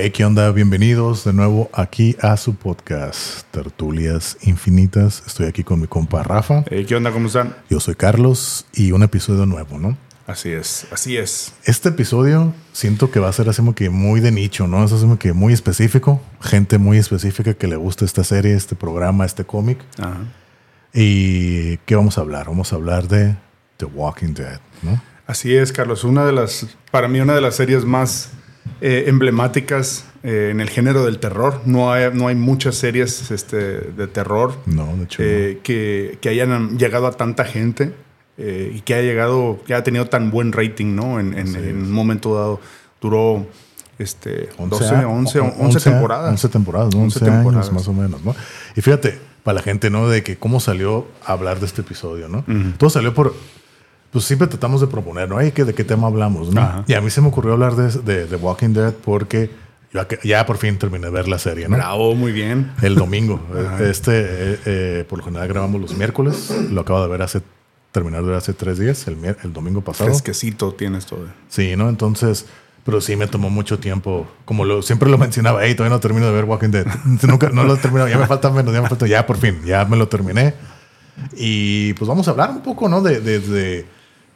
Hey, ¿qué onda? Bienvenidos de nuevo aquí a su podcast, Tertulias Infinitas. Estoy aquí con mi compa Rafa. Hey, ¿qué onda? ¿Cómo están? Yo soy Carlos y un episodio nuevo, ¿no? Así es, así es. Este episodio siento que va a ser así como que muy de nicho, ¿no? Es así como que muy específico. Gente muy específica que le gusta esta serie, este programa, este cómic. Ajá. ¿Y qué vamos a hablar? Vamos a hablar de The Walking Dead, ¿no? Así es, Carlos. Una de las, para mí, una de las series más eh, emblemáticas eh, en el género del terror. No hay, no hay muchas series este, de terror No, de hecho. eh, que, que hayan llegado a tanta gente eh, y que haya llegado, que haya tenido tan buen rating, ¿no? En, en- en un momento dado duró este, no. 12, 11, 11, temporadas. 11 temporadas, ¿no? 11 11 años temporadas. más o menos, ¿no? Y fíjate, para la gente, ¿no? De que cómo salió a hablar de este episodio, ¿no? Todo salió por... Pues siempre tratamos de proponer, ¿no? ¿que ¿De qué tema hablamos, no? Ajá. Y a mí se me ocurrió hablar de, de, de Walking Dead porque yo ya, ya por fin terminé de ver la serie, ¿no? Bravo, muy bien. El domingo. este, eh, eh, por lo general grabamos los miércoles. Lo acabo de ver hace... Terminar de ver hace tres días, el, el domingo pasado. Fresquecito tienes todo. Sí, ¿no? Entonces, pero sí me tomó mucho tiempo. Como lo, siempre lo mencionaba, hey, todavía no termino de ver Walking Dead. Nunca, no lo he terminado, ya me falta menos, ya me falta, ya por fin, ya me lo terminé. Y pues vamos a hablar un poco, ¿no? De, de- de,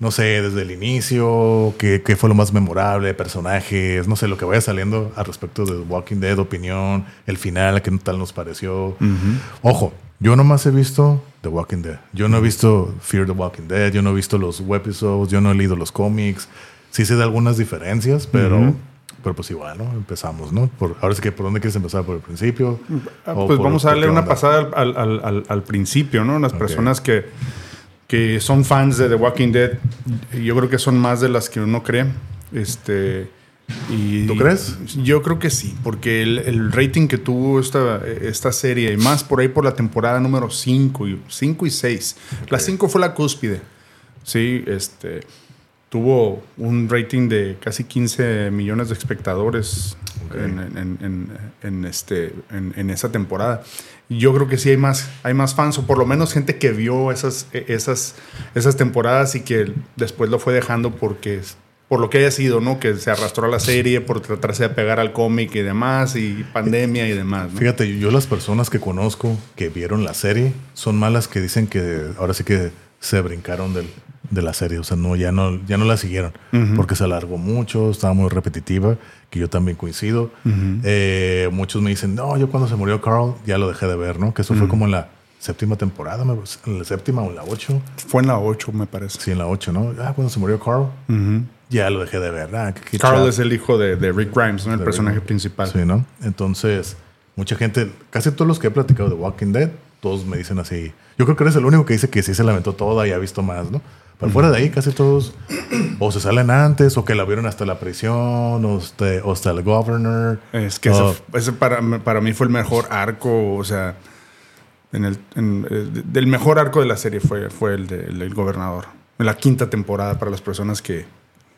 no sé, desde el inicio, qué, qué fue lo más memorable, personajes, no sé, lo que vaya saliendo al respecto de Walking Dead, opinión, el final, qué tal nos pareció. Ojo, yo nomás he visto The Walking Dead. Yo no he visto Fear the Walking Dead, yo no he visto los webisodes, yo no he leído los cómics. Sí sé de algunas diferencias, pero, pero pues igual, ¿no? Empezamos, ¿no? Por, ahora sí que, ¿por dónde quieres empezar? ¿Por el principio? Ah, ¿O pues vamos a darle una pasada al, al- al- al principio, ¿no? Las personas que, que son fans de The Walking Dead, yo creo que son más de las que uno cree. Este, y ¿Tú crees? Yo creo que sí, porque el, el rating que tuvo esta, esta serie, y más por ahí por la temporada número 5 y, 5 y 6. La 5 fue la cúspide. Sí, este, tuvo un rating de casi 15 millones de espectadores en, en- este, en esa temporada. Yo creo que sí hay más, hay más fans, o por lo menos gente que vio esas, esas, esas temporadas y que después lo fue dejando porque por lo que haya sido, ¿no? Que se arrastró a la serie por tratarse de pegar al cómic y demás, y pandemia y demás. Fíjate, yo las personas que conozco que vieron la serie son malas que dicen que ahora sí que se brincaron del- de la serie. O sea, no, ya no, ya no la siguieron Ujú. porque se alargó mucho, estaba muy repetitiva, que yo también coincido. Ujú. Eh, muchos me dicen, no, yo cuando se murió Carl ya lo dejé de ver, ¿no? Que eso fue como en la séptima temporada, en la séptima o en la ocho. Fue en la 8, me parece. Sí, en la ocho, ¿no? Ah, cuando se murió Carl, ya lo dejé de ver. Ah, qué- qué Carl es el hijo de, de Rick Grimes, ¿no? El De personaje Rick. principal. Sí, ¿no? Entonces, mucha gente, casi todos los que he platicado de Walking Dead, todos me dicen así. Yo creo que eres el único que dice que sí se la aventó toda y ha visto más, ¿no? Pero fuera de ahí, casi todos o se salen antes, o que la vieron hasta la prisión, o hasta, o hasta el governor. Es que o- ese, ese para, para mí fue el mejor arco, o sea, en el, en, eh, del mejor arco de la serie fue, fue el, de- el del gobernador. En la quinta temporada para las personas que,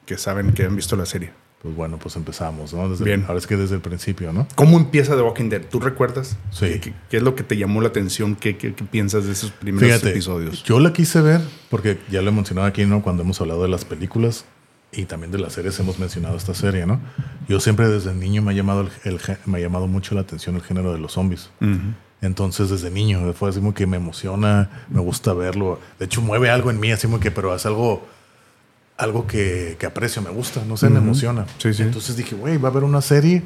que saben que han visto la serie. Pues bueno, pues empezamos, ¿no? Desde, Bien. Ahora es que desde el principio, ¿no? ¿Cómo empieza The Walking Dead? ¿Tú recuerdas? Sí. ¿Qué, qué- qué es lo que te llamó la atención? ¿Qué, qué- piensas de esos primeros Fíjate, episodios? yo la quise ver porque ya lo he mencionado aquí, ¿no? Cuando hemos hablado de las películas y también de las series hemos mencionado esta serie, ¿no? Yo siempre desde niño me ha llamado, el, el me ha llamado mucho la atención el género de los zombies. Ujú. Entonces desde niño fue así como que me emociona, me gusta verlo. De hecho mueve algo en mí, así como que, pero es algo, algo que, que aprecio, me gusta, no sé, me emociona. Sí, sí. Entonces dije, güey, va a haber una serie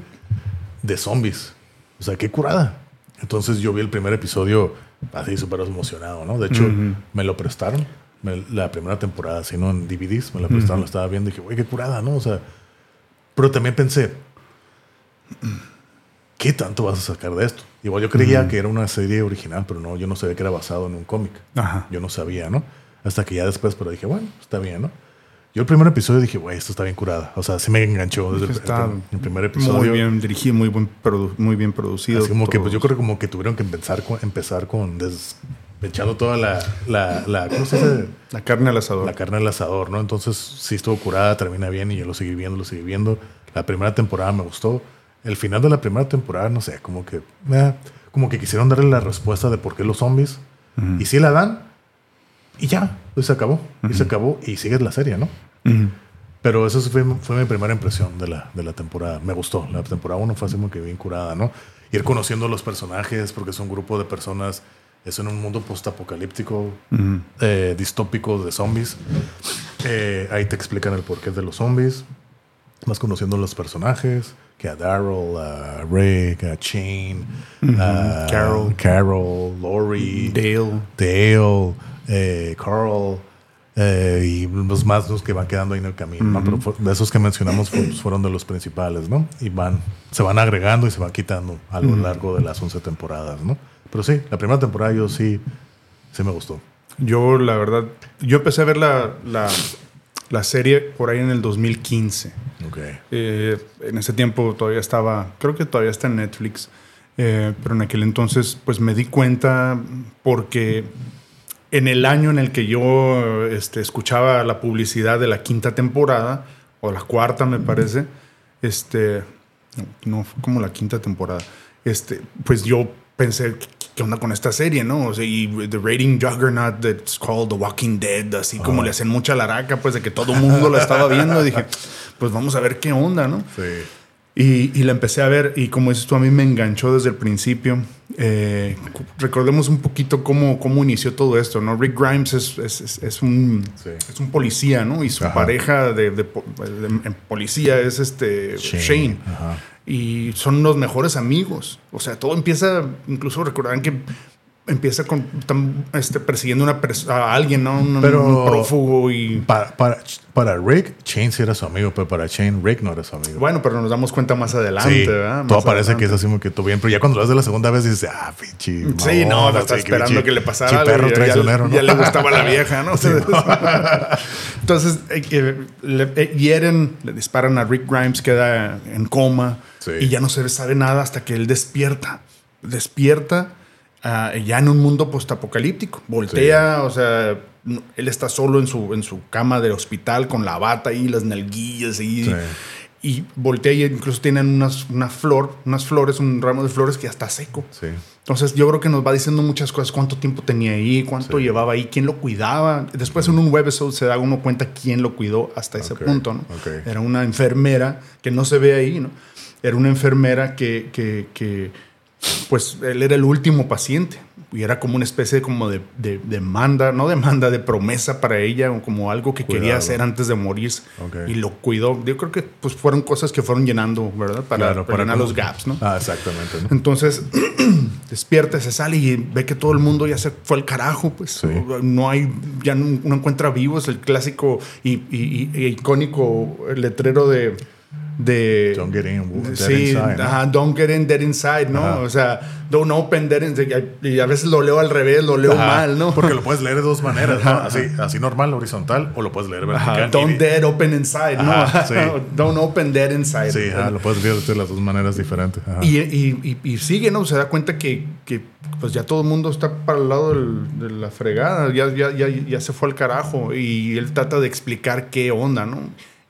de zombies. O sea, qué curada. Entonces yo vi el primer episodio así súper emocionado, ¿no? De hecho, me lo prestaron. me- la primera temporada, así, ¿no? En DVDs, me la prestaron, la estaba viendo y dije, güey, qué curada, ¿no? O sea, pero también pensé, ¿qué tanto vas a sacar de esto? Igual yo creía que era una serie original, pero no, yo no sabía que era basado en un cómic. Ajá. Yo no sabía, ¿no? Hasta que ya después, pero dije, bueno, está bien, ¿no? Yo el primer episodio dije, güey, esto está bien curada. O sea, sí me enganchó desde el, Está el- el primer episodio. Muy bien dirigido, muy, buen muy bien producido. Así como que, todo. pues yo creo como que tuvieron que empezar con, empezar con des- echando toda la, la, la, ¿cómo se dice? La carne al asador. La carne al asador, ¿no? Entonces sí estuvo curada, termina bien y yo lo seguí viendo, lo seguí viendo. La primera temporada me gustó. El final de la primera temporada, no sé, como que, eh, como que quisieron darle la respuesta de por qué los zombies. Ujú. Y sí la dan. Y ya, pues se acabó. Y se acabó. Y sigue la serie, ¿no? Pero eso fue, fue mi primera impresión de la, de la temporada. Me gustó. La temporada 1 fue así como que bien curada, ¿no? Ir conociendo los personajes, porque es un grupo de personas, es en un mundo postapocalíptico, eh, distópico de zombies. Eh, ahí te explican el porqué de los zombies. Vas conociendo los personajes, que a Daryl, a Rick, a Shane, a Carol. Carol, Lori, Dale. Dale, eh, Carl eh, y los más los que van quedando ahí en el camino. ¿no? Pero de esos que mencionamos fu- fueron de los principales, ¿no? Y van, se van agregando y se van quitando a lo largo de las 11 temporadas, ¿no? Pero sí, la primera temporada yo sí, sí me gustó. Yo, la verdad, yo empecé a ver la, la, la serie por ahí en el 2015. Ok. Eh, en ese tiempo todavía estaba, creo que todavía está en Netflix, eh, pero en aquel entonces pues me di cuenta porque en el año en el que yo este, escuchaba la publicidad de la quinta temporada, o la cuarta me parece, este, no, fue como la quinta temporada, este, pues yo pensé, ¿qué- ¿qué onda con esta serie, no? O sea, y The Rating Juggernaut that's called The Walking Dead, así como le hacen mucha laraca, pues de que todo el mundo la estaba viendo, dije, pues vamos a ver qué onda, ¿no? Sí. Y, y la empecé a ver y como dices tú, a mí me enganchó desde el principio. Eh, recordemos un poquito cómo, cómo inició todo esto, ¿no? Rick Grimes es, es, es- es un, Sí. es un policía, ¿no? Y su Ajá. pareja de, policía es este Shane. Ajá. Y son los mejores amigos. O sea, todo empieza, incluso recordarán que empieza con están, este, persiguiendo una a alguien, ¿no? Un, Pero- un prófugo y... Para, para, para Rick, sí era su amigo, pero para Shane, Rick no era su amigo. Bueno, pero nos damos cuenta más adelante, Sí, ¿verdad? todo parece que es así como que todo bien, pero ya cuando lo de la segunda vez dices, ah, pinche. Sí, no, no está esperando que le pasara algo. perro ya- traicionero, ya, ¿no? ya le gustaba la vieja, ¿no? Entonces, eh, eh, le eh, hieren, le disparan a Rick Grimes, queda en coma Sí. y ya no se sabe nada hasta que él despierta. Despierta ah, ya en un mundo postapocalíptico. Voltea, o sea, él está solo en su, en su cama de hospital con la bata y las nalguillas y, Sí. y voltea y incluso tienen unas, una flor, unas flores, un ramo de flores que ya está seco. Sí. Entonces yo creo que nos va diciendo muchas cosas, cuánto tiempo tenía ahí, cuánto Sí. llevaba ahí, quién lo cuidaba. Después en un webisode se da uno cuenta quién lo cuidó hasta ese punto, ¿no? Era una enfermera que no se ve ahí, ¿no? Era una enfermera que, que, que, pues él era el último paciente y era como una especie como de, de demanda, no demanda, de promesa para ella, o como algo que quería hacer antes de morir y lo cuidó. Yo creo que pues fueron cosas que fueron llenando, ¿verdad? Para, Claro, para llenar los gaps, ¿no? Ah, exactamente. ¿no? Entonces despierta, se sale y ve que todo el mundo ya se fue al carajo, pues Sí. no hay, ya no, no encuentra vivos el clásico y, y- y- y icónico letrero de de Don't get in, dead sí, inside, ¿no? ajá, don't get in dead inside, ¿no? Ajá. O sea, don't open dead inside. Y a veces lo leo al revés, lo leo Ajá, mal, ¿no? Porque lo puedes leer de dos maneras, ¿no? Así, así normal, horizontal, o lo puedes leer vertical. don't Y- dead open inside, ¿no? sí. don't open dead inside. Sí, ajá, lo puedes leer de las dos maneras diferentes. Y- y- y sigue, ¿no? Se da cuenta que, que, pues ya todo el mundo está para el lado del- de la fregada, ya, ya, ya, ya se fue al carajo y él trata de explicar qué onda, ¿no?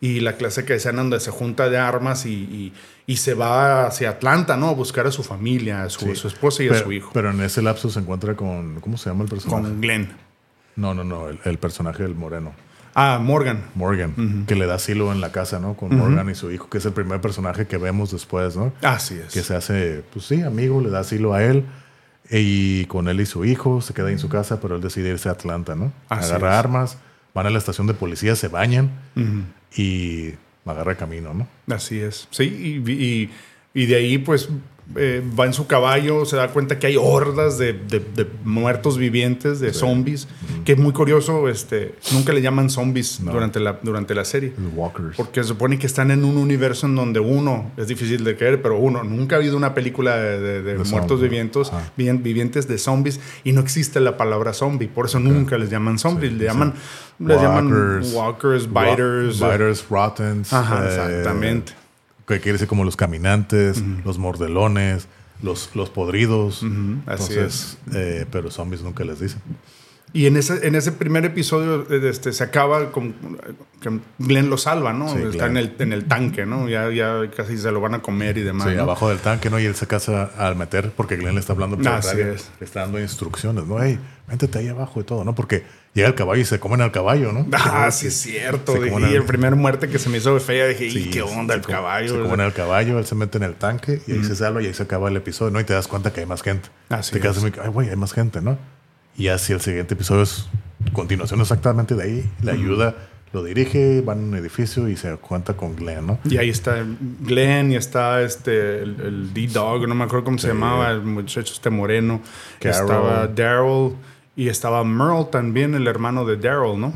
Y la clase que escena donde se junta de armas y, y- y se va hacia Atlanta, ¿no? A buscar a su familia, a su, Sí. a su esposa y a pero, su hijo. Pero en ese lapso se encuentra con. ¿Cómo se llama el personaje? Con Glenn. No, no, no, el, el personaje del moreno. Ah, Morgan. Morgan, que le da asilo en la casa, ¿no? Con Morgan y su hijo, que es el primer personaje que vemos después, ¿no? Así es. Que se hace, pues sí, amigo, le da asilo a él. Y con él y su hijo se queda en su casa, pero él decide irse a Atlanta, ¿no? Así Agarra es. armas, van a la estación de policía, se bañan Ujú. Y agarra camino, ¿no? Así es. Sí, y, y- y de ahí pues eh, va en su caballo, se da cuenta que hay hordas de, de- de muertos vivientes, de zombies, que es muy curioso, este, nunca le llaman zombies No. durante, la, durante la serie. Walkers. Porque se supone que están en un universo en donde uno, es difícil de creer, pero uno, nunca ha habido una película de, muertos vivientes, vivientes de zombies y no existe la palabra zombie, por eso nunca les llaman zombies, Sí, le sí. llaman, les llaman Walkers, walkers, Ro- biters. biters, rottens. Ajá, eh, exactamente. Que quiere decir como los caminantes, los mordelones, los, los podridos. Así Entonces, eh, pero zombies nunca les dicen. Y en ese, en ese primer episodio este, se acaba con que Glenn lo salva, ¿no? Sí, Está en el, en el tanque, ¿no? Ya, ya casi se lo van a comer y demás. Sí, ¿no? abajo del tanque, ¿no? Y él se casa al meter porque Glenn le está hablando por Así radio, es. Le está dando instrucciones, ¿no? Hey, métete ahí abajo y todo, ¿no? Porque llega el caballo y se comen al caballo, ¿no? Ah, sí, es cierto. Y al- el primer muerte que se me hizo fea, dije, ¿y qué onda el caballo? Se comen al caballo, él se mete en el tanque y ahí se salva y ahí se acaba el episodio, ¿no? Y te das cuenta que hay más gente. Así te quedas muy, ay, güey, hay más gente, ¿no? Y así el siguiente episodio es continuación exactamente de ahí. Le ayuda, lo dirige, van a un edificio y se cuenta con Glenn, ¿no? Y ahí está Glenn y está este el, el D-Dog, no me acuerdo cómo se llamaba, el muchacho este moreno. Carol. Estaba Daryl y estaba Merle también, el hermano de Daryl, ¿no?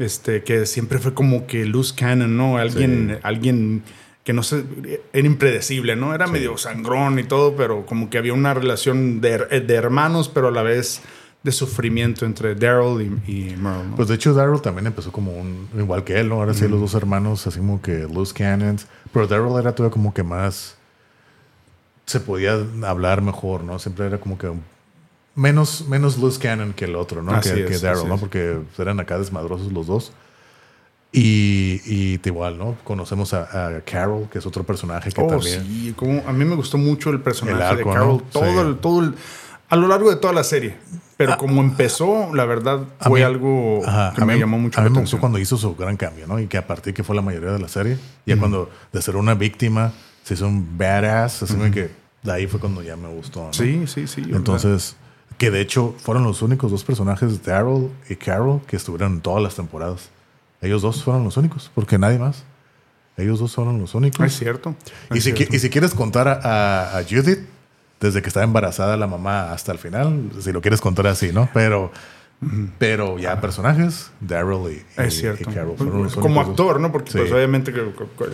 Este, que siempre fue como que loose cannon, ¿no? Alguien, alguien que no sé, era impredecible, ¿no? Era medio sangrón y todo, pero como que había una relación de, de hermanos, pero a la vez de sufrimiento entre Daryl y, y Merle, ¿no? Pues de hecho Daryl también empezó como un, igual que él, ¿no? Ahora sí los dos hermanos, así como que loose cannons. Pero Daryl era todavía como que más, se podía hablar mejor, ¿no? Siempre era como que menos, menos loose cannon que el otro, ¿no? Así que es, que Daryl, ¿no? es. Porque eran acá desmadrosos los dos. Y, y igual, ¿no? Conocemos a, a Carol, que es otro personaje que Oh, también... sí, como a mí me gustó mucho el personaje El arco, de Carol, ¿no? todo, Sí. el, todo el- a lo largo de toda la serie. Pero como empezó, la verdad fue mí- algo Ajá, que me mí- llamó mucho A la mí me gustó atención. cuando hizo su gran cambio, ¿no? Y que a partir que fue la mayoría de la serie, ya cuando de ser una víctima se hizo un badass, así como que de ahí fue cuando ya me gustó, ¿no? Sí, sí, sí. Entonces, que de hecho fueron los únicos dos personajes, Daryl y Carol, que estuvieron en todas las temporadas. Ellos dos fueron los únicos, porque nadie más. Ellos dos fueron los únicos. es cierto. Y es si, qui- cierto. y si quieres contar a Judith, desde que estaba embarazada la mamá hasta el final, si lo quieres contar así, ¿no? Pero, pero ya personajes, Daryl y, y- Es cierto. y Carol Como actor, ¿no? Porque Sí. pues obviamente que,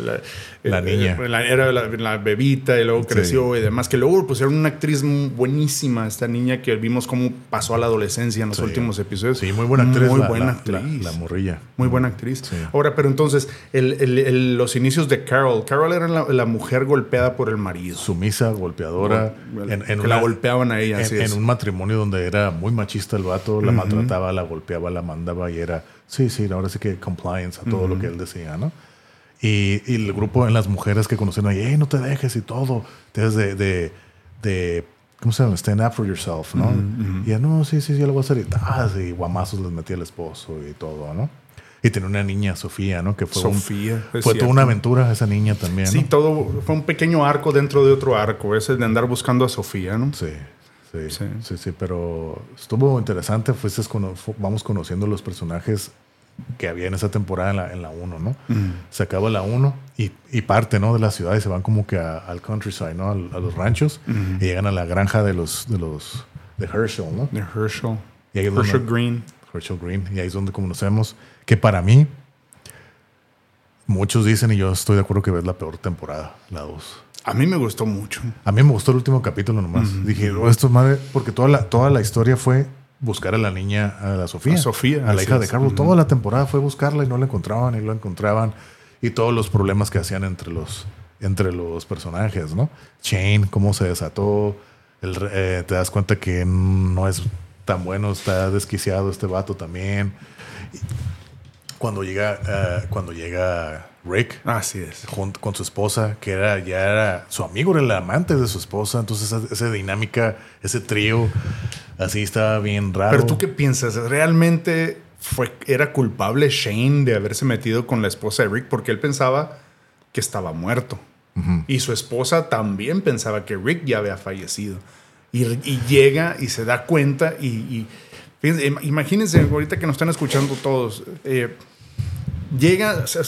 la, La niña. la- era la, la bebita y luego creció y demás. Que luego pusieron una actriz buenísima, esta niña que vimos cómo pasó a la adolescencia en los Sí. últimos episodios. Sí, muy buena actriz. Muy buena actriz. La, la morrilla. Muy buena actriz. Ahora, pero entonces, el- los inicios de Carol. Carol era la, mujer golpeada por el marido. Sumisa, golpeadora. Gol- en, en que la golpeaban a ella, En, así en es. un matrimonio donde era muy machista el vato, la maltrataba, la golpeaba, la mandaba y era, sí, sí, ahora sí que compliance a todo lo que él decía, ¿no? Y, y el grupo en las mujeres que conocieron hey, no te dejes y todo. Debes de, de, de ¿cómo se llama? Stand up for yourself, ¿no? Y ella, no, sí, sí, sí, lo voy a hacer. Y, ah, sí, guamazos les metía el esposo y todo, ¿no? Y tenía una niña, Sofía, ¿no? Que fue, un- Sofía. es fue toda una aventura esa niña también, Sí, ¿no? todo fue un pequeño arco dentro de otro arco, ese de andar buscando a Sofía, ¿no? Sí, sí, Sí. sí, sí, pero estuvo interesante. Fuiste cono- fu- vamos conociendo los personajes que había en esa temporada en la, en la 1, ¿no? Se acaba la 1 y, y parte, ¿no? De la ciudad y se van como que a- al countryside, ¿no? A los ranchos y llegan a la granja de los, de los, de Herschel, ¿no? De Herschel. Y ahí es Herschel donde- Green. Herschel Green. Y ahí es donde conocemos que para mí, muchos dicen, y yo estoy de acuerdo que es la peor temporada, la 2. A mí me gustó mucho. A mí me gustó el último capítulo nomás. Dije, "Oh, esto es madre, porque toda la, toda la historia fue buscar a la niña, a la Sofía. A Sofía, A la hija de. Carlos. Toda la temporada fue buscarla y no la encontraban y lo encontraban. Y todos los problemas que hacían entre los, entre los personajes, ¿no? Shane, cómo se desató. El eh, te das cuenta que no es tan bueno, está desquiciado este vato también. Y Cuando llega, eh, cuando llega Rick, Así es. junto con su esposa, que era ya era su amigo, era el amante de su esposa. Entonces, esa, esa dinámica, ese trío, así estaba bien raro. Pero tú qué piensas? ¿Realmente fue, era culpable Shane de haberse metido con la esposa de Rick? Porque él pensaba que estaba muerto. Y su esposa también pensaba que Rick ya había fallecido. Y, y llega y se da cuenta y... y- fíjense, im- imagínense, ahorita que nos están escuchando todos, eh, llega, o sea,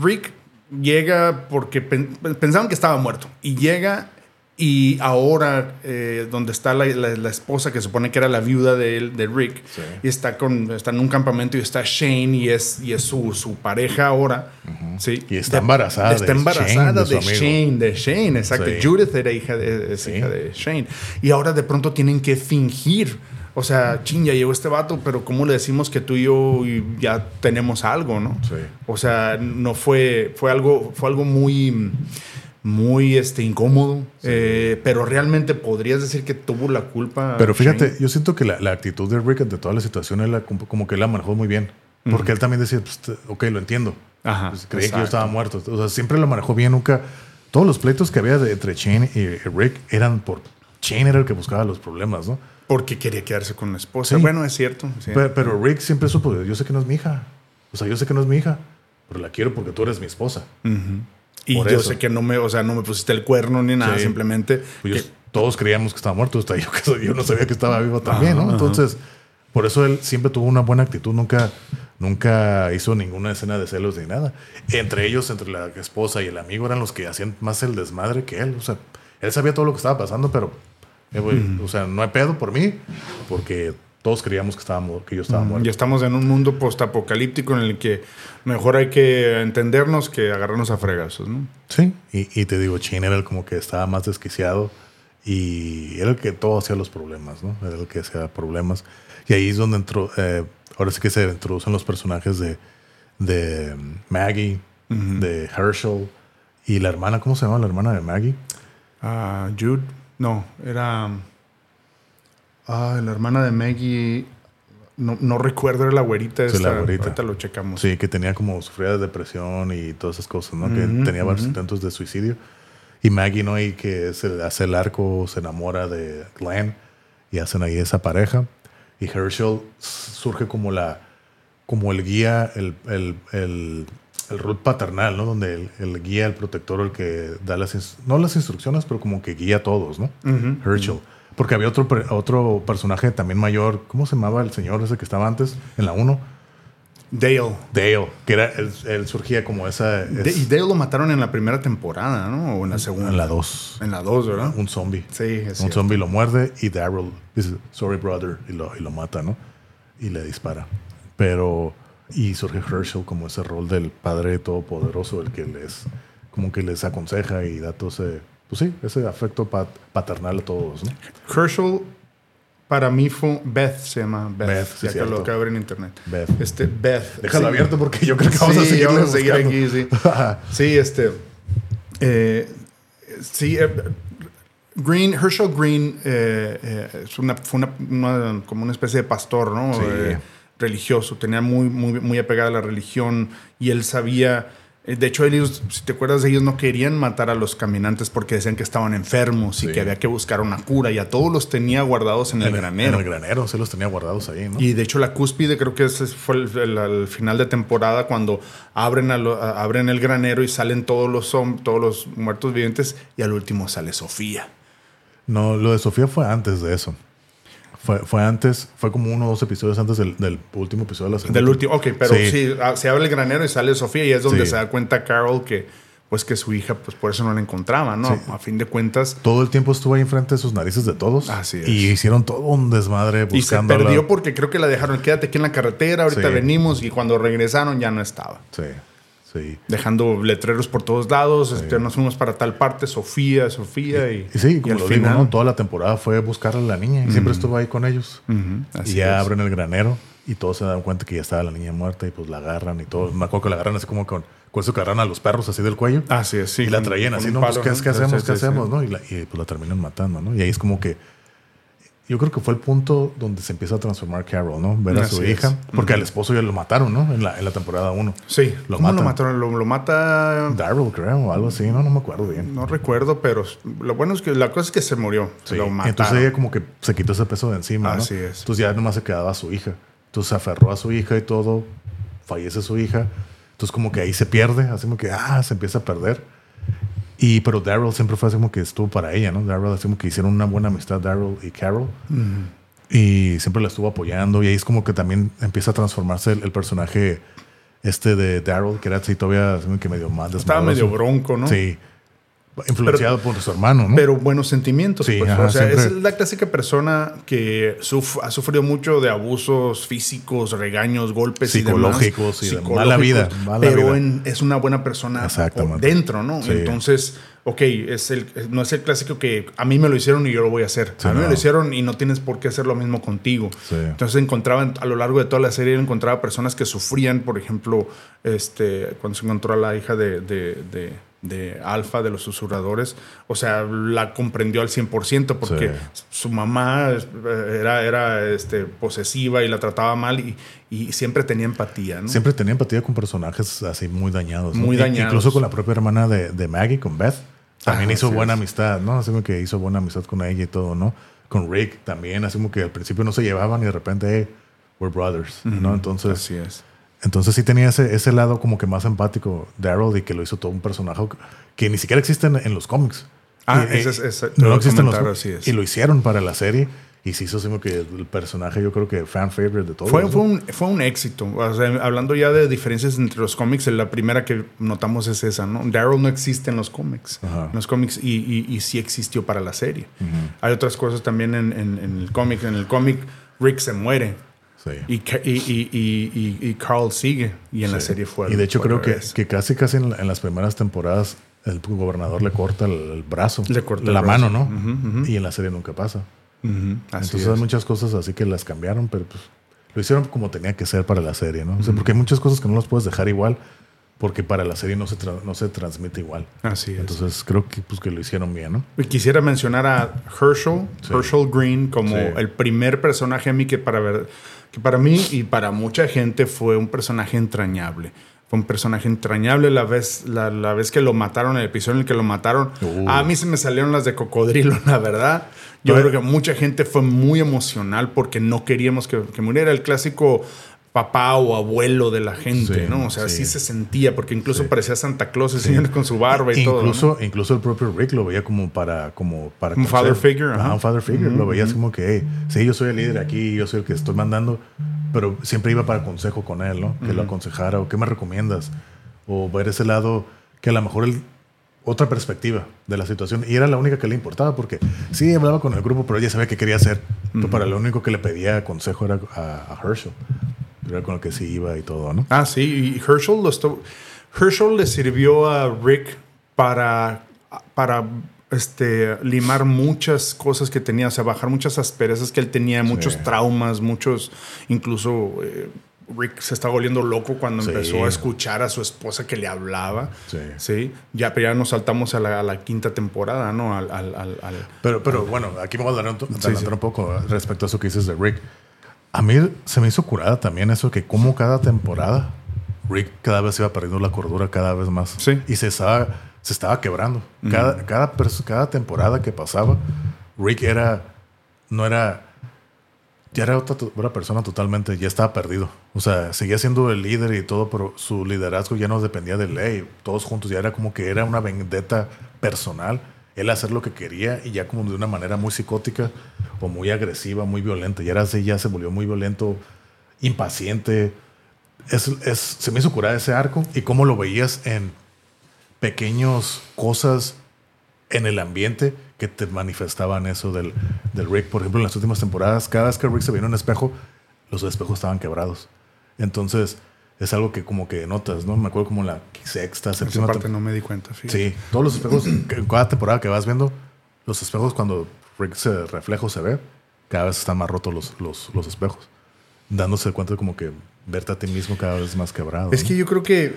Rick llega porque pen- pensaban que estaba muerto y llega y ahora eh, donde está la, la- la esposa que supone que era la viuda de, él, de Rick Sí. y está, con, está en un campamento y está Shane y es, y es su, su pareja ahora. ¿sí? Y está embarazada Está de embarazada Shane, de. Shane, de Shane, exacto. Sí. Judith era hija de, es hija de Shane. Y ahora de pronto tienen que fingir. O sea, ching, ya llegó este vato, pero ¿cómo le decimos que tú y yo ya tenemos algo, no? Sí. O sea, no fue, fue algo, fue algo muy, muy este, incómodo, eh, pero realmente podrías decir que tuvo la culpa. Pero fíjate, Shane? yo siento que la, la actitud de Rick ante toda la situación, él la- como, que él la manejó muy bien. Porque él también decía, pues, ok, lo entiendo. Ajá, Pues, creía que yo estaba muerto. O sea, siempre lo manejó bien, nunca... Todos los pleitos que había entre Shane y Rick eran por... Shane era el que buscaba los problemas, ¿no? Porque quería quedarse con la esposa. Sí. Bueno, es cierto. sí. Pero, pero Rick siempre supo, yo sé que no es mi hija. O sea, yo sé que no es mi hija, pero la quiero porque tú eres mi esposa. y por yo eso. sé que no me, o sea, no me pusiste el cuerno ni nada, Sí. simplemente. Pues yo- todos creíamos que estaba muerto, hasta yo, yo no sabía que estaba vivo también, ¿no? Entonces, por eso él siempre tuvo una buena actitud, nunca, nunca hizo ninguna escena de celos ni nada. Entre ellos, entre la esposa y el amigo, eran los que hacían más el desmadre que él. O sea, él sabía todo lo que estaba pasando, pero, eh, güey, o sea, no hay pedo por mí, porque todos creíamos que, estaba, mu- que yo estaba muerto. y estamos en un mundo postapocalíptico en el que mejor hay que entendernos que agarrarnos a fregazos, ¿no? Sí, y, y te digo, Chin era el como que estaba más desquiciado y era el que todo hacía los problemas, ¿no? Era el que hacía problemas. Y ahí es donde entró, eh, ahora sí que se introducen los personajes de, de Maggie, de Herschel y la hermana, ¿cómo se llama la hermana de Maggie? Ah, Jude, no, era. Ah, la hermana de Maggie. No, no recuerdo, era la güerita. Sí, la esta. güerita. Ahorita lo checamos. Sí, que tenía como sufría de depresión y todas esas cosas, ¿no? que tenía varios intentos de suicidio. Y Maggie, ¿no? Y que se hace el arco, se enamora de Glenn y hacen ahí esa pareja. Y Herschel surge como la como el guía, el, el, el, el rol paternal, ¿no? Donde el, el guía, el protector, el que da las, no las instrucciones, pero como que guía a todos, ¿no? Ujú. Herschel. Porque había otro, otro personaje también mayor, ¿cómo se llamaba el señor ese que estaba antes en la 1? Dale. Dale, que era, él, él surgía como esa. Es- y Dale lo mataron en la primera temporada, ¿no? O en la segunda. en la 2. En la dos, ¿verdad? Un zombie. Sí, es Un cierto. zombie lo muerde y Daryl dice, sorry brother, y lo, y lo mata, ¿no? Y le dispara. Pero, y surge Herschel como ese rol del padre todopoderoso, el que les, como que les aconseja y da todo ese, pues sí, ese afecto pat- paternal a todos, ¿no? Herschel, para mí fue. Beth se llama Beth. Beth, sí, ya que lo acabo en internet. Beth. Este, Beth. Déjalo Sí. abierto porque yo creo que vamos a seguir, vamos a seguir aquí, sí. Sí, este. eh, sí, eh, Green, Herschel Green eh, eh, es una, fue una, una- como una especie de pastor, ¿no? Sí. Religioso, tenía muy, muy, muy apegada a la religión y él sabía. eh, De hecho, ellos, si te acuerdas, ellos no querían matar a los caminantes porque decían que estaban enfermos y que había que buscar una cura y a todos los tenía guardados en el granero. En el granero, se los tenía guardados ahí, ¿no? Y de hecho la cúspide creo que ese fue el, el- al final de temporada cuando abren, a lo- a- abren el granero y salen todos los, todos los muertos vivientes y al último sale Sofía. No, lo de Sofía fue antes de eso. Fue, fue antes, fue como uno o dos episodios antes del, del último episodio de la segunda. Del último, ok, pero Sí. sí, ah, se abre el granero y sale Sofía y es donde Sí. se da cuenta Carol que pues que su hija pues por eso no la encontraba, ¿no? Sí. A fin de cuentas. Todo el tiempo estuvo ahí enfrente de sus narices de todos. Así es. Y hicieron todo un desmadre Y se buscando. perdió porque creo que la dejaron, quédate aquí en la carretera, ahorita venimos y cuando regresaron ya no estaba. Sí, sí. Dejando letreros por todos lados, este, nos fuimos para tal parte, Sofía, Sofía y... Y sí, como al lo digo, final- ¿no? toda la temporada fue buscar a la niña y siempre estuvo ahí con ellos. Y así ya es. abren el granero y todos se dan cuenta que ya estaba la niña muerta y pues la agarran y todo. Me acuerdo que la agarran así como con, con eso que agarran a los perros así del cuello. Así es, sí. y la traían así, ¿no? palo, Pues, ¿qué, es- qué Sí, hacemos? sí, ¿Qué sí, hacemos? sí. ¿no? Y, la- y, pues la terminan matando, ¿no? Y ahí es como que. Yo creo que fue el punto donde se empieza a transformar Carol, ¿no? Ver a su Así es. hija. Porque al esposo ya lo mataron, ¿no? En la, en la temporada 1. Sí. Lo ¿Cómo lo mataron? Lo, lo mata... Daryl, creo, o algo así, no, no me acuerdo bien. No recuerdo, pero lo bueno es que la cosa es que se murió. Sí. Lo mataron. entonces ella como que se quitó ese peso de encima, ¿no? Así es. Entonces ya nomás se quedaba su hija. Entonces se aferró a su hija y todo. Fallece su hija. Entonces como que ahí se pierde, así como que, ah, se empieza a perder. Y pero Daryl siempre fue así como que estuvo para ella, ¿no? Daryl así como que hicieron una buena amistad, Daryl y Carol. Y siempre la estuvo apoyando. Y ahí es como que también empieza a transformarse el, el personaje este de Daryl, que era así todavía así como que medio más Estaba medio bronco, ¿no? Sí. Influenciado por su hermano, ¿no? Pero buenos sentimientos. Sí, pues. ajá, o sea, siempre- es la clásica persona que suf- ha sufrido mucho de abusos físicos, regaños, golpes Psicológicos y, y de demás. mala vida, Psicológicos, mala pero vida. en- es una buena persona por dentro, ¿no? Sí. Entonces, ok, es el, no es el clásico que a mí me lo hicieron y yo lo voy a hacer. Sí, a mí me lo hicieron y no tienes por qué hacer lo mismo contigo. Sí. Entonces encontraban a lo largo de toda la serie encontraba personas que sufrían, por ejemplo, este, cuando se encontró a la hija de, de, de- de Alpha, de los susurradores, o sea, la comprendió al 100% porque su mamá eh, era, era este, posesiva y la trataba mal y, y siempre tenía empatía. ¿no? Siempre tenía empatía con personajes así muy dañados. Muy dañados. Incluso con la propia hermana de, de Maggie, con Beth. También hizo buena amistad, ¿no? Así como que hizo buena amistad con ella y todo, ¿no? Con Rick también, así como que al principio no se llevaban y de repente, hey, we're brothers, ¿no? Entonces, Así es. Entonces sí tenía ese, ese lado como que más empático Daryl y que lo hizo todo un personaje que ni siquiera existe en, en los cómics. Ah, Y- ese ese- no iba a existe en los cómics. es. Y lo hicieron para la serie y se hizo como que el personaje yo creo que fan favorite de todos. Fue, fue, un, fue un éxito. O sea, hablando ya de diferencias entre los cómics, la primera que notamos es esa, ¿no? Daryl no existe en los cómics. Ajá. En los cómics y, y, y sí existió para la serie. Hay otras cosas también en, en- en el cómic. En el cómic, Rick se muere Sí. y, y, y, y, Carl sigue. Y en la serie fue. Y de hecho creo que, que casi casi en, la- en las primeras temporadas el gobernador le corta el, el brazo. Le corta el la brazo. mano, ¿no? Y en la serie nunca pasa. Así Entonces es. hay muchas cosas así que las cambiaron, pero pues lo hicieron como tenía que ser para la serie, ¿no? O sea, porque hay muchas cosas que no las puedes dejar igual porque para la serie no se, no se transmite igual. Así es. Entonces creo que, pues, que lo hicieron bien, ¿no? Y Quisiera mencionar a Herschel, Sí. Herschel Green, como Sí. el primer personaje a mí que para ver, que para mí y para mucha gente fue un personaje entrañable. Fue un personaje entrañable la vez, la, la vez que lo mataron, el episodio en el que lo mataron. Uh. A mí se me salieron las de cocodrilo, la verdad. Yo creo que mucha gente fue muy emocional porque no queríamos que, que muriera el clásico papá o abuelo de la gente, Sí, ¿no? O sea, sí. sí, se sentía, porque incluso Sí. parecía Santa Claus, el señor con su barba y todo. ¿no? incluso, incluso el propio Rick lo veía como para, como para Un father figure, ajá. un father figure. Lo veías como que, hey, sí, yo soy el líder aquí, yo soy el que estoy mandando, pero siempre iba para consejo con él, ¿no? Que lo aconsejara o qué me recomiendas. O ver ese lado que a lo mejor él, otra perspectiva de la situación. Y era la única que le importaba porque sí hablaba con el grupo, pero ella sabía qué quería hacer. Pero para lo único que le pedía consejo era a, a Herschel. Era con el que sí iba y todo, ¿no? Ah, sí, y Herschel, lo estu- Herschel le sirvió a Rick para, para este, limar muchas cosas que tenía, o sea, bajar muchas asperezas que él tenía, muchos traumas, muchos, incluso eh, Rick se estaba volviendo loco cuando Sí. empezó a escuchar a su esposa que le hablaba. Sí. Sí, ya, pero ya nos saltamos a la, a la quinta temporada, ¿no? Al, al- al- al- Pero, pero bueno, aquí me voy a Sí, adelantar sí. un poco respecto a eso que dices de Rick. A mí se me hizo curada también eso que como cada temporada Rick cada vez iba perdiendo la cordura cada vez más. Sí. Y se estaba, se estaba quebrando. Cada, cada, cada temporada que pasaba, Rick era, no era, ya era otra, otra persona totalmente, ya estaba perdido. O sea, seguía siendo el líder y todo, pero su liderazgo ya no dependía de ley. Todos juntos ya era como que era una vendetta personal. Él hacer lo que quería y ya como de una manera muy psicótica o muy agresiva, muy violenta. Y era así, ya se volvió muy violento, impaciente. Es, es, se me hizo curar ese arco y cómo lo veías en pequeños cosas en el ambiente que te manifestaban eso del, del Rick. Por ejemplo, en las últimas temporadas, cada vez que Rick se veía en un espejo, los espejos estaban quebrados. Entonces, es algo que como que notas, ¿no? Me acuerdo como la sexta, esa séptima parte tem- no me di cuenta. fíjate. Sí, todos los espejos, cada temporada que vas viendo, los espejos cuando Rick se reflejo se ve, cada vez están más rotos los, los, los espejos. Dándose cuenta como que verte a ti mismo cada vez más quebrado. Es ¿no? que yo creo que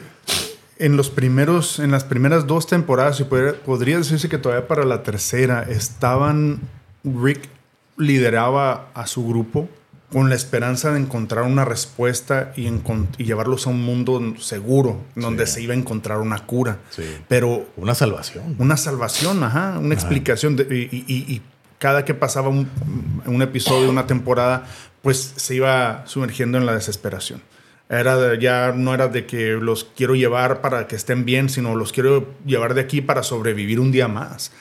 en los primeros, en las primeras dos temporadas, y podría, podría decirse que todavía para la tercera, estaban. Rick lideraba a su grupo con la esperanza de encontrar una respuesta y, llevarlos a un mundo seguro, donde Sí. se iba a encontrar una cura. Sí. Pero Una salvación. una salvación, ajá, una explicación. de- y, y- y cada que pasaba un, un episodio, una temporada, pues se iba sumergiendo en la desesperación. Era de- ya no era de que los quiero llevar para que estén bien, sino los quiero llevar de aquí para sobrevivir un día más.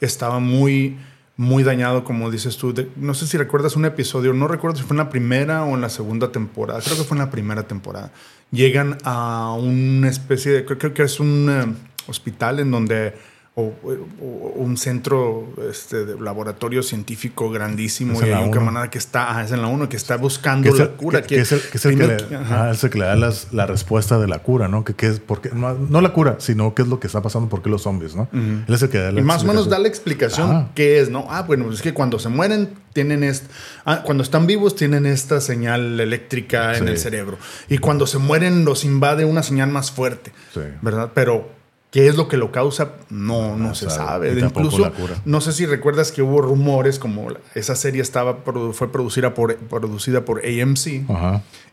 Estaba muy, muy dañado, como dices tú. No sé si recuerdas un episodio, no recuerdo si fue en la primera o en la segunda temporada. Creo que fue en la primera temporada. Llegan a una especie de, creo, creo que es un eh, hospital en donde o, o- un centro este, de laboratorio científico grandísimo y hay un camarada que está, ah, es en la 1, que está buscando la cura. que- que es el- que es el que le, ajá. es el le da las- la respuesta de la cura, ¿no? Que, es porque, no, no la cura, sino qué es lo que está pasando, por qué los zombies, ¿no? Él es el que da la Y más o menos da la explicación Ajá. qué es, ¿no? Ah, bueno, es que cuando se mueren tienen esta, ah, cuando están vivos tienen esta señal eléctrica en el cerebro y cuando se mueren los invade una señal más fuerte, Sí. ¿verdad? Pero ¿Qué es lo que lo causa? No, no, se sabe. Incluso, no sé si recuerdas que hubo rumores como esa serie estaba fue producida por, producida por AMC,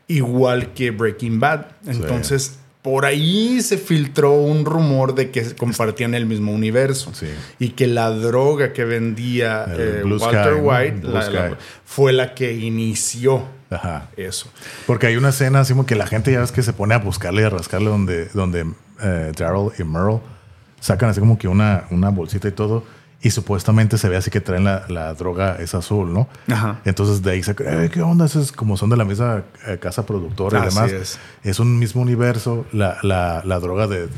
igual que Breaking Bad. Entonces, por ahí se filtró un rumor de que compartían el mismo universo y que la droga que vendía eh, Walter White fue la que inició eso. Porque hay una escena así como que la gente ya ves que se pone a buscarle y a rascarle donde, donde eh, Daryl y Merle sacan así como que una, una bolsita y todo. Y supuestamente se ve así que traen la, droga, es azul, ¿no? Ajá. Entonces de ahí se eh, ¿qué onda? es como son de la misma eh, casa productora y demás. Es. es. un mismo universo. La, la, droga de,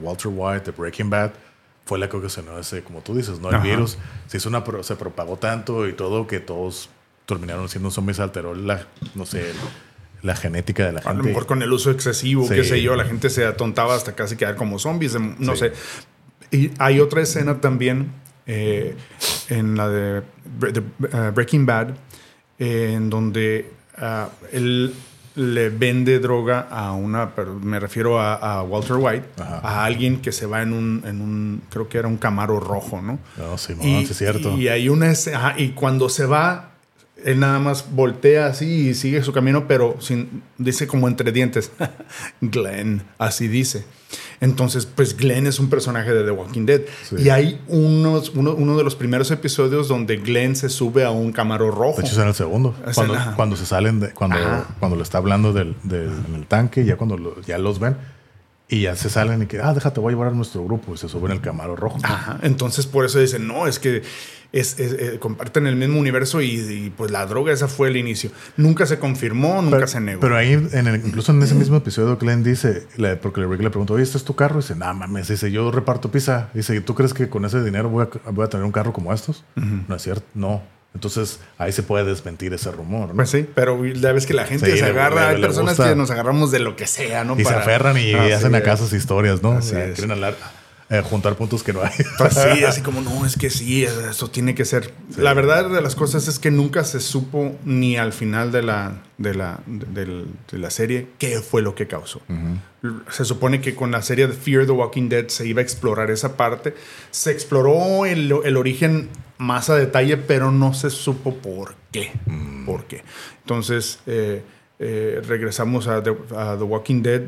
Walter White, de Breaking Bad, fue la que ocasionó ese, como tú dices, ¿no? El virus se hizo una, se propagó tanto y todo que todos terminaron siendo zombies, alteró la, no sé, la genética de la gente. A lo mejor con el uso excesivo, qué sé yo, la gente se atontaba hasta casi quedar como zombies, no sé. Y hay otra escena también eh, en la de, uh, Breaking Bad, en donde uh, él le vende droga a una, pero me refiero a, Walter White, a alguien que se va en un, en un, creo que era un camaro rojo, ¿no? No, sí, no, es cierto. Y hay una escena, y cuando se va, él nada más voltea así y sigue su camino, pero sin, dice como entre dientes, Glenn, así dice. Entonces, pues Glenn es un personaje de The Walking Dead. Y hay unos, uno, de los primeros episodios donde Glenn se sube a un camaro rojo. De hecho, es en el segundo. Cuando, cuando se salen, de, cuando, cuando le está hablando del, del, tanque, ya cuando ya los ven, y ya se salen y que, ah, déjate, voy a llevar a nuestro grupo. Y se suben el camaro rojo. Ajá. Entonces, por eso dicen, no, es que es, eh, comparten el mismo universo y, pues la droga esa fue el inicio. Nunca se confirmó, nunca se negó. Pero ahí, en incluso en ese mismo episodio, Glenn dice, porque Rick le preguntó, oye, ¿este es tu carro? Y dice, no mames, dice, yo reparto pizza. Dice, ¿tú crees que con ese dinero voy a, voy a tener un carro como estos? No es cierto, no. Entonces ahí se puede desmentir ese rumor. ¿no? Pues sí, pero ya ves que la gente se agarra, hay personas que nos agarramos de lo que sea, ¿no? Y se aferran y hacen acá sus historias, ¿no? Así Quieren hablar eh, juntar puntos que no hay. Pues sí, así como, no, es que sí, eso tiene que ser. La verdad de las cosas es que nunca se supo ni al final de la, de la, de, la serie qué fue lo que causó. Se supone que con la serie de Fear the Walking Dead se iba a explorar esa parte. Se exploró el, el origen más a detalle, pero no se supo por qué. Mm. ¿Por qué? Entonces, eh, eh, regresamos a The, a The Walking Dead.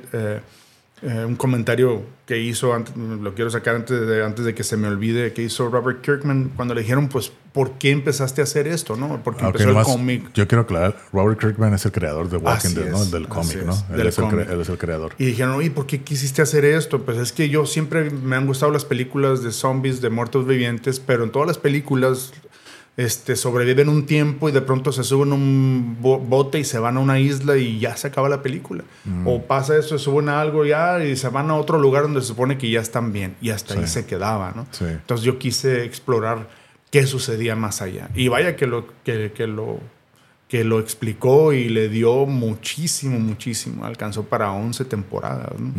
Eh, un comentario que hizo, lo quiero sacar antes de, antes de que se me olvide, que hizo Robert Kirkman cuando le dijeron, pues, ¿por qué empezaste a hacer esto? ¿no? Porque empezó el cómic. Yo quiero aclarar, Robert Kirkman es el creador de Walking Dead, ¿no? Del cómic, ¿no? Él es, el, él es, el, creador. Y dijeron, oye, ¿por qué quisiste hacer esto? Pues es que yo siempre me han gustado las películas de zombies, de muertos vivientes, pero en todas las películas este, sobreviven un tiempo y de pronto se suben a un bote y se van a una isla y ya se acaba la película. Mm. O pasa eso, se suben a algo ya y se van a otro lugar donde se supone que ya están bien y hasta ahí se quedaba, ¿no? Entonces yo quise explorar qué sucedía más allá. Y vaya que lo, que, lo, que lo explicó y le dio muchísimo, muchísimo. Alcanzó para 11 temporadas, ¿no?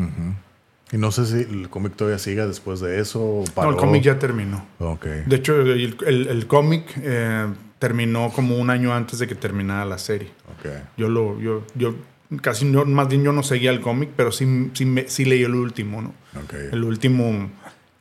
Y no sé si el cómic todavía siga después de eso. No, el cómic ya terminó. Ok. De hecho, el, el, cómic eh, terminó como un año antes de que terminara la serie. Okay. Yo lo, yo, yo casi no, más bien yo no seguía el cómic, pero sí, sí, sí, leí el último, ¿no? Okay. El último,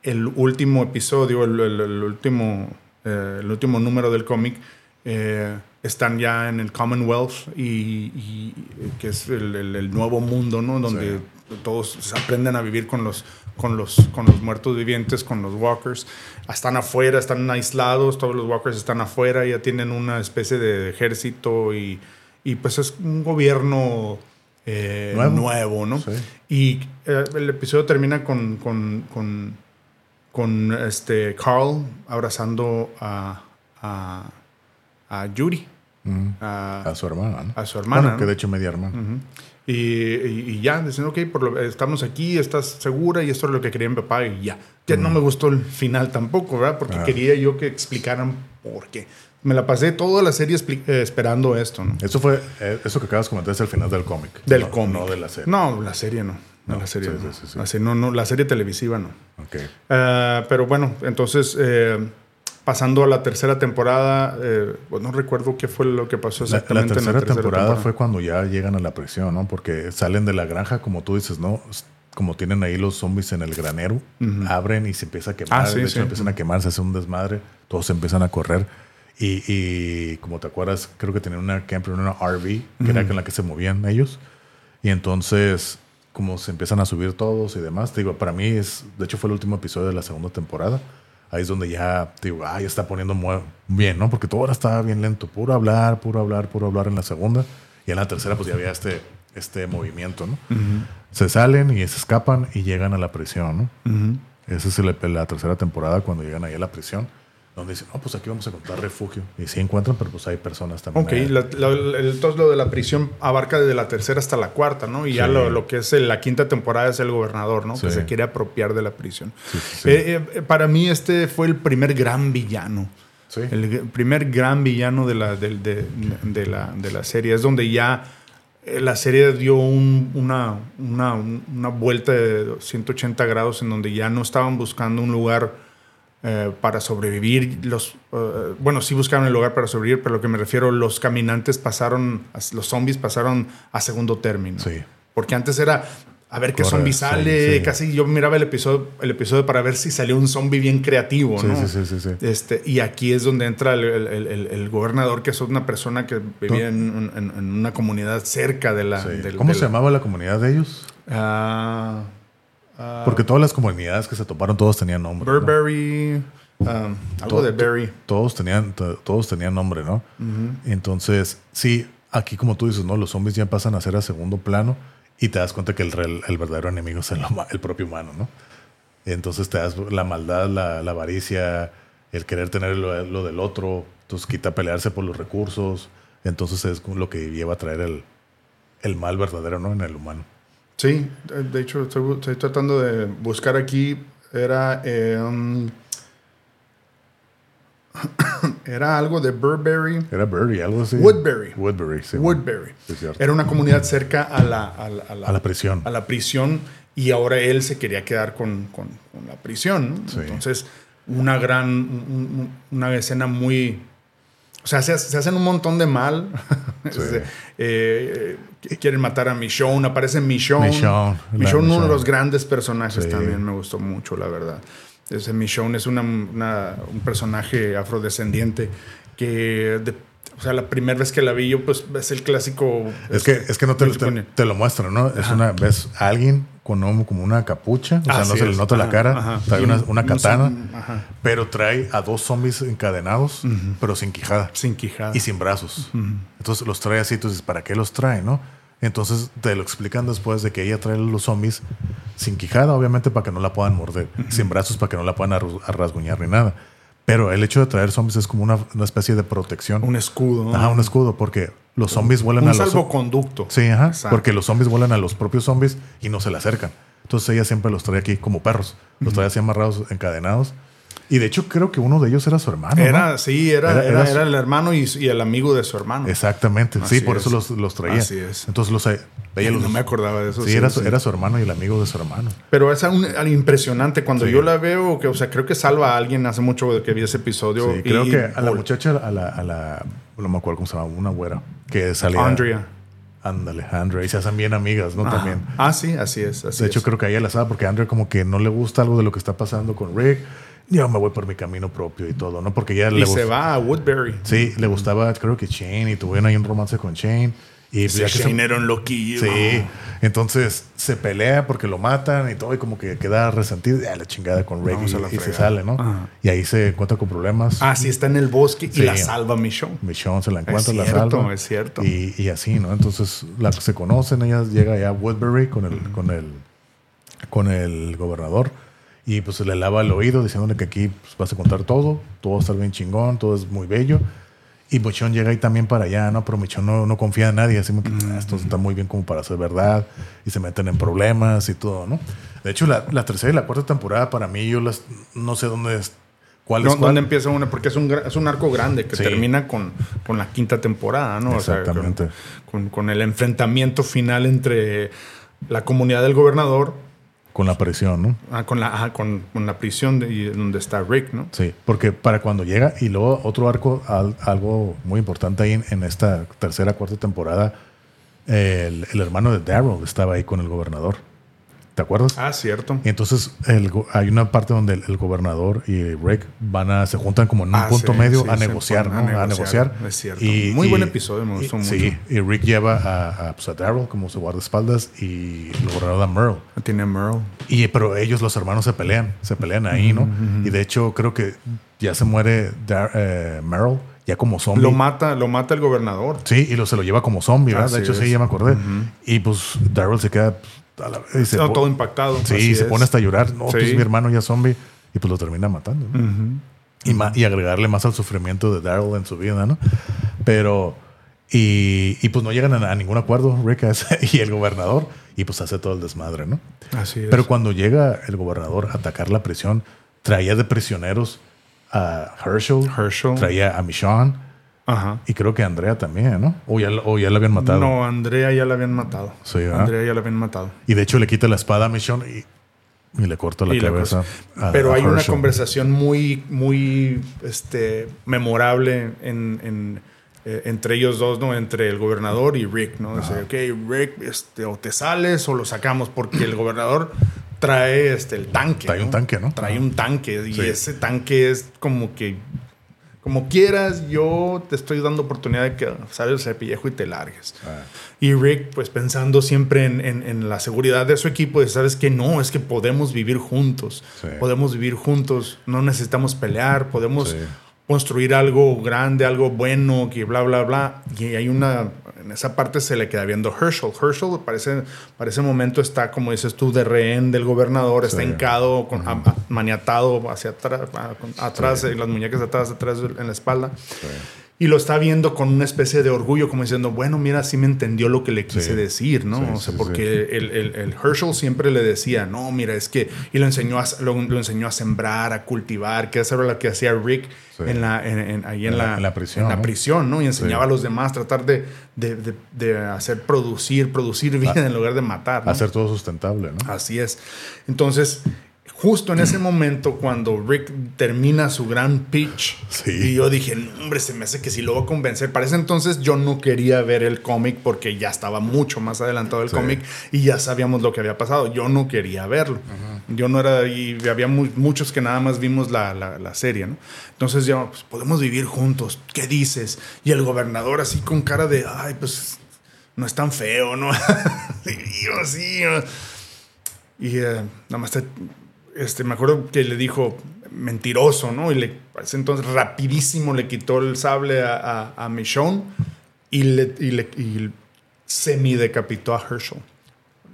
el último episodio, el, el último, eh, el último número del cómic. Eh, están ya en el Commonwealth y, que es el, nuevo mundo, ¿no? Donde todos aprenden a vivir con los, con, los, con los muertos vivientes, con los walkers. Están afuera, están aislados, todos los walkers están afuera, ya tienen una especie de ejército y, y pues es un gobierno eh, nuevo. ¿no? Y eh, el episodio termina con, con, con, con, este Carl abrazando a, a, a Yuri. a, su hermana. A su hermana. que de hecho media hermana. Y, ya, dicen, ok, por estamos aquí, estás segura y esto es lo que quería mi papá y ya. Ya no me gustó el final tampoco, ¿verdad? Porque quería yo que explicaran por qué. Me la pasé toda la serie eh, esperando esto, ¿no? Eso fue, eh, eso que acabas de comentar es el final del cómic. Del cómic. No de la serie. No, la serie no. No, la serie no. no, la serie televisiva no. Ok. Ah, pero bueno, entonces... Eh, pasando a la tercera temporada, eh, no recuerdo qué fue lo que pasó exactamente. La, tercera, temporada, fue cuando ya llegan a la prisión, ¿no? Porque salen de la granja, como tú dices, ¿no? como tienen ahí los zombies en el granero, abren y se empieza a quemar. Ah, sí, de hecho, sí. empiezan a quemar, se hace un desmadre, todos empiezan a correr. Y, y como te acuerdas, creo que tenían una camper, una RV, que era con la que se movían ellos. Y entonces, como se empiezan a subir todos y demás, te digo, para mí es, de hecho fue el último episodio de la segunda temporada. Ahí es donde ya, te digo, ah, ya está poniendo bien, ¿no? Porque todo ahora estaba bien lento, puro hablar, puro hablar, puro hablar en la segunda. Y en la tercera, pues ya había este, este movimiento, ¿no? Se salen y se escapan y llegan a la prisión, ¿no? Esa es el- la tercera temporada cuando llegan ahí a la prisión, donde dicen, no, pues aquí vamos a encontrar refugio. Y sí encuentran, pero pues hay personas también. Ok, la- entonces lo de la prisión abarca desde la tercera hasta la cuarta, ¿no? Y ya lo, lo que es la quinta temporada es el gobernador, ¿no? Que se quiere apropiar de la prisión. Sí, sí. Eh, eh, para mí este fue el primer gran villano. Sí. El primer gran villano de la, de, de la, de la serie. Es donde ya eh, la serie dio un- una, una, una vuelta de 180 grados en donde ya no estaban buscando un lugar eh, para sobrevivir. Los, eh, bueno, sí buscaban el lugar para sobrevivir, pero lo que me refiero, los caminantes pasaron, los zombies pasaron a segundo término. Sí. Porque antes era a ver qué Corre, zombie sale. sí. Casi yo miraba el episodio, el episodio para ver si salió un zombie bien creativo, Sí, ¿no? sí, sí, sí, sí. Este, y aquí es donde entra el, el- el- gobernador, que es una persona que vivía en, en- en una comunidad cerca de la. Del- ¿Cómo se la- llamaba la comunidad de ellos? Ah, ah, Porque todas las comunidades que se toparon, todos tenían nombre. ¿no? Burberry. um, algo de Berry. Todos tenían, to- todos tenían nombre, ¿no? Entonces, sí, aquí como tú dices, ¿no? Los zombies ya pasan a ser a segundo plano y te das cuenta que el, real- el verdadero enemigo es el propio humano, ¿no? Entonces te das la maldad, la, la avaricia, el querer tener lo, lo del otro, entonces quita pelearse por los recursos, entonces es lo que lleva a traer el, el mal verdadero, ¿no? En el humano. Sí, de hecho estoy, tratando de buscar aquí. Era. eh, um, era algo de Burberry. Era Burry, algo así. Woodbury. Woodbury, sí. Woodbury. Era una comunidad cerca a la, a la, a la- A la prisión. a la prisión y ahora él se quería quedar con, con- con la prisión. ¿no? Sí. Entonces, una gran, un- un- una escena muy... O sea, se, se hacen un montón de mal. Sí. Este, eh, eh, quieren matar a Michonne, aparece Michonne. Michonne, Michonne, uno de los grandes personajes Sí. también, me gustó mucho, la verdad. Ese Michonne es una, una- un personaje afrodescendiente que... de- o sea, la primera vez que la vi yo, pues es el clásico... Es que, es que no te, lo muestran, ¿no? Es una, ves a alguien como una capucha, o sea, no se le nota la cara, ajá. trae una, un- una un- katana, pero trae a dos zombies encadenados, pero sin quijada Sin quijada. y sin brazos. Entonces los trae así, entonces, ¿para qué los trae, no? Entonces te lo explican después de que ella trae los zombies sin quijada, obviamente, para que no la puedan morder, sin brazos para que no la puedan arru- a rasguñar ni nada. Pero el hecho de traer zombies es como una, una especie de protección. Un escudo. ¿no? Ajá, un escudo, porque los zombies vuelan Un a los... salvoconducto. Sí, ajá. Exacto. Porque los zombies vuelan a los propios zombies y no se le acercan. Entonces ella siempre los trae aquí como perros. Los trae así amarrados, encadenados. Y de hecho creo que uno de ellos era su hermano. ¿no? Era, sí, era, Era- el hermano y, y el amigo de su hermano. Exactamente. Así sí, por eso es. los, los traía. Así es. Entonces los... Ella los no me acordaba de eso. Sí, era, su, era su hermano y el amigo de su hermano. Pero es un- algo impresionante cuando Sí. yo la veo, que, o sea, creo que salva a alguien hace mucho que vi ese episodio. Sí, creo y- que a la muchacha, a la, a la... No me acuerdo cómo se llama. Una güera. Que salía... Andrea. Ándale, Andrea. Y se hacen bien amigas, ¿no? Ajá. También. Ah, sí, así es. Así De hecho, es. creo que a ella la sabe porque Andrea como que no le gusta algo de lo que está pasando con Rick. Yo me voy por mi camino propio y todo, ¿no? Porque ya y le se va a Woodbury. Sí, le gustaba, creo que Shane y tuvieron ahí un romance con Shane. Y Ese ya que se- Shane era un loquillo. Sí, entonces se pelea porque lo matan y todo, y como que queda resentido. Ya la chingada con Rick Vamos y, a la y se sale, ¿no? Ajá. Y ahí se encuentra con problemas. Ah, sí, está en el bosque y la salva Michonne. Michonne se la encuentra, Es la cierto, salva. es cierto. Y, y así, ¿no? Entonces la, se conocen, ella llega ya a Woodbury con el, con el, con el gobernador y pues le lava el oído diciéndole que aquí pues, vas a contar todo, todo va a estar bien chingón, todo es muy bello. Y Michonne llega ahí también para allá, ¿no? Pero Michonne no, no confía en nadie, así que "Ah, esto está muy bien como para ser verdad y se meten en problemas y todo, ¿no? De hecho, la, la tercera y la cuarta temporada para mí, yo las no sé dónde es, cuál es ¿Dó- cuál. ¿Dónde empieza una? Porque es un, es un arco grande que Sí. termina con, con la quinta temporada, ¿no? O sea, con- Exactamente. con, con el enfrentamiento final entre la comunidad del gobernador Con la presión, ¿no? ah, con, la, ah, con, con la prisión de, y donde está Rick, ¿no? Sí, porque para cuando llega, y luego otro arco, al- algo muy importante ahí en, en esta tercera, cuarta temporada, el, el hermano de Daryl estaba ahí con el gobernador. ¿Te acuerdas? Ah, cierto. Y entonces el hay una parte donde el, el gobernador y Rick van a se juntan como en un Ah, punto sí, medio sí, a negociar, ¿no? a A negociar, es cierto. Muy buen episodio, me gustó y- mucho. Sí, y Rick lleva a, a, pues, a Daryl como su guardaespaldas y el gobernador a Merle. Tiene Merle. Y pero ellos, los hermanos, se pelean, se pelean ahí, ¿no? Y de hecho, creo que ya se muere Dar- eh, Merle, ya como zombie. Lo mata, lo mata el gobernador. Sí, y lo, se lo lleva como zombie, ¿verdad? Así de hecho, es. sí, ya me acordé. Y pues Daryl se queda pues, a la- se No, todo impactado. Sí, se es. pone hasta a llorar. No, Sí. pues mi hermano ya zombie. Y pues lo termina matando. ¿no? y, ma- y agregarle más al sufrimiento de Daryl en su vida, ¿no? Pero. Y, y pues no llegan a, a ningún acuerdo, Rick y el gobernador. Y pues hace todo el desmadre, ¿no? Así es. Pero cuando llega el gobernador a atacar la prisión, traía de prisioneros a Herschel, Herschel. traía a Michonne Ajá. y creo que Andrea también, ¿no? O ya, o ya la habían matado. No, Andrea ya la habían matado. Sí, ¿verdad? Andrea ya la habían matado. Y de hecho le quita la espada a Michonne y, y le corta la Y la cabeza. a- Pero a hay una conversación muy, muy este, memorable en, en, eh, entre ellos dos, ¿no? Entre el gobernador y Rick, ¿no? Dice, ok, Rick, este, o te sales o lo sacamos, porque el gobernador trae este, el tanque. Trae un tanque, ¿no? Trae un tanque. Y Sí. ese tanque es como que. Como quieras, yo te estoy dando oportunidad de que sales el pellejo y te largues. Ah. Y Rick, pues pensando siempre en, en- en la seguridad de su equipo, sabes que no, es que podemos vivir juntos. Sí. Podemos vivir juntos, no necesitamos pelear, podemos Sí. Construir algo grande, algo bueno, que bla, bla, bla. Y hay una, en esa parte se le queda viendo Herschel. Herschel parece, para ese momento está, como dices tú, de rehén del gobernador, está Sí. hincado, con, a- a- maniatado hacia atrás, a- con- atrás, eh, las muñecas atrás, atrás en la espalda. Y lo está viendo con una especie de orgullo, como diciendo, bueno, mira, sí me entendió lo que le quise Sí. decir, ¿no? Sí, o sea, sí, porque El, el- el Herschel siempre le decía, no, mira, es que, y lo enseñó a, lo, lo enseñó a sembrar, a cultivar, que eso era lo que hacía Rick en la, en, en- ahí en, En la, la- en la prisión, en la ¿no? prisión, ¿no? Y enseñaba a los demás, tratar de, de, de- de hacer producir, producir vida en lugar de matar. ¿no? Hacer todo sustentable, ¿no? Así es. Entonces, justo en ese momento, cuando Rick termina su gran pitch, Sí. y yo dije, "No, hombre, se me hace que si lo voy a convencer. Para ese entonces yo no quería ver el cómic porque ya estaba mucho más adelantado el Sí. cómic y ya sabíamos lo que había pasado. Yo no quería verlo. Yo no era, y había mu- muchos que nada más vimos la, la- la serie, ¿no? Entonces yo, pues, podemos vivir juntos. ¿Qué dices? Y el gobernador así con cara de, ay, pues no es tan feo, ¿no? y yo ¿no? Y eh, nada más te- este, me acuerdo que le dijo mentiroso, ¿no? Y le, parece entonces rapidísimo le quitó el sable a, a, a Michonne y le, y le y semidecapitó a Herschel.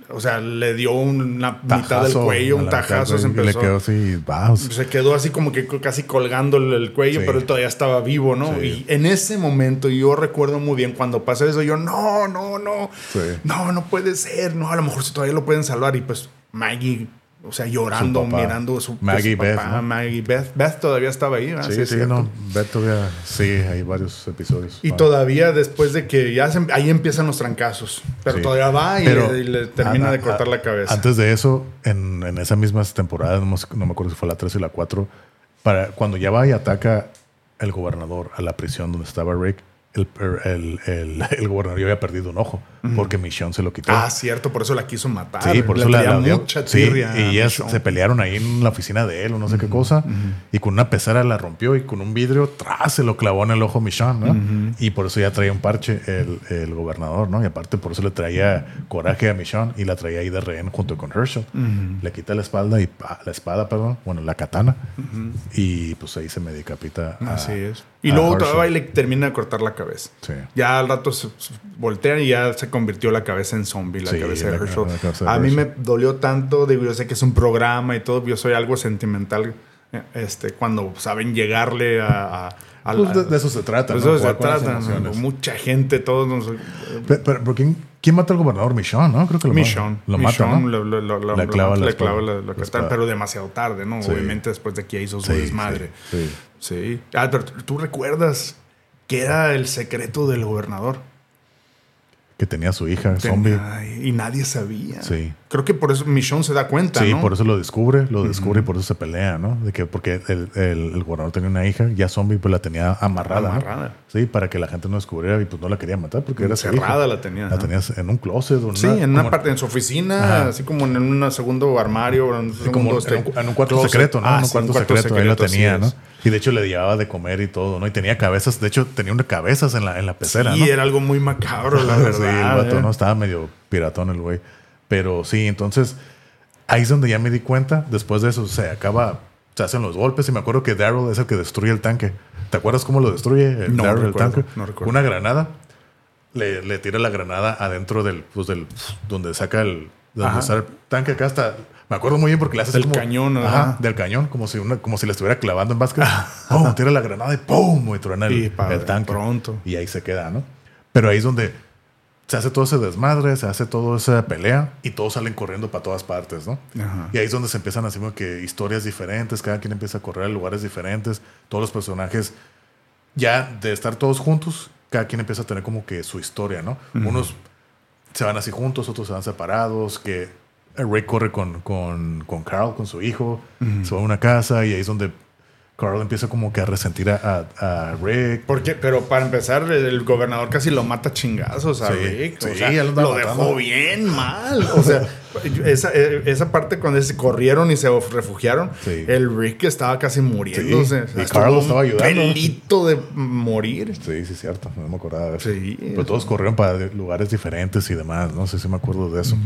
O sea, le dio una mitad del Tajazo, cuello, un tajazo, se y le empezó. quedó así, wow. Se quedó así como que casi colgando el, el cuello, Sí. pero él todavía estaba vivo, ¿no? Sí. Y en ese momento yo recuerdo muy bien cuando pasó eso, yo, no, no, no, Sí. no, no puede ser, no, a lo mejor si todavía lo pueden salvar. Y pues Maggie, o sea, llorando, Su papá. mirando a su, Maggie su Beth, papá, ¿no? Maggie Beth. Beth todavía estaba ahí, ¿verdad? Sí, sí, cierto. no. Beth todavía sigue, hay varios episodios. Y todavía después de que ya se- ahí empiezan los trancazos, pero Sí. todavía va y, Pero- le, y le termina de cortar la cabeza. Antes de eso, en, en esas mismas temporadas, no, me- no me acuerdo si fue la 3 y la 4, para, cuando ya va y ataca el gobernador a la prisión donde estaba Rick, el, el, el, el gobernador había perdido un ojo porque Michonne se lo quitó. ah, cierto, por eso la quiso matar. Sí, por eso la, la mucha Sí, y ellas se pelearon ahí en la oficina de él o no sé qué cosa. Y con una pecera la rompió y con un vidrio tras se lo clavó en el ojo Michonne, ¿no? Y por eso ya traía un parche el, el gobernador, ¿no? Y aparte por eso le traía coraje a Michonne y la traía ahí de rehén junto con Herschel. Le quita la espalda y pa- la espada, perdón, bueno, la katana. Y pues ahí se me decapita. a- Así es. Y luego todavía le termina de cortar la cabeza. Sí. Ya al rato se, se voltea y ya se convirtió la cabeza en zombie, la Sí, cabeza de Herschel. cabeza de a mí me dolió tanto, digo, yo sé que es un programa y todo, yo soy algo sentimental eh, este, cuando saben llegarle a... a- a Pues de, de eso se trata, de ¿no? eso se trata. Mucha gente, todos nos... Pero, pero- pero ¿quién, quién mata al gobernador? Michonne, ¿no? Creo que lo Michonne. mata. Lo mata, Michonne ¿no? lo- lo- lo- lo- Le clava lo- la le clava la- la espada. pero demasiado tarde, ¿no? Sí. Obviamente después de que hizo su Sí, desmadre. sí, Sí. Ah, pero tú recuerdas qué era el secreto del gobernador. que tenía su hija zombie. Ay, y nadie sabía. Sí. Creo que por eso Michonne se da cuenta, Sí, ¿no? por eso lo descubre, lo descubre y por eso se pelea, ¿no? De que porque el, el, el gobernador tenía una hija, ya zombie, pues la tenía amarrada. ¿no? Amarrada. Sí, para que la gente no descubriera y pues no la quería matar porque era. Encerrada la tenía. La tenías en un closet. o Sí, en una como- parte, en su oficina, Ajá. así como en un segundo armario, en un Sí, como segundo en, este, un, en un cuarto closet. secreto, ¿no? Ah, en un sí, cuarto, secreto, ahí la secreto, tenía, ¿no? Y de hecho le llevaba de comer y todo, ¿no? Y tenía cabezas, de hecho tenía una cabezas en la, en la pecera, Sí, ¿no? era algo muy macabro, la verdad. sí, el vato, ¿eh? ¿no? Estaba medio piratón el güey. Pero sí, entonces ahí es donde ya me di cuenta. Después de eso se acaba, se hacen los golpes y me acuerdo que Daryl es el que destruye el tanque. ¿Te acuerdas cómo lo destruye el No Daryl el recuerdo, tanque? no recuerdo. Una granada. Le, le tira la granada adentro del, pues del, donde saca el, donde está el tanque acá hasta, me acuerdo muy bien porque le hace así Del como, cañón, ajá, ajá. del cañón, como si una, como si le estuviera clavando en básquet. ¡Pum! Tira la granada y ¡pum! Y truena el, Y pa- el tanque. pronto. Y ahí se queda, ¿no? Pero ahí es donde se hace todo ese desmadre, se hace toda esa pelea y todos salen corriendo para todas partes, ¿no? Ajá. Y ahí es donde se empiezan así como que historias diferentes, cada quien empieza a correr a lugares diferentes, todos los personajes ya de estar todos juntos, cada quien empieza a tener como que su historia, ¿no? Unos se van así juntos, otros se van separados, que Ray corre con, con, con Carl, con su hijo, se va a una casa y ahí es donde Carl empieza como que a resentir a, a, a Rick. Porque, pero para empezar, el gobernador casi lo mata chingazos a Sí, Rick. O sí, sea, ya lo dejó bien mal. O sea, esa, eh, esa parte cuando se corrieron y se refugiaron, Sí. el Rick estaba casi muriéndose. Sí, y estuvo Carl lo estaba ayudando. pelito de morir. Sí, sí, cierto. No me acordaba de eso. Sí. Pero todos corrieron para lugares diferentes y demás. No sé si me acuerdo de eso.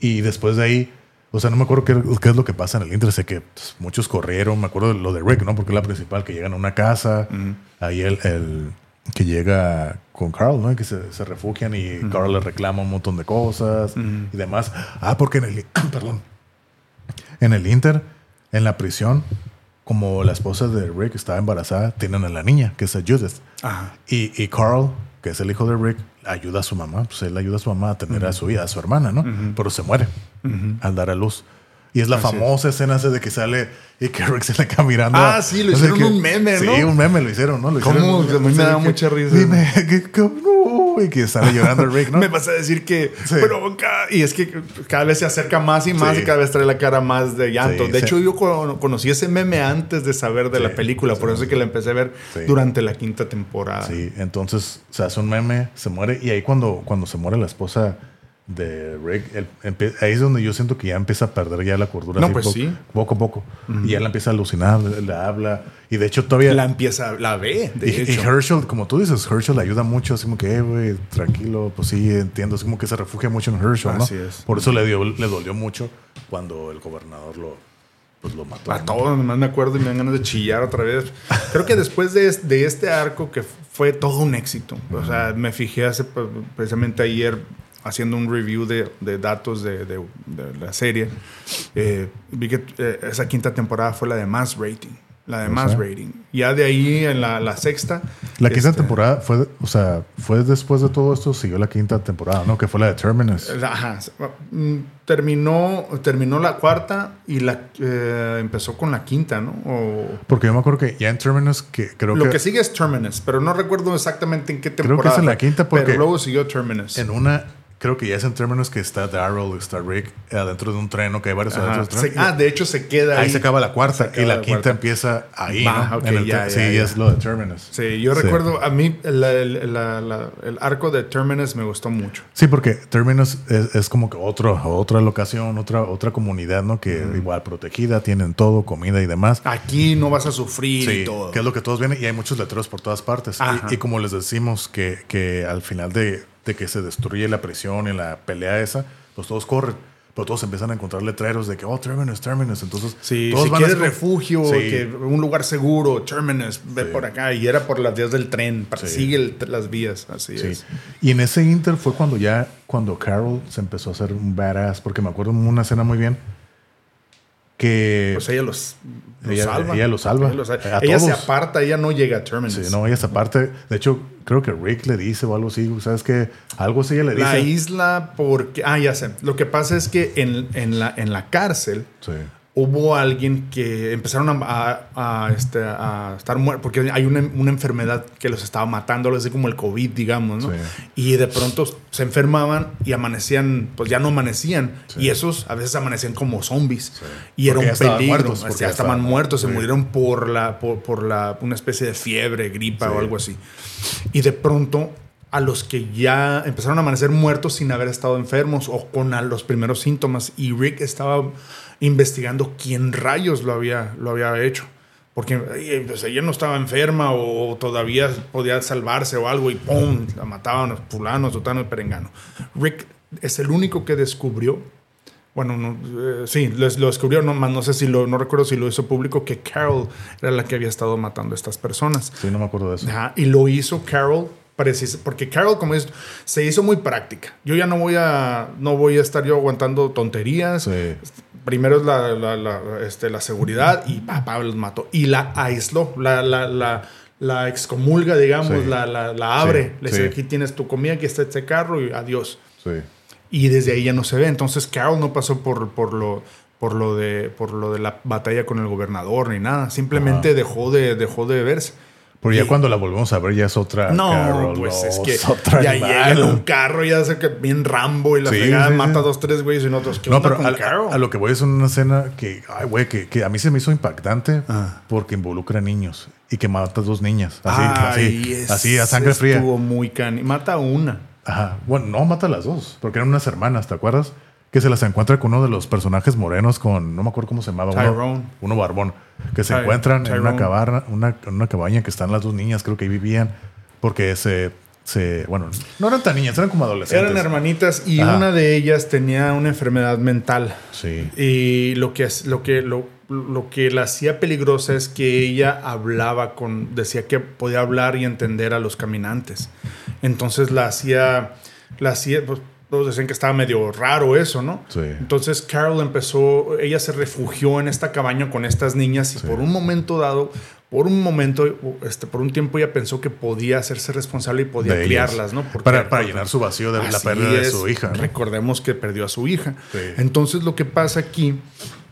Y después de ahí, o sea, no me acuerdo qué, qué es lo que pasa en el Inter. Sé que pues, muchos corrieron. Me acuerdo de lo de Rick, ¿no? Porque es la principal, que llegan a una casa. Ahí el, el que llega con Carl, ¿no? Que se, se refugian y Carl le reclama un montón de cosas y demás. Ah, porque en el, perdón, en el Inter, en la prisión, como la esposa de Rick estaba embarazada, tienen a la niña, que es a Judith. Ajá. Y, y Carl, que es el hijo de Rick, ayuda a su mamá. Pues él ayuda a su mamá a tener a su hija, a su hermana, ¿no? Pero se muere al dar a luz. Y es la Así famosa escena esa de que sale y que Rick se le queda mirando. Ah, a- sí, lo hicieron qué- un meme, ¿no? Sí, un meme lo hicieron, ¿no? Lo ¿Cómo? hicieron- A mí me da que- mucha risa. Dime, que, que- no, y que sale llorando Rick, ¿no? Me vas a decir que, Sí. pero y es que cada vez se acerca más y más Sí. y cada vez trae la cara más de llanto. Sí, de hecho, yo cono- conocí ese meme antes de saber de la película, por eso es que la empecé a ver durante la quinta temporada. Sí, entonces se hace un meme, se muere y ahí cuando, cuando se muere la esposa de Rick, el- ahí es donde yo siento que ya empieza a perder ya la cordura. No, así pues po- sí. Poco a poco. Y ya la empieza a alucinar, le, le habla. Y de hecho todavía... La empieza, la ve, de y, y hecho. Herschel, como tú dices, Herschel le ayuda mucho, así como que, eh, güey, tranquilo, pues sí, entiendo, es como que se refugia mucho en Herschel, ¿no? Así es. Por eso le, dio, le dolió mucho cuando el gobernador lo, pues, lo mató. A ¿no? todos, nomás me acuerdo y me dan ganas de chillar otra vez. Creo que después de, de este arco que fue todo un éxito. O sea, me fijé hace, pues, precisamente ayer haciendo un review de, de datos de, de- de la serie. eh, vi que eh, esa quinta temporada fue la de más rating. La de O más sea. rating. Ya de ahí en la, la sexta. La quinta este, temporada fue, o sea, fue después de todo esto, siguió la quinta temporada, ¿no? Que fue la de Terminus. Ajá. mm, Terminó, terminó la cuarta y la eh, empezó con la quinta, ¿no? O, Porque yo me acuerdo que ya en Terminus, que creo Lo que, que sigue es Terminus, pero no recuerdo exactamente en qué Creo temporada. que es en la quinta porque- Pero luego siguió Terminus. en una, creo que ya es en Terminus que está Daryl, está Rick adentro de un tren. Que hay varios adentro tren. ah, de hecho se queda ahí. ahí se acaba la cuarta y la, la quinta cuarta. empieza ahí, Va, ¿no? ok, En el ya, te- ya, sí, ya. es lo de Terminus. Sí, yo Sí. recuerdo, a mí la- la- el arco de Terminus me gustó mucho. Sí, porque Terminus es, es como que otro, otra locación, otra, otra comunidad, ¿no? Que igual protegida, tienen todo, comida y demás. Aquí no vas a sufrir Sí, y todo. que es lo que todos vienen y hay muchos letreros por todas partes. Y, y como les decimos que, que al final de, de que se destruye la prisión y la pelea esa, pues todos corren. Pero todos empiezan a encontrar letreros de que, oh, Terminus, Terminus. Entonces, Sí, todos si van quieres como- refugio, Sí. que un lugar seguro, Terminus, ve Sí. por acá. Y era por las vías del tren, para- Sí. sigue el- las vías, así Sí. es. Y en ese inter fue cuando ya, cuando Carol se empezó a hacer un badass, porque me acuerdo una escena muy bien que Pues ella los, los Ella- salva. ella los salva. Ella, los- A ella se aparta, ella no llega a Terminus. Sí, no, ella esa parte, de hecho, creo que Rick le dice o algo así, ¿sabes qué? Algo así ella le dice. La isla, porque. Ah, ya sé. Lo que pasa es que en, en la, en la cárcel, Sí. Hubo alguien que empezaron a, a- a, este, a estar muertos, porque hay una, una enfermedad que los estaba matando, así como el COVID, digamos, ¿no? Sí. Y de pronto se enfermaban y amanecían, pues ya no amanecían. Sí. Y esos a veces amanecían como zombies. Y era Porque ya un peligro. muertos, ya ya estaban muertos, se sí. murieron por, la, por, por la, una especie de fiebre, gripa Sí. o algo así. Y de pronto a los que ya empezaron a amanecer muertos sin haber estado enfermos o con los primeros síntomas. Y Rick estaba investigando quién rayos lo había, lo había hecho. Porque eh, pues, ella no estaba enferma o todavía podía salvarse o algo y ¡pum! La mataban, fulano, sotano y perengano. Rick es el único que descubrió, bueno, no, eh, sí, lo, lo descubrió, no, más no sé si lo, no recuerdo si lo hizo público, que Carol era la que había estado matando a estas personas. Sí, no me acuerdo de eso. Ajá, y lo hizo Carol precis- porque Carol como es, se hizo muy práctica. Yo ya no voy a no voy a estar yo aguantando tonterías. Sí. Primero es la, la, la, este, la seguridad y papá los mató. Y la aisló, la, la, la, excomulga, digamos, Sí. la, abre. Le dice, aquí tienes tu comida, aquí está este carro y adiós. Y desde ahí ya no se ve. Entonces Carol no pasó por, por lo por lo de por lo de la batalla con el gobernador ni nada. Simplemente Ajá. dejó de dejó de verse. Pero ya cuando la volvemos a ver ya es otra no, Carol, pues no, es que ya llega en un carro, ya sé que bien Rambo y la Sí, fregada sí, mata sí. a dos, tres güeyes y no otros. ¿Qué No, onda pero con a, Carol? a lo que voy es una escena que, ay, güey, que, que a mí se me hizo impactante Ah. porque involucra niños y que mata a dos niñas. Así, Ay, así, es- así a sangre fría. Estuvo muy cani. Mata a una. Ajá. Bueno, no mata a las dos, porque eran unas hermanas, ¿te acuerdas? Que se las encuentra con uno de los personajes morenos con, no me acuerdo cómo se llamaba, uno, Tyrone. uno barbón, que se Ty- encuentran en una cabarna, una, una cabaña que están las dos niñas, creo que ahí vivían, porque se, se, bueno, no eran tan niñas, eran como adolescentes. Eran hermanitas y Ajá. una de ellas tenía una enfermedad mental. Sí. Y lo que, es- lo que, lo, lo que la hacía peligrosa es que ella hablaba con, decía que podía hablar y entender a los caminantes. Entonces la hacía, la hacía, pues, todos decían que estaba medio raro eso, ¿no? Sí. Entonces Carol empezó, ella se refugió en esta cabaña con estas niñas y Sí. por un momento dado, por un momento, este, por un tiempo ella pensó que podía hacerse responsable y podía de ellas. criarlas, ¿no? Porque- para, para llenar su vacío de la pérdida de su hija. ¿no? Recordemos que perdió a su hija. Sí. Entonces lo que pasa aquí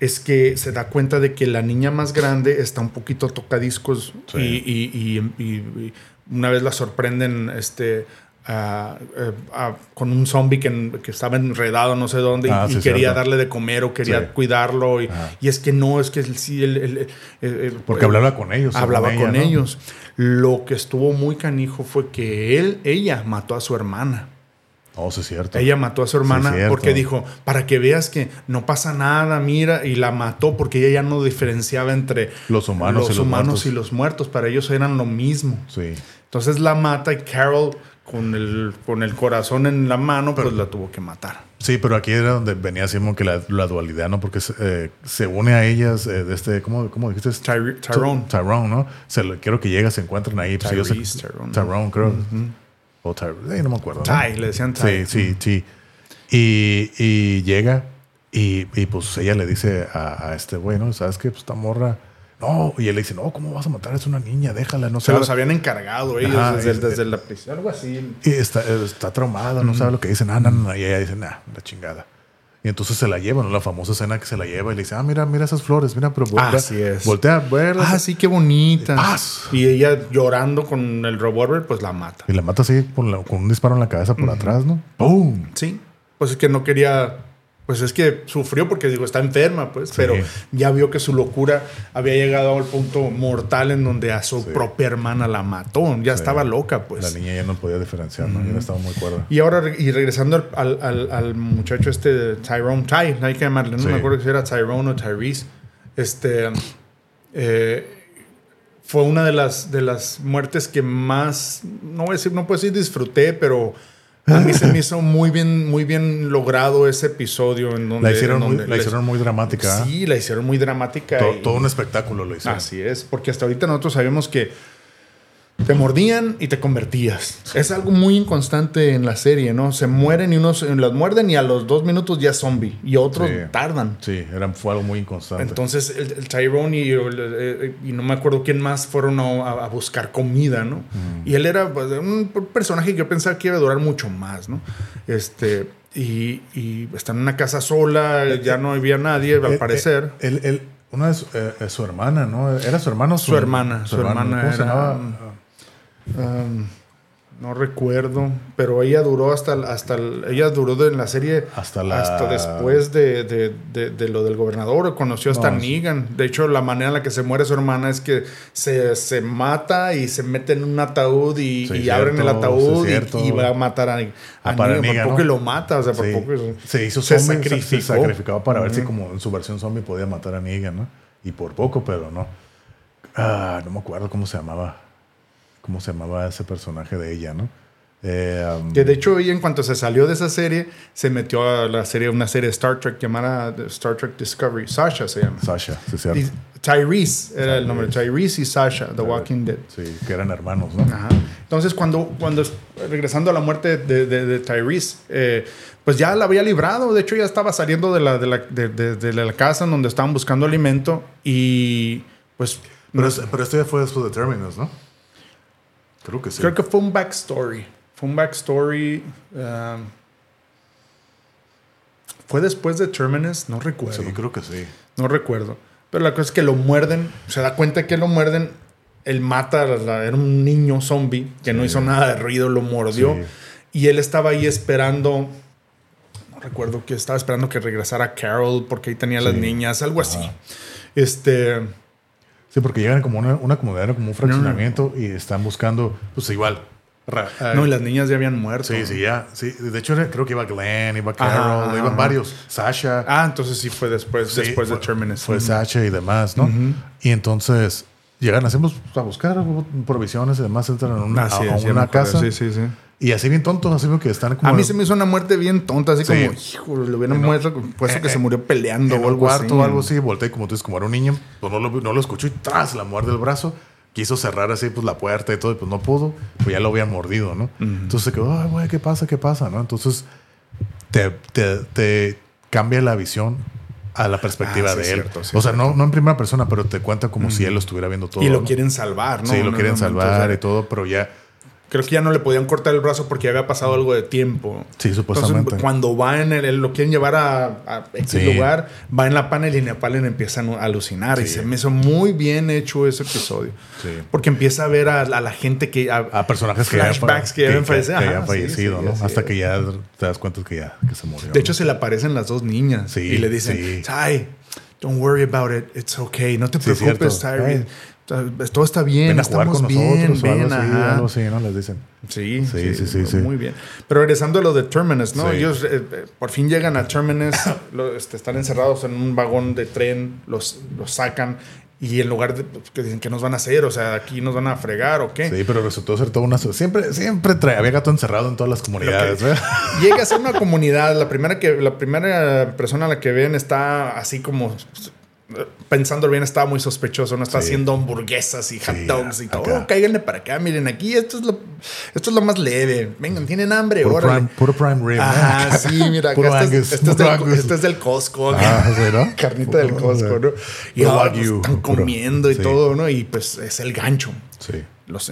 es que se da cuenta de que la niña más grande está un poquito tocadiscos y- y una vez la sorprenden este, eh, con un zombie que, que estaba enredado no sé dónde y- Ah, y, sí, quería cierto. darle de comer o quería Sí. cuidarlo. Y, y es que no, es que sí, el- el- el- Porque hablaba con ellos. hablaba ella, con ¿no? ellos. Lo que estuvo muy canijo fue que él, ella mató a su hermana. Oh, sí, es cierto. Ella mató a su hermana Sí, porque dijo, para que veas que no pasa nada, mira, y la mató porque ella ya no diferenciaba entre Los humanos y los humanos muertos. y los muertos, para ellos eran lo mismo. Sí. Entonces la mata y Carol con el, con el corazón en la mano, pues la tuvo que matar. Sí, pero aquí era donde venía así como que la, la dualidad, ¿no? Porque se, eh, se une a ellas eh, de este, ¿cómo, cómo dijiste? Tyre- Tyrone. Tyrone, ¿no? Se que llega, se encuentran ahí. pues, ellos se- Tyrese, Tyrone. Tyrone, creo. O Tyrone, eh, no me acuerdo. ¿no? Ty, le decían Ty. Sí, sí, sí. Y, y llega y, y, pues ella le dice a, a este güey, ¿no? ¿Sabes qué? Pues esta morra... No, y él le dice, no, ¿cómo vas a matar? Es una niña, déjala, no Se sabe. los habían encargado ellos Ajá, desde, es- desde la prisión, algo así. Y está, está traumada, no sabe lo que dice. Nah, nah. Y ella dice, nah, la chingada. Y entonces se la lleva, ¿no? La famosa escena que se la lleva y le dice, ah, mira, mira esas flores, mira, pero voltea, Así es. voltea a verlas. Ah, sí, qué bonita. Paz. Y ella llorando con el revólver, pues la mata. Y la mata así la- con un disparo en la cabeza por atrás, ¿no? ¡Pum! Sí, pues es que no quería, pues es que sufrió porque digo, está enferma, pues, pero ya vio que su locura había llegado al punto mortal en donde a su Sí. propia hermana la mató, ya Sí. estaba loca, pues. La niña ya no podía diferenciar, ¿no? Ya estaba muy cuerda. Y ahora, y regresando al, al- muchacho este, de Tyrone, Ty, hay que llamarle, no me acuerdo si era Tyrone o Tyrese, este, eh, fue una de las, de las muertes que más, no voy a decir, no puedo decir disfruté, pero a mí se me hizo muy bien, muy bien logrado ese episodio en donde... La hicieron, muy, la les- hicieron muy dramática. ¿eh? Sí, la hicieron muy dramática. todo, y- todo un espectáculo lo hicieron. Así es, porque hasta ahorita nosotros sabemos que te mordían y te convertías. Es algo muy inconstante en la serie, ¿no? Se mueren y unos eh, las muerden y a los dos minutos ya zombie y otros Sí. tardan. Sí, era, fue algo muy inconstante. Entonces el, el Tyrone y, el- eh, y no me acuerdo quién más fueron a, a buscar comida, ¿no? Y él era pues, un personaje que yo pensaba que iba a durar mucho más, ¿no? Este, y, y está en una casa sola, ya no había nadie, al Eh, parecer. eh, él- él- una de su, eh, eh, su hermana, ¿no? ¿Era su hermano? o Su hermana, su hermana ¿Cómo se llamaba? Um, no recuerdo, pero ella duró hasta, el- hasta el- ella duró en la serie Hasta la- hasta después de, de- de- de lo del gobernador, conoció hasta No, Negan. De hecho, la manera en la que se muere su hermana es que se, se mata y se mete en un ataúd y, Sí, y cierto, abren el ataúd y- y, va a matar a, a, A para Negan. Negan, Por poco ¿no? y lo mata, o sea, por Sí. poco. Se hizo se zombie, se- se, sacrificó. sacrificaba para ver si como en su versión zombie podía matar a Negan, ¿no? Y por poco, pero no. Ah, no me acuerdo cómo se llamaba. Cómo se llamaba ese personaje de ella, ¿no? Eh, um, Que de hecho ella en cuanto se salió de esa serie, se metió a la serie, una serie de Star Trek llamada Star Trek Discovery. Sasha se llama. Sasha, sí, cierto. Y Tyrese era el nombre. Tyrese y Sasha, The Walking Dead. Sí, que eran hermanos, ¿no? Ajá. Entonces, cuando, cuando regresando a la muerte de, de, de Tyrese, eh, pues ya la había librado. De hecho, ya estaba saliendo de la, de la, de, la casa en donde estaban buscando alimento y pues Pero, es- pero esto ya fue después de Terminus, ¿no? Creo que sí. creo que fue un backstory. Fue un backstory. um, fue después de Terminus, no recuerdo. Sí, creo que sí. No recuerdo. Pero la cosa es que lo muerden, se da cuenta que lo muerden. Él mata, era un niño zombie que no hizo nada de ruido, lo mordió. Sí. Y él estaba ahí esperando. No recuerdo que estaba esperando que regresara Carol porque ahí tenía las niñas, algo así. Este. Sí, porque llegan como una, una comunidad, como un fraccionamiento y están buscando, pues igual. No, y las niñas ya habían muerto. Sí, sí, ya. Sí. De hecho, creo que iba Glenn, iba Carol, iban varios. Sasha. Ah, entonces sí fue después, Sí, después de Terminus. Fue. Sasha y demás, ¿no? Y entonces llegan, hacemos a buscar provisiones y demás, entran en una, a, una casa. Sí, sí, sí. Y así bien tontos, así que están como A mí se me hizo una muerte bien tonta, así Sí. como, hijo, le hubieran muerto, puesto eh, que se eh, murió peleando en o algo cuarto así. o algo así, volteé como tú dices, como era un niño, pues no lo, no lo escuchó y tras la muerde el brazo. Quiso cerrar así pues la puerta y todo, y pues no pudo, pues ya lo habían mordido, ¿no? Entonces se quedó, ay, güey, ¿qué pasa? ¿Qué pasa? ¿no? Entonces te, te, te cambia la visión a la perspectiva Ah, sí, de él. cierto, sí, o sea, no, no en primera persona, pero te cuenta como si él lo estuviera viendo todo. Y lo ¿no? quieren salvar, ¿no? Sí, lo En quieren salvar y todo, pero ya, Creo que ya no le podían cortar el brazo porque ya había pasado algo de tiempo. sí, supuestamente. Entonces, cuando va en el, él lo quieren llevar a, a X Sí. lugar, va en la panel y en la panel empiezan a alucinar. Y Sí. se me hizo muy bien hecho ese episodio. Sí. Porque empieza a ver a, a la gente que. A, a personajes flashbacks que, ya que Ajá, fallecido, ¿no? Hasta que ya te das cuenta que ya que se murió. De hecho, ¿no? se le aparecen las dos niñas. Y le dicen. Ty, don't worry about it. It's okay. No te preocupes, cierto. Todo está bien. ven a jugar estamos con bien. nosotros o algo ven, así, ajá. algo así, ¿no? Les dicen. Sí, Sí, sí, sí, sí. Muy bien. Pero regresando a lo de Terminus, ¿no? Sí. Ellos eh, eh, por fin llegan a Terminus, lo- este, están encerrados en un vagón de tren, los, los sacan y en lugar de pues, que dicen que nos van a hacer, o sea, aquí nos van a fregar o qué. Sí, pero resultó ser toda una... Siempre, siempre trae, había gato encerrado en todas las comunidades. Llega a ser una comunidad, la primera que la primera persona a la que ven está así como pensando bien, estaba muy sospechoso, no está Sí. haciendo hamburguesas y hot Sí, dogs y todo. Oh, cáiganle para acá, miren, aquí esto es lo esto es lo más leve. Vengan, tienen hambre, Puro prime, puro prime rib. Ajá, sí, mira, Puro acá este, Angus, es, este es del, este es del Costco. Ah, sí, ¿no? Carnita del Costco, ¿no? Y ahora, pues, están comiendo y todo, ¿no? Y pues es el gancho. Sí. Los,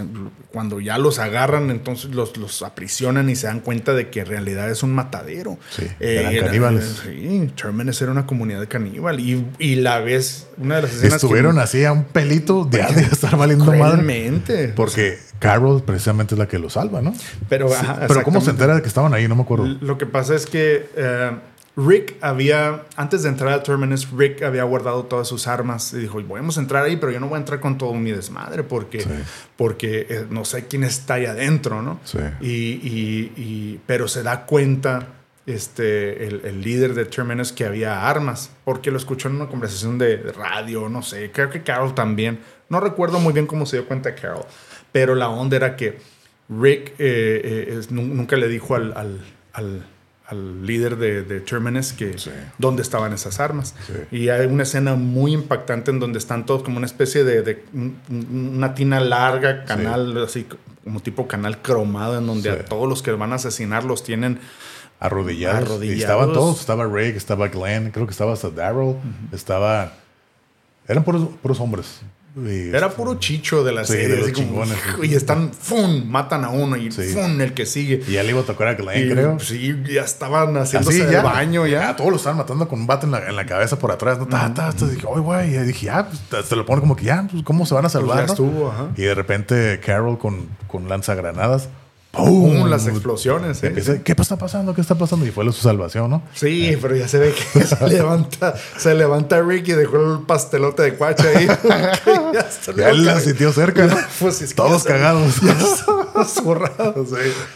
cuando ya los agarran, entonces los, los aprisionan y se dan cuenta de que en realidad es un matadero. Sí, Eh, eran era- caníbales. Sí, Terminus era una comunidad caníbal. Y, y la vez, una de las escenas Estuvieron que, así a un pelito de, de estar valiendo madre. Realmente. Porque Carol precisamente es la que lo salva, ¿no? Pero, Sí, ajá, pero ¿cómo se entera de que estaban ahí? No me acuerdo. Lo que pasa es que eh, Rick había, antes de entrar a Terminus, Rick había guardado todas sus armas y dijo, vamos a entrar ahí, pero yo no voy a entrar con todo mi desmadre porque, Sí. porque eh, no sé quién está ahí adentro, ¿no? Sí. Y, y- y- pero se da cuenta este, el, el líder de Terminus que había armas, porque lo escuchó en una conversación de, radio, no sé, creo que Carol también. No recuerdo muy bien cómo se dio cuenta Carol, pero la onda era que Rick eh, eh, nunca le dijo al, al- al- al líder de, de Terminus que Sí. dónde estaban esas armas. Sí. Y hay una escena muy impactante en donde están todos como una especie de, de un- un- una tina larga, canal, así como tipo canal cromado, en donde a todos los que van a asesinar los tienen Arrodillados. Arrodillados. Y estaban todos. Estaba Rick, estaba Glenn, creo que estaba hasta Daryl. Estaba... Eran puros, puros hombres. Era puro chicho de la Sí, serie. de así como, y están, ¡fum! Matan a uno y Sí. ¡fum! El que sigue. y ya le iba a tocar a Glenn, Y, creo. Sí, ya estaban haciéndose Así el baño ya. Ah, todos lo estaban matando con un bate en la, en la cabeza por atrás. ¿no? Ta, ta, ta. Dije, oye, güey. Y dije, ya, pues, te lo ponen como que ya, pues, ¿cómo se van a salvar? ya no? estuvo, ajá. Y de repente Carol con, con lanzagranadas. ¡Pum! Las explosiones. ¿eh? Empieza, ¿Qué está pasando? ¿Qué está pasando? Y fue su salvación, ¿no? Sí, pero ya se ve que se levanta, se levanta Rick y dejó el pastelote de cuacha ahí. ya Ya él la sintió cerca, ¿no? Pues es que Todos ya se- cagados. ya estaban zurrados.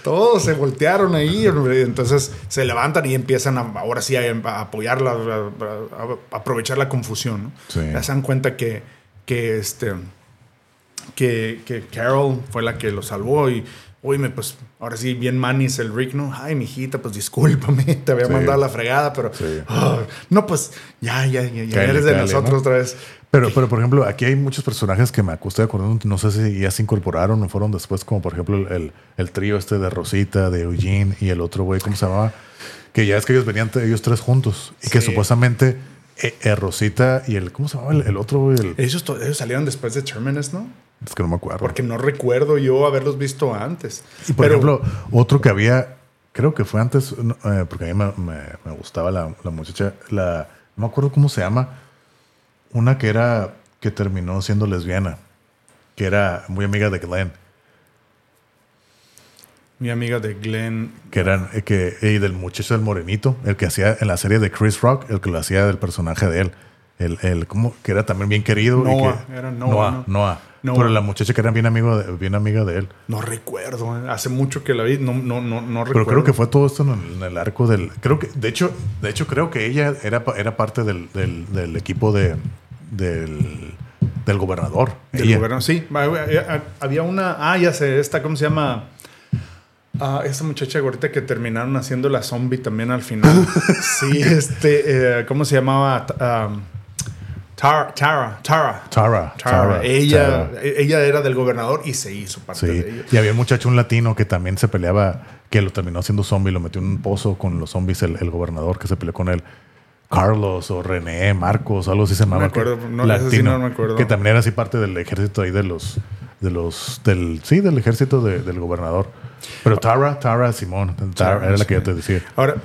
Todos se voltearon ahí. Entonces se levantan y empiezan a, ahora sí a, a apoyarla, a, a- a aprovechar la confusión. ¿no? Sí. Ya se dan cuenta que, que este que, que Carol fue la que lo salvó y oíme, pues ahora sí, bien manis el Rick, ¿no? Ay, mijita, pues discúlpame, te había Sí. mandado la fregada, pero Sí. ah, no, pues ya, ya, ya, ya eres de nosotros ¿no? otra vez. Pero, pero, por ejemplo, aquí hay muchos personajes que me estoy acordando, no sé si ya se incorporaron o fueron después, como por ejemplo el, el trío este de Rosita, de Eugene y el otro güey, ¿cómo se llamaba? Que ya es que ellos venían ellos tres juntos y que Sí. supuestamente eh, eh, Rosita y el, ¿cómo se llamaba? El, el otro güey, el- Ellos, ellos salieron después de Terminus, ¿no? Es que no me acuerdo. Porque no recuerdo yo haberlos visto antes. Y por Pero- ejemplo, otro que había, creo que fue antes, eh, porque a mí me, me- me gustaba la, la muchacha, la, no me acuerdo cómo se llama, una que era, que terminó siendo lesbiana, que era muy amiga de Glenn, mi amiga de Glenn, que eran, eh, que, y del muchacho del morenito, el que hacía en la serie de Chris Rock, el que lo hacía del personaje de él. El, el, como que era también bien querido. y Noah, que- era Noah, Noah, ¿no? Noah. Noah. Pero la muchacha que era bien, amigo de- bien amiga de él. no recuerdo, ¿eh? hace mucho que la vi, no, no, no, no Pero recuerdo. creo que fue todo esto en el, en el arco del. Creo que, de hecho, de hecho, creo que ella era, era parte del, del, del equipo de, del, del gobernador. Del Ella. gobierno, sí. Había- Había una. Ah, ya sé, esta, ¿cómo se llama? Ah, esta muchacha ahorita que terminaron haciendo la zombie también al final. sí, este. eh, ¿Cómo se llamaba? Um, Tara. Tara. Tara. Tara. Tara. Ella, Tara. ella era del gobernador y se hizo parte Sí. de ella. Y había un muchacho, un latino, que también se peleaba, que lo terminó haciendo zombie, lo metió en un pozo con los zombies, el, el gobernador que se peleó con él. Carlos o René, Marcos, algo así se llamaba. acuerdo, que- no, ese sí no me acuerdo. Que también era así parte del ejército ahí de los, de los, del, sí, del ejército de- del gobernador. Pero Tara, Tara Simón, Tara, Tara, era la que yo te decía. Ahora,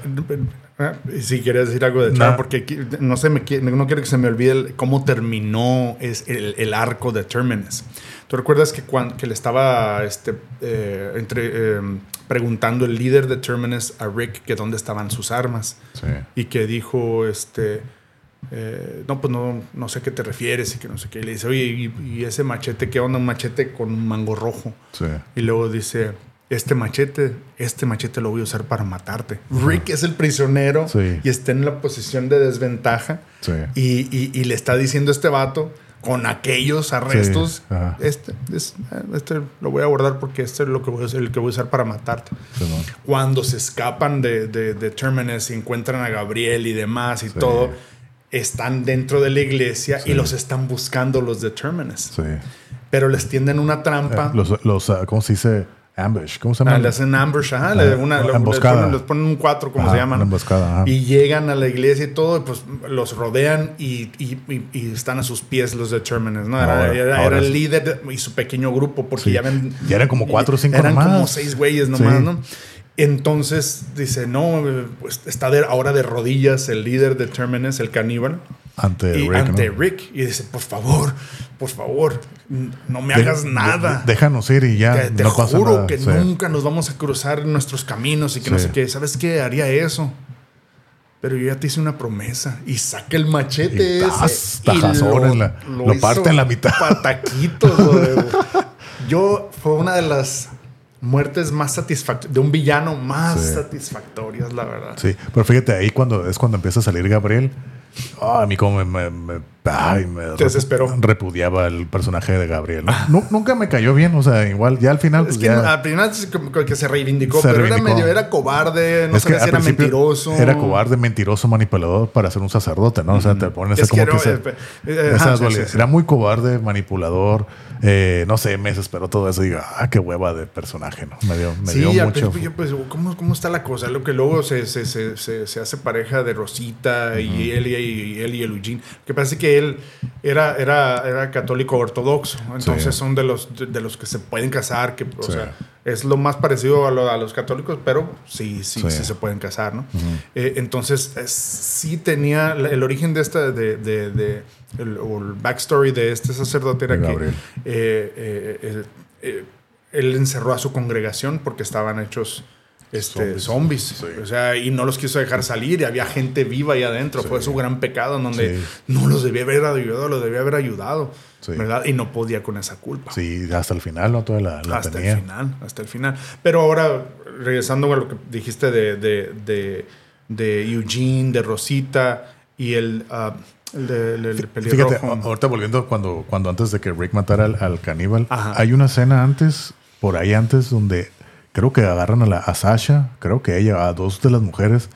si quieres decir algo de Nah. porque no, sé, me, no quiero que se me olvide cómo terminó es el, el arco de Terminus. ¿Tú recuerdas que, cuando, que le estaba este, eh, entre, eh, preguntando el líder de Terminus a Rick que dónde estaban sus armas? Sí. Y que dijo, este, eh, no, pues no, no sé a qué te refieres y que no sé qué. Y le dice, oye, ¿y, y ese machete qué onda? Un machete con un mango rojo. Sí. Y luego dice, este machete, este machete lo voy a usar para matarte. Rick es el prisionero Sí. y está en la posición de desventaja. Sí. Y, y- y le está diciendo este vato con aquellos arrestos, Sí, este, es- este lo voy a guardar porque este es lo que voy a, hacer- el que voy a usar para matarte. Simón. Cuando se escapan de, de, de Terminus y encuentran a Gabriel y demás y todo, están dentro de la iglesia y los están buscando los de Terminus. Pero les tienden una trampa. Eh, Los, los, ah, ¿cómo se dice? Ambush. ¿Cómo se llama? Ah, le hacen ambush, ajá, le- una, emboscada. Les ponen, les ponen un 4, como Ajá, se llaman. una emboscada, ajá. Y llegan a la iglesia y todo, y pues los rodean y, y- y- y están a sus pies los de Terminus, ¿no? Era, Ahora- era- ahora era el líder y su pequeño grupo, porque Sí. ya ven. Ya eran como cuatro o cinco Eran nomás. como seis güeyes nomás, Sí. ¿no? Entonces dice, no, pues está de- ahora de rodillas el líder de Terminus, el caníbal, Ante y Rick, ante ¿no? Rick. Y dice, por favor, por favor, no me De- hagas nada. de- déjanos ir y ya. Te, te no pasa juro nada. que Sí. nunca nos vamos a cruzar nuestros caminos y que no sé qué. ¿Sabes qué? Haría eso. Pero yo ya te hice una promesa. Y saca el machete Y ese. la- lo hizo parte en la mitad. Pataquitos, güey. Yo fue una de las muertes más satisfactorias, de un villano más Sí. satisfactorias, la verdad. Sí, pero fíjate, ahí cuando es cuando empieza a salir Gabriel, ah, a mí como me, me, me- ay, me Te desesperó. repudiaba el personaje de Gabriel. ¿no? Nu- nunca me cayó bien, o sea, igual ya al final Es pues, que ya- al final es que se reivindicó, Se pero reivindicó. era medio, era cobarde, no es que sabía si era mentiroso. Era cobarde, mentiroso, manipulador para ser un sacerdote, ¿no? O sea, te ponen esa como que eh, eh, esa ajá, sí, dualidad. sí, sí. Era muy cobarde, manipulador, eh, no sé, me desesperó todo eso. Digo, ah, qué hueva de personaje, ¿no? Me dio, me dio mucho. yo, pues, ¿cómo, ¿cómo está la cosa? Lo que luego se, se, se, hace pareja de Rosita y él y y él y el Eugene. Lo que pasa es que él era, era, era católico ortodoxo, entonces son de los, de, los que se pueden casar, que, o sea, es lo más parecido a, a, los católicos, pero sí, sí, sí, se pueden casar, ¿no? Eh, entonces, sí tenía el origen de esta, de, de, de el, o el backstory de este sacerdote era que eh, eh, eh, él encerró a su congregación porque estaban hechos este, zombies. O sea, y no los quiso dejar salir y había gente viva ahí adentro. Fue su gran pecado en donde no los debía haber ayudado, los debía haber ayudado. ¿Verdad? Y no podía con esa culpa. Sí, hasta el final, ¿no? Toda la, hasta el final, hasta el final. Pero ahora, regresando a lo que dijiste de, de, de, Eugene, de Rosita y el... Uh, el, Fíjate, ahorita volviendo cuando, cuando antes de que Rick matara al, caníbal, hay una escena antes, por ahí antes, donde creo que agarran a, la, a Sasha, creo que ella, a dos de las mujeres,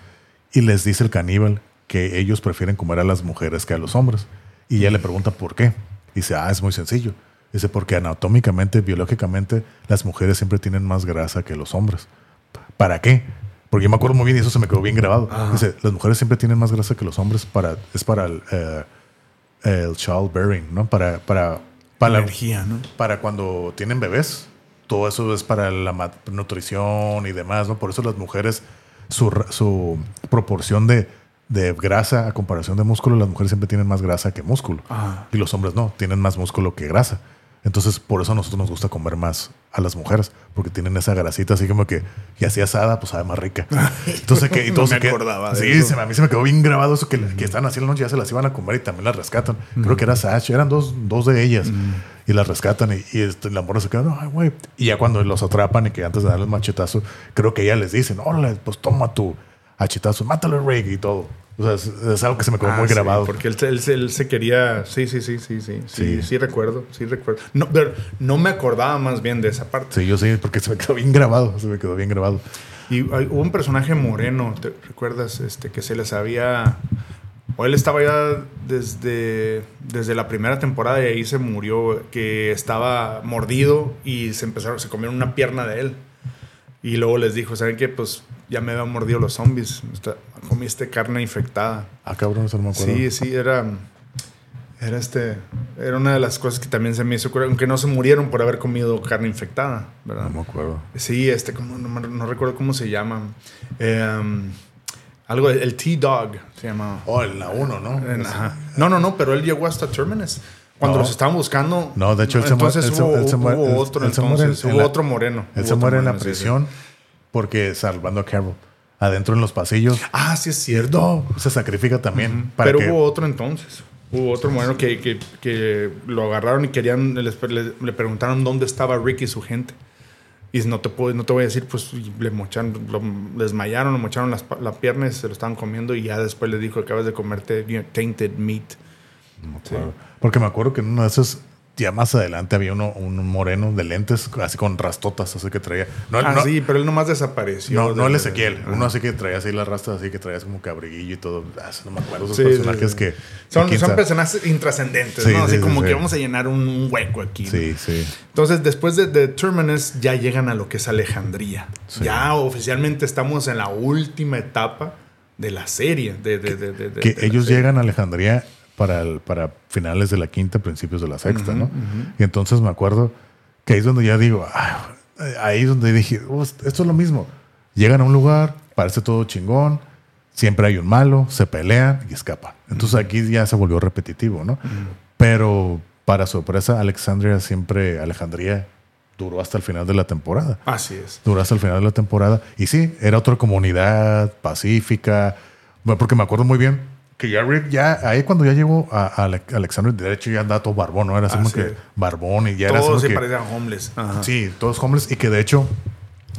y les dice el caníbal que ellos prefieren comer a las mujeres que a los hombres. Y ella le pregunta por qué. Dice, ah, es muy sencillo. Dice, porque anatómicamente, biológicamente, las mujeres siempre tienen más grasa que los hombres. ¿Para qué? Porque yo me acuerdo muy bien y eso se me quedó bien grabado. Dice, las mujeres siempre tienen más grasa que los hombres para, es para el, uh, el childbearing, ¿no? Para, para, para la energía, ¿no? Para cuando tienen bebés. Todo eso es para la nutrición y demás, ¿no? Por eso las mujeres, su, su proporción de, de grasa a comparación de músculo, las mujeres siempre tienen más grasa que músculo. Y los hombres no, tienen más músculo que grasa. Entonces, por eso a nosotros nos gusta comer más a las mujeres, porque tienen esa grasita así como que, y así asada, pues sabe más rica. Entonces, que, y todo me acordaba Sí, Se, a mí se me quedó bien grabado eso que, que están así la noche, ya se las iban a comer y también las rescatan. Creo que era Sash, eran dos, dos de ellas, y las rescatan y, y este, la morra se queda, ay, güey. Y ya cuando los atrapan y que antes de darles machetazo, creo que ella les dicen, órale, pues toma tu hachetazo, mátalo, Rick y todo. O sea, es, algo que se me quedó ah, muy grabado. Porque él, él, se quería. Sí, sí, sí, sí, sí. Sí, sí, recuerdo. Sí, recuerdo. No, pero no me acordaba más bien de esa parte. Sí, yo sí, porque se me quedó bien grabado. Se me quedó bien grabado. Y hubo un personaje moreno, ¿te recuerdas? Este, que se les había. O él estaba ya desde, desde la primera temporada y ahí se murió, que estaba mordido y se empezaron, se comieron una pierna de él. Y luego les dijo, ¿saben qué? Pues ya me habían mordido los zombies. comiste carne infectada. Ah, cabrón, eso no me acuerdo. Sí, sí, era. Era este. Era una de las cosas que también se me hizo aunque no se murieron por haber comido carne infectada, ¿verdad? No me acuerdo. Sí, este, como, no, recuerdo cómo se llama. Em, algo, el T-Dog se llama. Oh, el la 1, ¿no? No, no, no, pero él llegó hasta Terminus. Cuando los estaban buscando. No, de hecho, él entonces se. Hubo, otro, entonces, hubo otro moreno. Él se muere en la prisión porque salvando a Carol adentro en los pasillos. Ah, sí es cierto. Se sacrifica también. Pero hubo otro entonces. Hubo otro bueno que, que, que, lo agarraron y querían, le, le, preguntaron dónde estaba Rick y su gente. Y no te, puedo, no te voy a decir, pues le mocharon, lo desmayaron, le mocharon las, las piernas, se lo estaban comiendo y ya después le dijo, acabas de comerte tainted meat. Porque me acuerdo que en uno de esos ya más adelante había uno, un moreno de lentes, así con rastotas, así que traía. No, ah, sí, pero él nomás desapareció. No, no el Ezequiel. uno así que traía así las rastas, así que traía como cabriguillo y todo. Ah, no me acuerdo. Esos personajes que. Son, son personajes intrascendentes, ¿no? Así como que vamos a llenar un hueco aquí. Sí, sí. Entonces, después de, de, Terminus, ya llegan a lo que es Alejandría. Ya oficialmente estamos en la última etapa de la serie. De, de, que ellos llegan a Alejandría para, para finales de la quinta, principios de la sexta, ¿no? Y entonces me acuerdo que ahí es donde ya digo, ahí es donde dije, esto es lo mismo. Llegan a un lugar, parece todo chingón, siempre hay un malo, se pelean y escapan. Entonces aquí ya se volvió repetitivo, ¿no? Pero para sorpresa, Alexandria siempre, Alejandría duró hasta el final de la temporada. Así es. Duró hasta el final de la temporada. Y sí, era otra comunidad pacífica. porque me acuerdo muy bien que ya Rick, ya ahí cuando ya llegó a, a Alexander, de hecho ya andaba todo barbón, ¿no? Era así como que barbón y ya todos era Todos se parecían homeless. Sí, todos homeless y que de hecho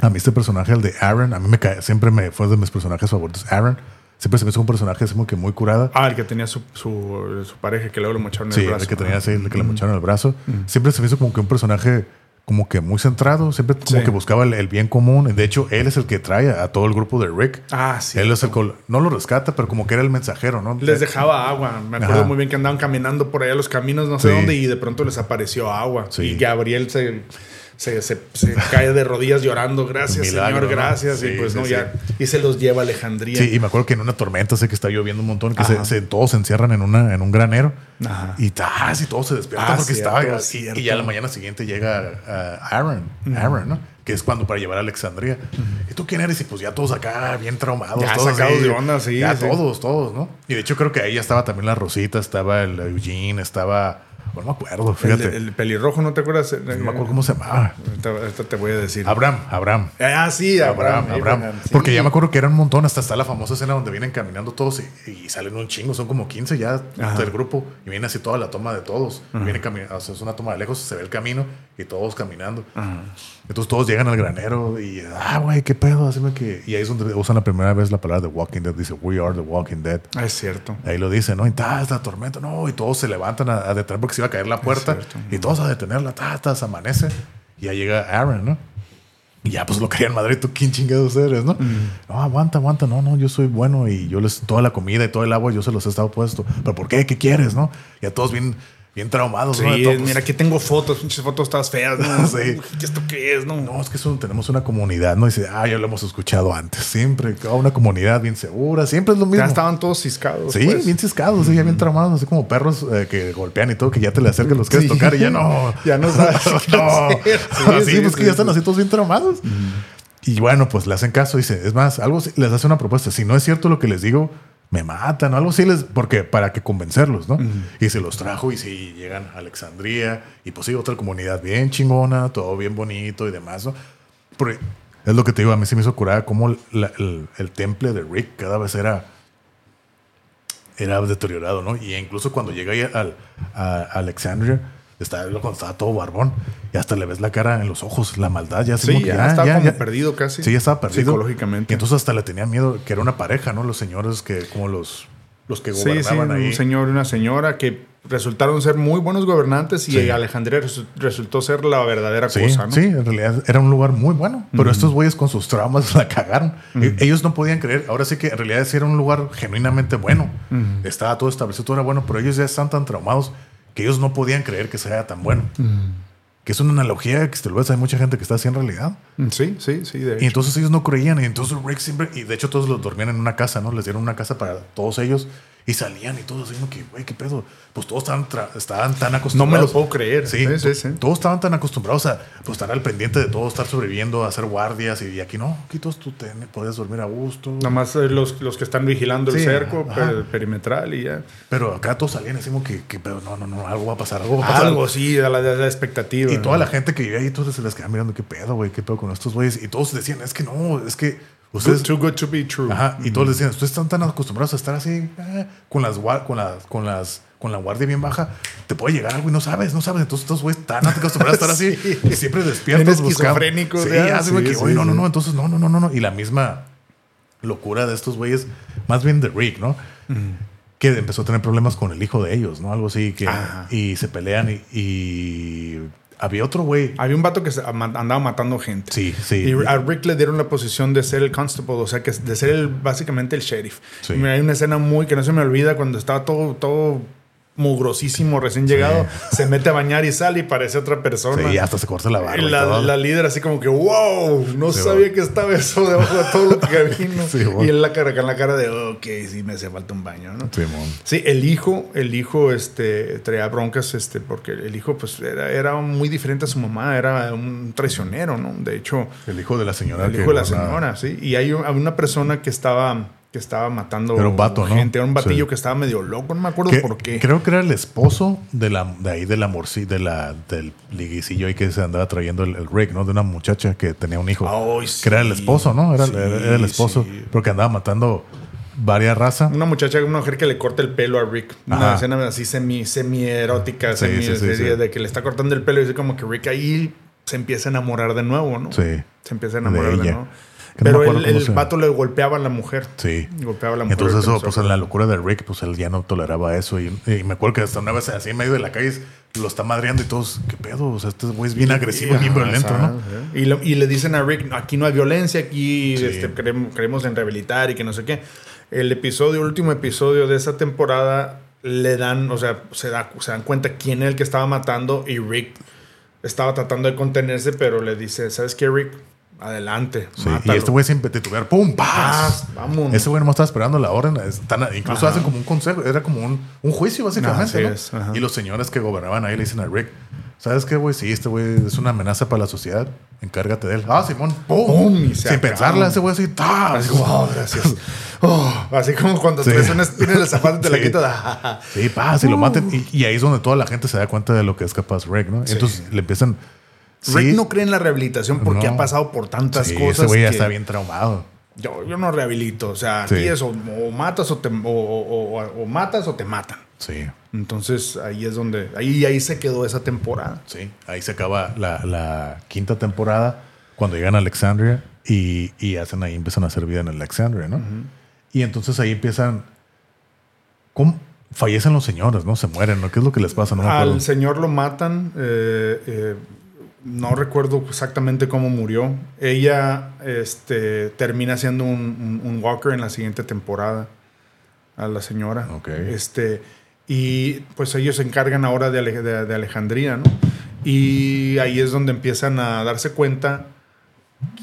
a mí este personaje, el de Aaron, a mí me cae, siempre me fue de mis personajes favoritos. Aaron siempre se me hizo un personaje así como que muy curada. Ah, el que tenía su, su, su pareja que luego le mocharon el brazo. Sí, el que tenía así, el que le mocharon el brazo. Siempre se me hizo como que un personaje como que muy centrado, siempre como que buscaba el, bien común. De hecho, él es el que trae a, todo el grupo de Rick. Ah, sí. Él es el no lo rescata, pero como que era el mensajero, ¿no? Les dejaba agua. Me acuerdo muy bien que andaban caminando por allá los caminos, no sé dónde, y de pronto les apareció agua. Y Gabriel se se, se, se cae de rodillas llorando, gracias Milagro, Señor, ¿no? gracias. Sí, y pues sí, no, ya. Y se los lleva a Alejandría. Sí, y me acuerdo que en una tormenta, sé que está lloviendo un montón, que se, Ajá. se- todos se encierran en, una, en un granero. Ajá. Y tas, y todos se despiertan Ah, porque cierto, estaba. y- cierto. Y ya la mañana siguiente llega ah, Aaron, Aaron, ¿no? Que es cuando para llevar a Alexandria. ¿Y tú quién eres? Y pues ya todos acá bien traumados. Ya todos sacados de onda, sí, Ya sí. todos, todos, ¿no? Y de hecho creo que ahí ya estaba también la Rosita, estaba el Eugene, estaba. No me acuerdo, El, fíjate. el pelirrojo, ¿no te acuerdas? no me acuerdo cómo se llamaba. Ahorita, te voy a decir. Abraham, Abraham. Ah, sí, Abraham, Abraham. Abraham. Abraham, sí. Porque ya me acuerdo que eran un montón. Hasta está la famosa escena donde vienen caminando todos y, y salen un chingo. Son como 15 ya Ajá. del grupo. Y viene así toda la toma de todos. Viene caminando. O sea, es una toma de lejos, se ve el camino y todos caminando. Ajá. Entonces todos llegan al granero y, ah, güey, qué pedo. Así me que... Y ahí es donde usan la primera vez la palabra The Walking Dead. Dice, We are the Walking Dead. Ah, es cierto. Ahí lo dice, ¿no? Y ta, esta tormenta, no. Y todos se levantan a, a detener porque iba a caer la puerta. cierto. Y todos a detenerla, ta, ta, se amanece. Y ya llega Aaron, ¿no? Y ya pues lo querían madre, tú quién chingados eres, ¿no? No, aguanta, aguanta, no, no, yo soy bueno y yo les, toda la comida y todo el agua yo se los he estado puesto. ¿Pero por qué? ¿Qué quieres, no? Ya todos bien, bien traumados, Sí, ¿no? Mira, aquí tengo fotos, pinches fotos todas feas, ¿no? Sí. ¿Qué esto qué es, no? No, es que eso, tenemos una comunidad, ¿no? Y dice, ah, ya lo hemos escuchado antes. Siempre, ah, una comunidad bien segura, siempre es lo mismo. Ya estaban todos ciscados. Sí, pues. bien ciscados, sí, ya bien traumados, así como perros eh, que golpean y todo, que ya te le acercas, los quieres Sí. tocar y ya no. Ya no sabes no. Sí, pues que ya están sí. así todos bien traumados. Y bueno, pues le hacen caso, dice, es más, algo les hace una propuesta. Si no es cierto lo que les digo, me matan o algo así, les, porque para que convencerlos, ¿no? Y se los trajo y sí, llegan a Alexandría y pues sí, otra comunidad bien chingona, todo bien bonito y demás, ¿no? Porque es lo que te digo, a mí se me hizo curar cómo la- el, el temple de Rick cada vez era era deteriorado, ¿no? Y incluso cuando llega ahí al, a Alexandria, está, cuando estaba todo barbón, y hasta le ves la cara en los ojos, la maldad, ya Sí, que ya, estaba ya, como ya- perdido casi. Sí, ya estaba perdido. Psicológicamente. Y entonces hasta le tenían miedo, que era una pareja, ¿no? Los señores que, como los, los que Sí, sí, gobernaban ahí. un señor y una señora que resultaron ser muy buenos gobernantes y Sí. Alejandría resu- resultó ser la verdadera Sí, cosa, ¿no? sí, en realidad era un lugar muy bueno. Pero estos güeyes con sus traumas la cagaron. E- Ellos no podían creer. Ahora sí que en realidad sí era un lugar genuinamente bueno. Estaba todo establecido, todo era bueno, pero ellos ya están tan traumados que ellos no podían creer que sea tan bueno. Que es una analogía que si te lo ves, hay mucha gente que está así en realidad. Sí, sí, sí, de Y entonces ellos no creían. Y entonces Rick siempre. Y de hecho, todos los dormían en una casa, ¿no? Les dieron una casa para todos ellos. Y salían y todos como que, güey, qué pedo. Pues todos estaban, estaban tan No acostumbrados. me lo puedo creer. Sí, Sí, sí, todos estaban tan acostumbrados a pues, estar al pendiente de todo, estar sobreviviendo, a hacer guardias. Y aquí no, aquí todos tú te, podías dormir a gusto. Nada más eh, los, los que están vigilando el Sí, cerco ajá. per- perimetral y ya. Pero acá todos salían así como que, que pedo, no, no, no, algo va a pasar, algo va a pasar. Algo, sí, a la, a la expectativa. Y ¿no? toda la gente que vivía ahí, todos se les quedaban mirando, qué pedo, güey, qué pedo con estos güeyes. Y todos decían, es que no, es que ustedes. Too good to be true. Ajá, y todos les decían, ustedes están tan acostumbrados a estar así, eh, con las con las, con las, con la guardia bien baja, te puede llegar algo y no sabes, no sabes. Entonces estos güeyes están acostumbrados a estar así, Sí. y siempre despiertos buscando. Sí, ya, güey, sí, que, sí, oye, no, no, sí. no, entonces no, no, no, no. Y la misma locura de estos güeyes, más bien de Rick, ¿no? Que empezó a tener problemas con el hijo de ellos, ¿no? Algo así, que, Ajá. y se pelean y, y había otro güey. Había un vato que andaba matando gente. Sí, sí. Y a Rick le dieron la posición de ser el constable, o sea, que de ser el, básicamente el sheriff. Sí. Y mira, hay una escena muy que no se me olvida cuando estaba todo, todo mugrosísimo, recién llegado, se mete a bañar y sale y parece otra persona. Sí, hasta se corta la barba. Y la, todo. la líder así como que, wow, no Sí, sabía bueno. que estaba eso debajo de todo lo que vino. Sí, bueno. Y él la cara, con la cara de, ok, sí, me hace falta un baño, ¿no? Sí, el hijo, el hijo, este, traía broncas, este, porque el hijo, pues, era, era muy diferente a su mamá, era un traicionero, ¿no? De hecho, El hijo de la señora. el hijo de la señora, sí. Y hay una persona que estaba, que estaba matando Era un vato, ¿no? gente, era un batillo Sí. que estaba medio loco, no me acuerdo Que- por qué. Creo que era el esposo de la de ahí de la morci, de la del liguicillo ahí que se andaba trayendo el, el Rick, ¿no? De una muchacha que tenía un hijo. Ay, que era el esposo, ¿no? Era, Sí, era- era el esposo. Porque andaba matando varias razas. Una muchacha, una mujer que le corta el pelo a Rick. Una Ajá. escena así semi, semi erótica, semi de que le está cortando el pelo y dice como que Rick ahí se empieza a enamorar de nuevo, ¿no? Sí. Se empieza a De enamorar de, ella. nuevo. Que no Pero acuerdo el, el vato le golpeaba a la mujer. Sí. Golpeaba a la mujer. Entonces eso, pues en la locura de Rick, pues él ya no toleraba eso. Y, y me acuerdo que hasta una vez así en medio de la calle lo está madreando y todos, ¿qué pedo? O sea, este güey es bien agresivo y bien Ajá, violento, ¿no? Y, lo- y le dicen a Rick, aquí no hay violencia, aquí Sí. este, queremos, queremos en rehabilitar y que no sé qué. El episodio, el último episodio de esa temporada, le dan, o sea, se, da, se dan cuenta quién es el que estaba matando y Rick estaba tratando de contenerse, pero le dice, ¿sabes qué, Rick? Adelante. Sí, y mátalo". este güey siempre titubear, ¡pum! ¡Paz! Vámonos. Ese güey no estaba esperando la orden. Están- incluso Ajá. hacen como un consejo, era como un, un juicio, básicamente. Así ¿no? es, ajá. Y los señores que gobernaban ahí le dicen a Rick, ¿sabes qué, güey? Sí, este güey es una amenaza para la sociedad. Encárgate de él. Ah, Simón, ¡pum! ¡Pum! Y se Sin pensarla, ese güey así, ¡ta! Así como, "Oh, gracias. Oh, así como cuando Sí. traes una espina en el zapato y te la quitas. Sí, paz, y lo maten. Y, y ahí es donde toda la gente se da cuenta de lo que es capaz Rick, ¿no? Entonces le empiezan. Rick sí, no cree en la rehabilitación porque No. ha pasado por tantas sí, cosas. ese güey ya está bien traumado. Yo, yo no rehabilito. O sea, Sí. aquí es o, o matas o, te, o, o- matas o te matan. Sí, Entonces ahí es donde. Ahí, ahí se quedó esa temporada. sí. Ahí se acaba la, la quinta temporada cuando llegan a Alexandria y, y hacen ahí, empiezan a hacer vida en Alexandria, ¿no? Y entonces ahí empiezan. ¿Cómo? Fallecen los señores, ¿no? Se mueren, ¿no? ¿Qué es lo que les pasa? No. Al señor lo matan. eh, eh, no recuerdo exactamente cómo murió. Ella este, termina siendo un, un- un walker en la siguiente temporada. A la señora. Ok. Este, y pues ellos se encargan ahora de, Ale- de- de Alejandría, ¿no? Y ahí es donde empiezan a darse cuenta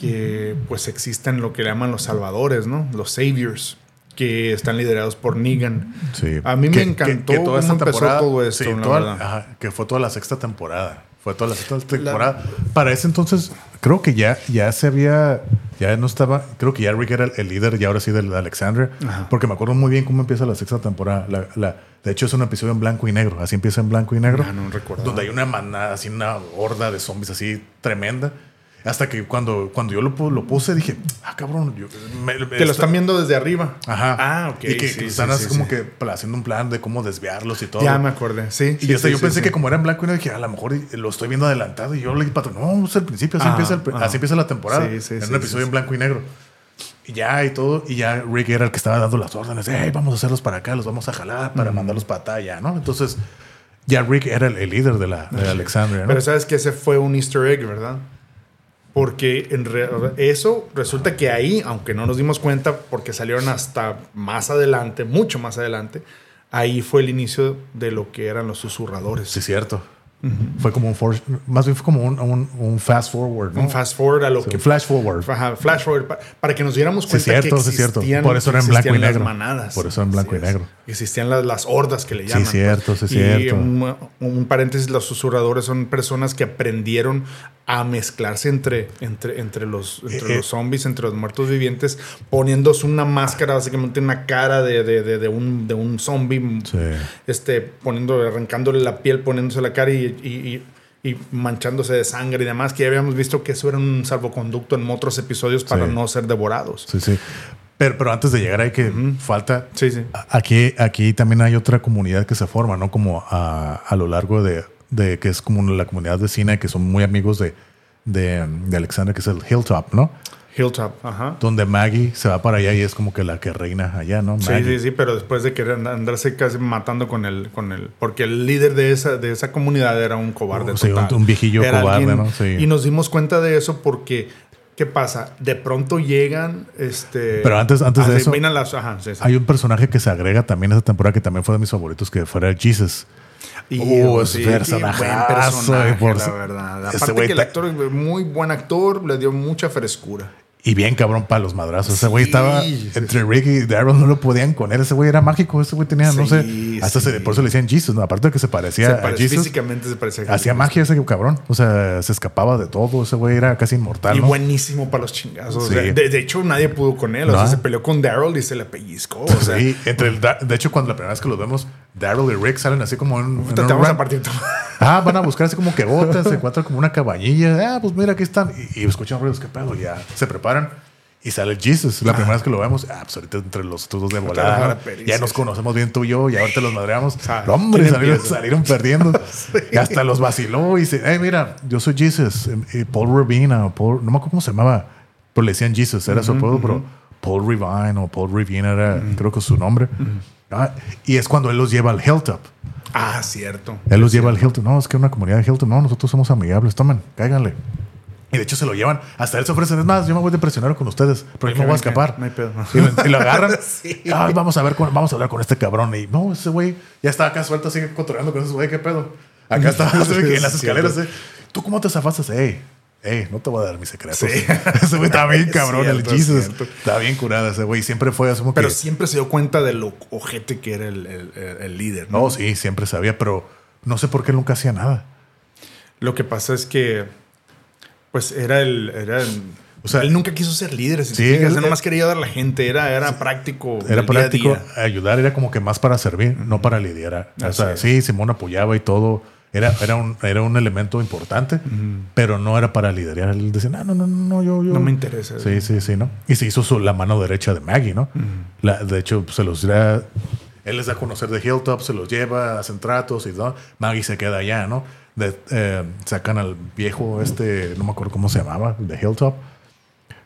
que pues existen lo que llaman los salvadores, ¿no? Los saviors, que están liderados por Negan. Sí. A mí me encantó cómo empezó todo esto, sí, toda- ajá, que fue toda la sexta temporada. Fue toda la sexta temporada. Para ese entonces, creo que ya, ya se había, ya no estaba, creo que ya Rick era el, el líder y ahora sí del de Alexander. Ajá. Porque me acuerdo muy bien cómo empieza la sexta temporada. La, la- de hecho, es un episodio en blanco y negro. Así empieza en blanco y negro. Ah, no recuerdo. Donde hay una manada, así una horda de zombies así tremenda. Hasta que cuando, cuando yo lo, pu- lo puse, dije, ah, cabrón. yo- me- me- Que lo están viendo desde arriba. Ajá. Ah, ok. Y que sí, están sí, así sí, como sí. que haciendo un plan de cómo desviarlos y todo. Ya me acordé, sí. y sí, hasta sí, yo sí, pensé sí. que como era en blanco y negro, dije, a lo mejor lo estoy viendo adelantado. Y yo le dije, patrón, no, es el principio, así, Ah, empieza, el- ajá. así empieza la temporada. Sí, sí, en sí, un episodio sí, en blanco y negro. Y ya, y todo. Y ya Rick era el que estaba dando las órdenes. Hey, vamos a hacerlos para acá, los vamos a jalar para mandarlos para allá, ¿no? Entonces, ya Rick era el, el líder de la de Alexandria, ¿no? Pero sabes que ese fue un easter egg, ¿verdad? Porque en re- eso resulta que ahí, aunque no nos dimos cuenta, porque salieron hasta más adelante, mucho más adelante, ahí fue el inicio de lo que eran los susurradores. sí, cierto. Fue como un for- más bien fue como un, un- un fast forward, ¿no? Un fast forward a lo Sí, que flash forward. Ajá, flash forward, pa- para que nos diéramos Sí, cuenta cierto, que sí, cierto. existían, Por eso era en blanco y existían las negro. manadas. Por eso en blanco Así y negro. es. Existían las, las hordas que le llaman. cierto, sí, y cierto. Un, un paréntesis, los susurradores son personas que aprendieron a mezclarse entre, entre, entre, los, entre Eh, eh. los zombies, entre los muertos vivientes, poniéndose una máscara, básicamente una cara de, de, de, de un, de un zombie, Sí. este, poniendo, arrancándole la piel, poniéndose la cara y, y- y- y manchándose de sangre y demás, que ya habíamos visto que eso era un salvoconducto en otros episodios para Sí. no ser devorados. Sí, sí. Pero, pero antes de llegar ahí que falta... Sí, sí. Aquí, aquí también hay otra comunidad que se forma, ¿no? Como a, a lo largo de, de que es como la comunidad vecina que son muy amigos de, de, de Alexander, que es el Hilltop, ¿no? Hilltop, ajá. Donde Maggie se va para allá y es como que la que reina allá, ¿no? Sí, Maggie. sí, sí, pero después de querer and- andarse casi matando con el, con el, porque el líder de esa, de esa comunidad era un cobarde Sí, un- total. un viejillo Era cobarde, ¿no? Sí. Y nos dimos cuenta de eso porque, ¿qué pasa? De pronto llegan, este... Pero antes- antes de eso, las, ajá, sí, sí. Hay un personaje que se agrega también a esa temporada que también fue de mis favoritos, que fuera Jesus. Y, Uh, sí, es qué personajazo, buen personaje, por- la verdad. Ese Aparte que el actor muy buen actor, le dio mucha frescura. Y bien cabrón para los madrazos. Ese güey Sí. estaba entre Rick y Daryl, no lo podían con él. Ese güey era mágico. Ese güey tenía, no sé. Sí, Hasta se- sí. por eso le decían Jesus. ¿no? Aparte de que se parecía Se a parece- Jesus. físicamente se parecía a Hacía magia ese cabrón. O sea, se escapaba de todo. Ese güey era casi inmortal. Y ¿no? buenísimo para los chingazos. Sí. O sea, de, de hecho, nadie pudo con él. O No. sea, se peleó con Daryl y se le pellizcó. O sea, Sí, entre el de hecho, cuando la primera vez que los vemos, Daryl y Rick salen así como en, en un te vamos a partir. Ah, van a buscar así como que gotas, se encuentran como una cabañilla. Ah, pues mira, aquí están. Y, y escuchan ruidos, qué pedo. Y ya se preparan. Y sale Jesus. La primera vez que lo vemos, ah, pues ahorita entre los otros dos de volada. Ya nos sí. conocemos bien tú y yo, y ahorita los madreamos. No, hombre, ¿quién salieron, salieron perdiendo. Y hasta los vaciló y dice, hey, mira, yo soy Jesus. Eh, Paul Revina, o Paul, no me acuerdo cómo se llamaba, pero le decían Jesus, era su apodo, pero Paul Revine o Paul Revina era, creo que su nombre. Ah, y es cuando él los lleva al Hilltop. Ah, cierto. Él los lleva al Hilton. No, es que una comunidad de Hilton. No, nosotros somos amigables. Tomen, cáiganle. Y de hecho se lo llevan. Hasta él se ofrece. Es más, yo me voy de prisionero con ustedes. Pero yo me voy a escapar. No hay pedo. Y lo, y lo agarran. Sí. Ay, vamos a ver, con- vamos a hablar con este cabrón. Y no, ese güey ya está acá suelto, sigue controlando con ese güey. ¿Qué pedo? Acá está en las escaleras. ¿eh? ¿tú cómo te zafaste? Ey, no te voy a dar mis secretos. Sí. ese güey está bien cabrón, el Jesus. Está bien curado ese güey. Siempre fue así como Pero que... siempre se dio cuenta de lo ojete que era el, el- el- líder. ¿no? No, sí, siempre sabía, pero no sé por qué nunca hacía nada. Lo que pasa es que, pues era el. Era el- O sea, él nunca quiso ser líder. Si sí, te fijas, él- él nomás quería ayudar a la gente. Era, era práctico. Era del día práctico día. ayudar, era como que más para servir, no para liderar. O sea, es. sí, Simón apoyaba y todo. Era, era, un, era un elemento importante, pero no era para liderar. Él decía, no, no, no, no, yo, yo. No me interesa. Sí, sí, sí, ¿no? Y se hizo su- la mano derecha de Maggie, ¿no? La- de hecho, se los da, él les da a conocer de Hilltop, se los lleva, hacen tratos y todo. Maggie se queda allá, ¿no? De- eh, sacan al viejo este, no me acuerdo cómo se llamaba, de Hilltop,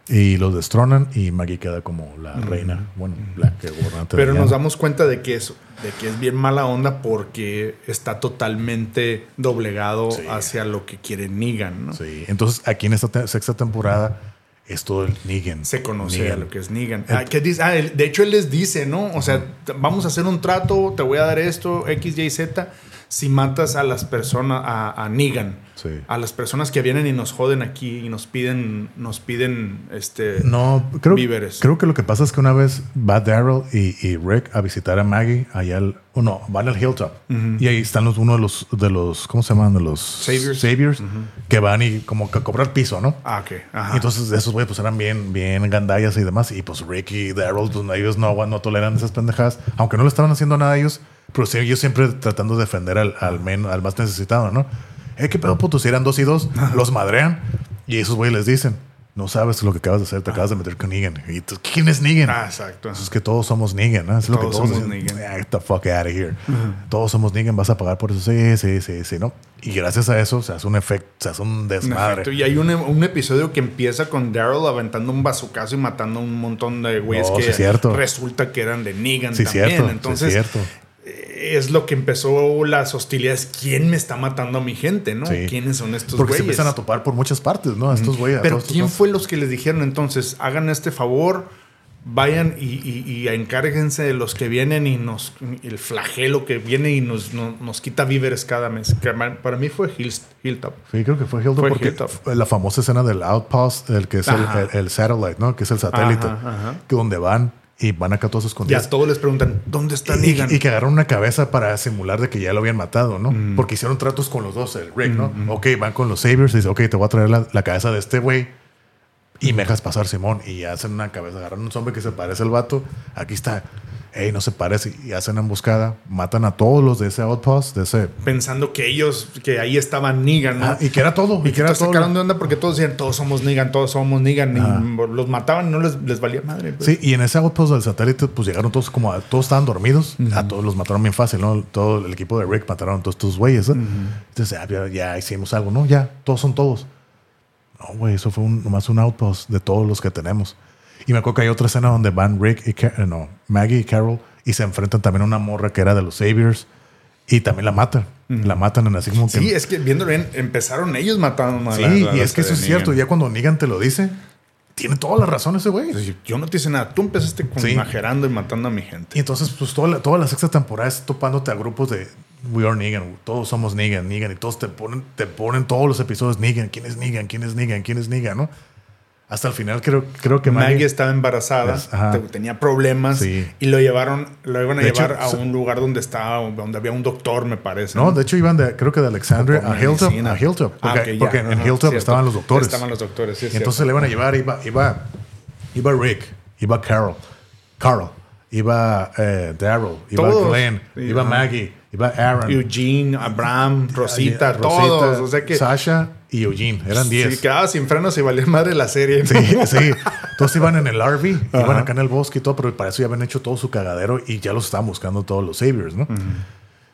y los destronan y Maggie queda como la reina, bueno, la que gobernante Pero nos damos cuenta de que es, de que es bien mala onda porque está totalmente doblegado Sí. hacia lo que quiere Negan, ¿no? Sí, entonces aquí en esta te- sexta temporada es todo el Negan. Se conoce Negan. a lo que es Negan. Ah, dice- ah, de hecho, él les dice, ¿no? O sea, vamos a hacer un trato, te voy a dar esto, X, Y, Z, si matas a las personas, a, a Negan. Sí. A las personas que vienen y nos joden aquí y nos piden, nos piden, este... No, creo, Víveres. creo que lo que pasa es que una vez va Daryl y, y Rick a visitar a Maggie allá al, oh, no, van al Hilltop y ahí están los, uno de los, de los, ¿cómo se llaman? De los Saviors. saviors, que van y como que a cobrar piso, ¿no? Ah, ok. Ajá. Entonces esos güeyes pues eran bien, bien gandallas y demás. Y pues Rick y Daryl, pues ellos no, no toleran esas pendejadas. Aunque no le estaban haciendo nada a ellos, pero sí, ellos siempre tratando de defender al, al, men- al más necesitado, ¿no? Eh, ¿qué pedo, puto? Si eran dos y dos, los madrean. Y esos güeyes les dicen, no sabes lo que acabas de hacer, te acabas de meter con Negan. Y tú, ¿quién es Negan? Ah, exacto. Eso es que todos somos Negan, ¿no? Es lo que Todos todos somos. Negan. "Ah, Get the fuck out of here. Todos somos Negan, vas a pagar por eso. Sí, sí, sí, sí, ¿no? Y gracias a eso se hace un efecto, se hace un desmadre. efecto, Y hay un, un episodio que empieza con Daryl aventando un bazucazo y matando a un montón de güeyes que sí, resulta que eran de Negan Sí, también. cierto. sí, Entonces, cierto. Es lo que empezó las hostilidades. ¿Quién me está matando a mi gente, no? Sí. ¿Quiénes son estos Porque se güeyes? empiezan a topar por muchas partes, ¿no? A Estos güeyes. Pero ¿quién fue los que les dijeron entonces, hagan este favor, vayan y, y- y encárguense de los que vienen y nos, el flagelo que viene y nos, no- nos quita víveres cada mes? Que para mí fue Hill- Hilltop. Sí, creo que fue Hildo Fue porque Hilltop. la famosa escena del Outpost, el que es el, el- el satellite, ¿no? Que es el satélite. Ajá, ajá. Que donde van y van acá todos Ya escondidos. todos les preguntan, ¿dónde está Negan? y que agarraron una cabeza para simular de que ya lo habían matado, ¿no? Porque hicieron tratos con los dos, el Rick, ¿no? Ok, van con los Saviors y dice, ok, te voy a traer la, la cabeza de este güey y me dejas pasar, Simón. Y hacen una cabeza, agarran un zombie que se parece al vato. Aquí está. Ey, no se parece. Y hacen emboscada. Matan a todos los de ese Outpost, de ese... Pensando que ellos, que ahí estaba Negan, ¿no? Ah, y que era todo. y Y que era todo. sacaron de onda porque todos decían, todos somos Negan, todos somos Negan. Y los mataban y no les, les valía madre. pues. Sí, y en ese outpost del satélite, pues llegaron todos como a, todos estaban dormidos, a todos los mataron bien fácil, ¿no? Todo el equipo de Rick mataron a todos estos güeyes, ¿eh? Entonces, ah, ya, ya hicimos algo, ¿no? Ya, todos son todos. No, güey, eso fue un, nomás un outpost de todos los que tenemos. Y me acuerdo que hay otra escena donde van Rick y Ca- eh, no, Maggie y Carol y se enfrentan también a una morra que era de los Saviors y también la matan. La matan en así como que. Sí, es que viendo bien, empezaron ellos matando a Sí, la- la- y la es que eso es cierto. Negan. Ya cuando Negan te lo dice, tiene toda la razón ese güey. Yo no te hice nada. Tú empezaste con Sí. majerando y matando a mi gente. Y entonces, pues toda la, toda la sexta temporada es topándote a grupos de We are Negan, todos somos Negan, Negan, y todos te ponen, te ponen todos los episodios Negan, quién es Negan, quién es Negan, quién es Negan, ¿no? Hasta el final creo, creo que Maggie, Maggie, estaba embarazada, tenía problemas Sí. y lo llevaron, lo iban a De hecho, llevar a un lugar donde estaba, donde había un doctor, me parece. No, de hecho iban de, creo que de Alexandria a Hilltop, a Hilltop, Ah, porque, en Hilltop cierto. estaban los doctores. Estaban los doctores, sí. entonces cierto. le iban a llevar, iba, iba, iba Rick, iba Carol, Carl, iba eh, Daryl, iba Todos. Glenn, Sí, iba ajá. Maggie, iba Aaron, Eugene, Abraham, Rosita, Rosita, todos. O sea que Sasha y Eugene, eran 10. si quedaba sin frenos y valía madre la serie. Sí, sí. Todos iban en el RV, iban Ajá. acá en el bosque y todo, pero para eso ya habían hecho todo su cagadero y ya los estaban buscando todos los Saviors, ¿no?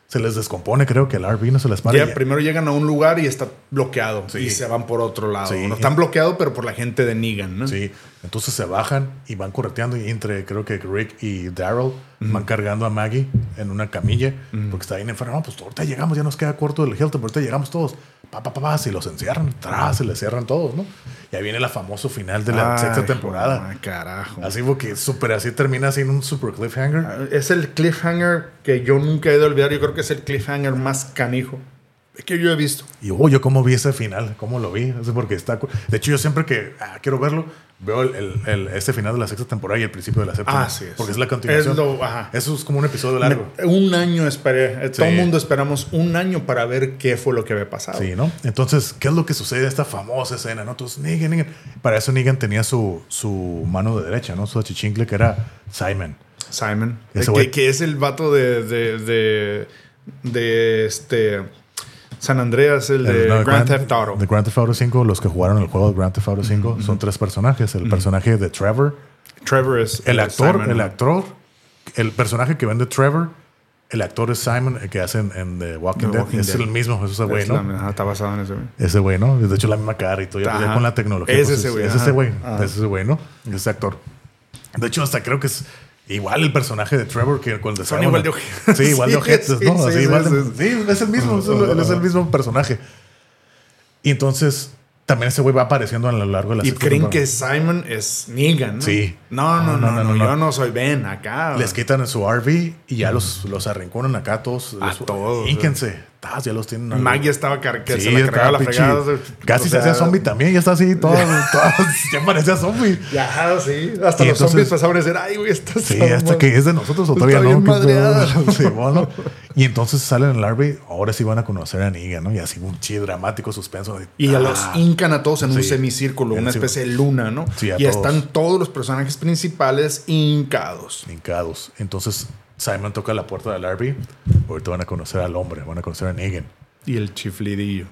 Se les descompone, creo que el RV no se les para. Ya primero llegan a un lugar y está bloqueado Sí. y se van por otro lado. Sí. No están bloqueados, pero por la gente de Negan, ¿no? Sí, entonces se bajan y van correteando y entre, creo que Rick y Daryl van cargando a Maggie en una camilla porque está bien enferma. No, pues ahorita llegamos, ya nos queda corto el Hilton, pero ahorita llegamos todos. Pa, pa, pa, pa, si los encierran, tras, se les cierran todos, ¿no? Y ahí viene el famoso final de la Ay, sexta temporada. Ay, carajo. Así porque súper así termina así en un super cliffhanger. Es el cliffhanger que yo nunca he de olvidar. Yo creo que es el cliffhanger más canijo Que yo he visto. Y oh, yo cómo vi ese final, cómo lo vi. No sé porque está. De hecho, yo siempre que ah, quiero verlo, veo el, el- el- este final de la sexta temporada y el principio de la séptima. Así es. Porque es la continuación. Es lo- ajá. Eso es como un episodio largo. Me- un año esperé. eh, Todo el Sí. mundo esperamos un año para ver qué fue lo que había pasado. Sí, ¿no? Entonces, ¿qué es lo que sucede? Esta famosa escena, ¿no? Entonces, Negan, Negan. Para eso Negan tenía su, su mano de derecha, ¿no? Su achichincle, que era Simon. Simon. Eh, que es el vato de, de, de, de este San Andreas, el de El- no, Grand Theft Auto. De Grand Theft Auto 5, los que jugaron el juego de Grand Theft Auto 5 son tres personajes. El personaje de Trevor, Trevor es el actor, Simon. el actor, el personaje que vende Trevor, el actor es Simon, el que hacen en The Walking, The Dead. Walking es Dead. el mismo, es ese güey, Es ¿no? la- está basado en ese güey. Ese güey, ¿no? De hecho, la misma cara y todo. Ya, ya con la tecnología. Es pues, ese güey, Es ajá. ese güey. Ajá. Es ese güey, ¿no? Ese actor. De hecho, hasta creo que es igual el personaje de Trevor que de Son igual de ojetes. Sí, igual de ojetes, ¿no? sí, es el mismo. es el, mismo personaje. Y entonces, también ese güey va apareciendo a lo largo de la Y creen que Simon es Negan, ¿no? Sí. No, no, no, no, yo no soy Ben acá. Les quitan su RV y ya los, los arrinconan acá todos. A todos, Ínquense. Ya los tienen. Maggie estaba car que Sí, se la cargaba la pinche- fregada. Casi o se hacía zombie también, ya está así, todo, todo- ya parecía zombie. Ya, sí. Hasta Y los entonces- zombies pasaban a decir, ay, güey, esto Sí, hasta que es de nosotros o todavía no. Sí, bueno. Y entonces salen en el RV, ahora sí van a conocer a Negan, ¿no? Y así un chi dramático suspenso. de- Y a Ah, los hincan a todos en un semicírculo, una especie de luna, ¿no? Sí, a y todos. están todos los personajes principales hincados. hincados. Entonces Simon toca la puerta del RV. Ahorita van a conocer al hombre, van a conocer a Negan. Y el chiflidillo.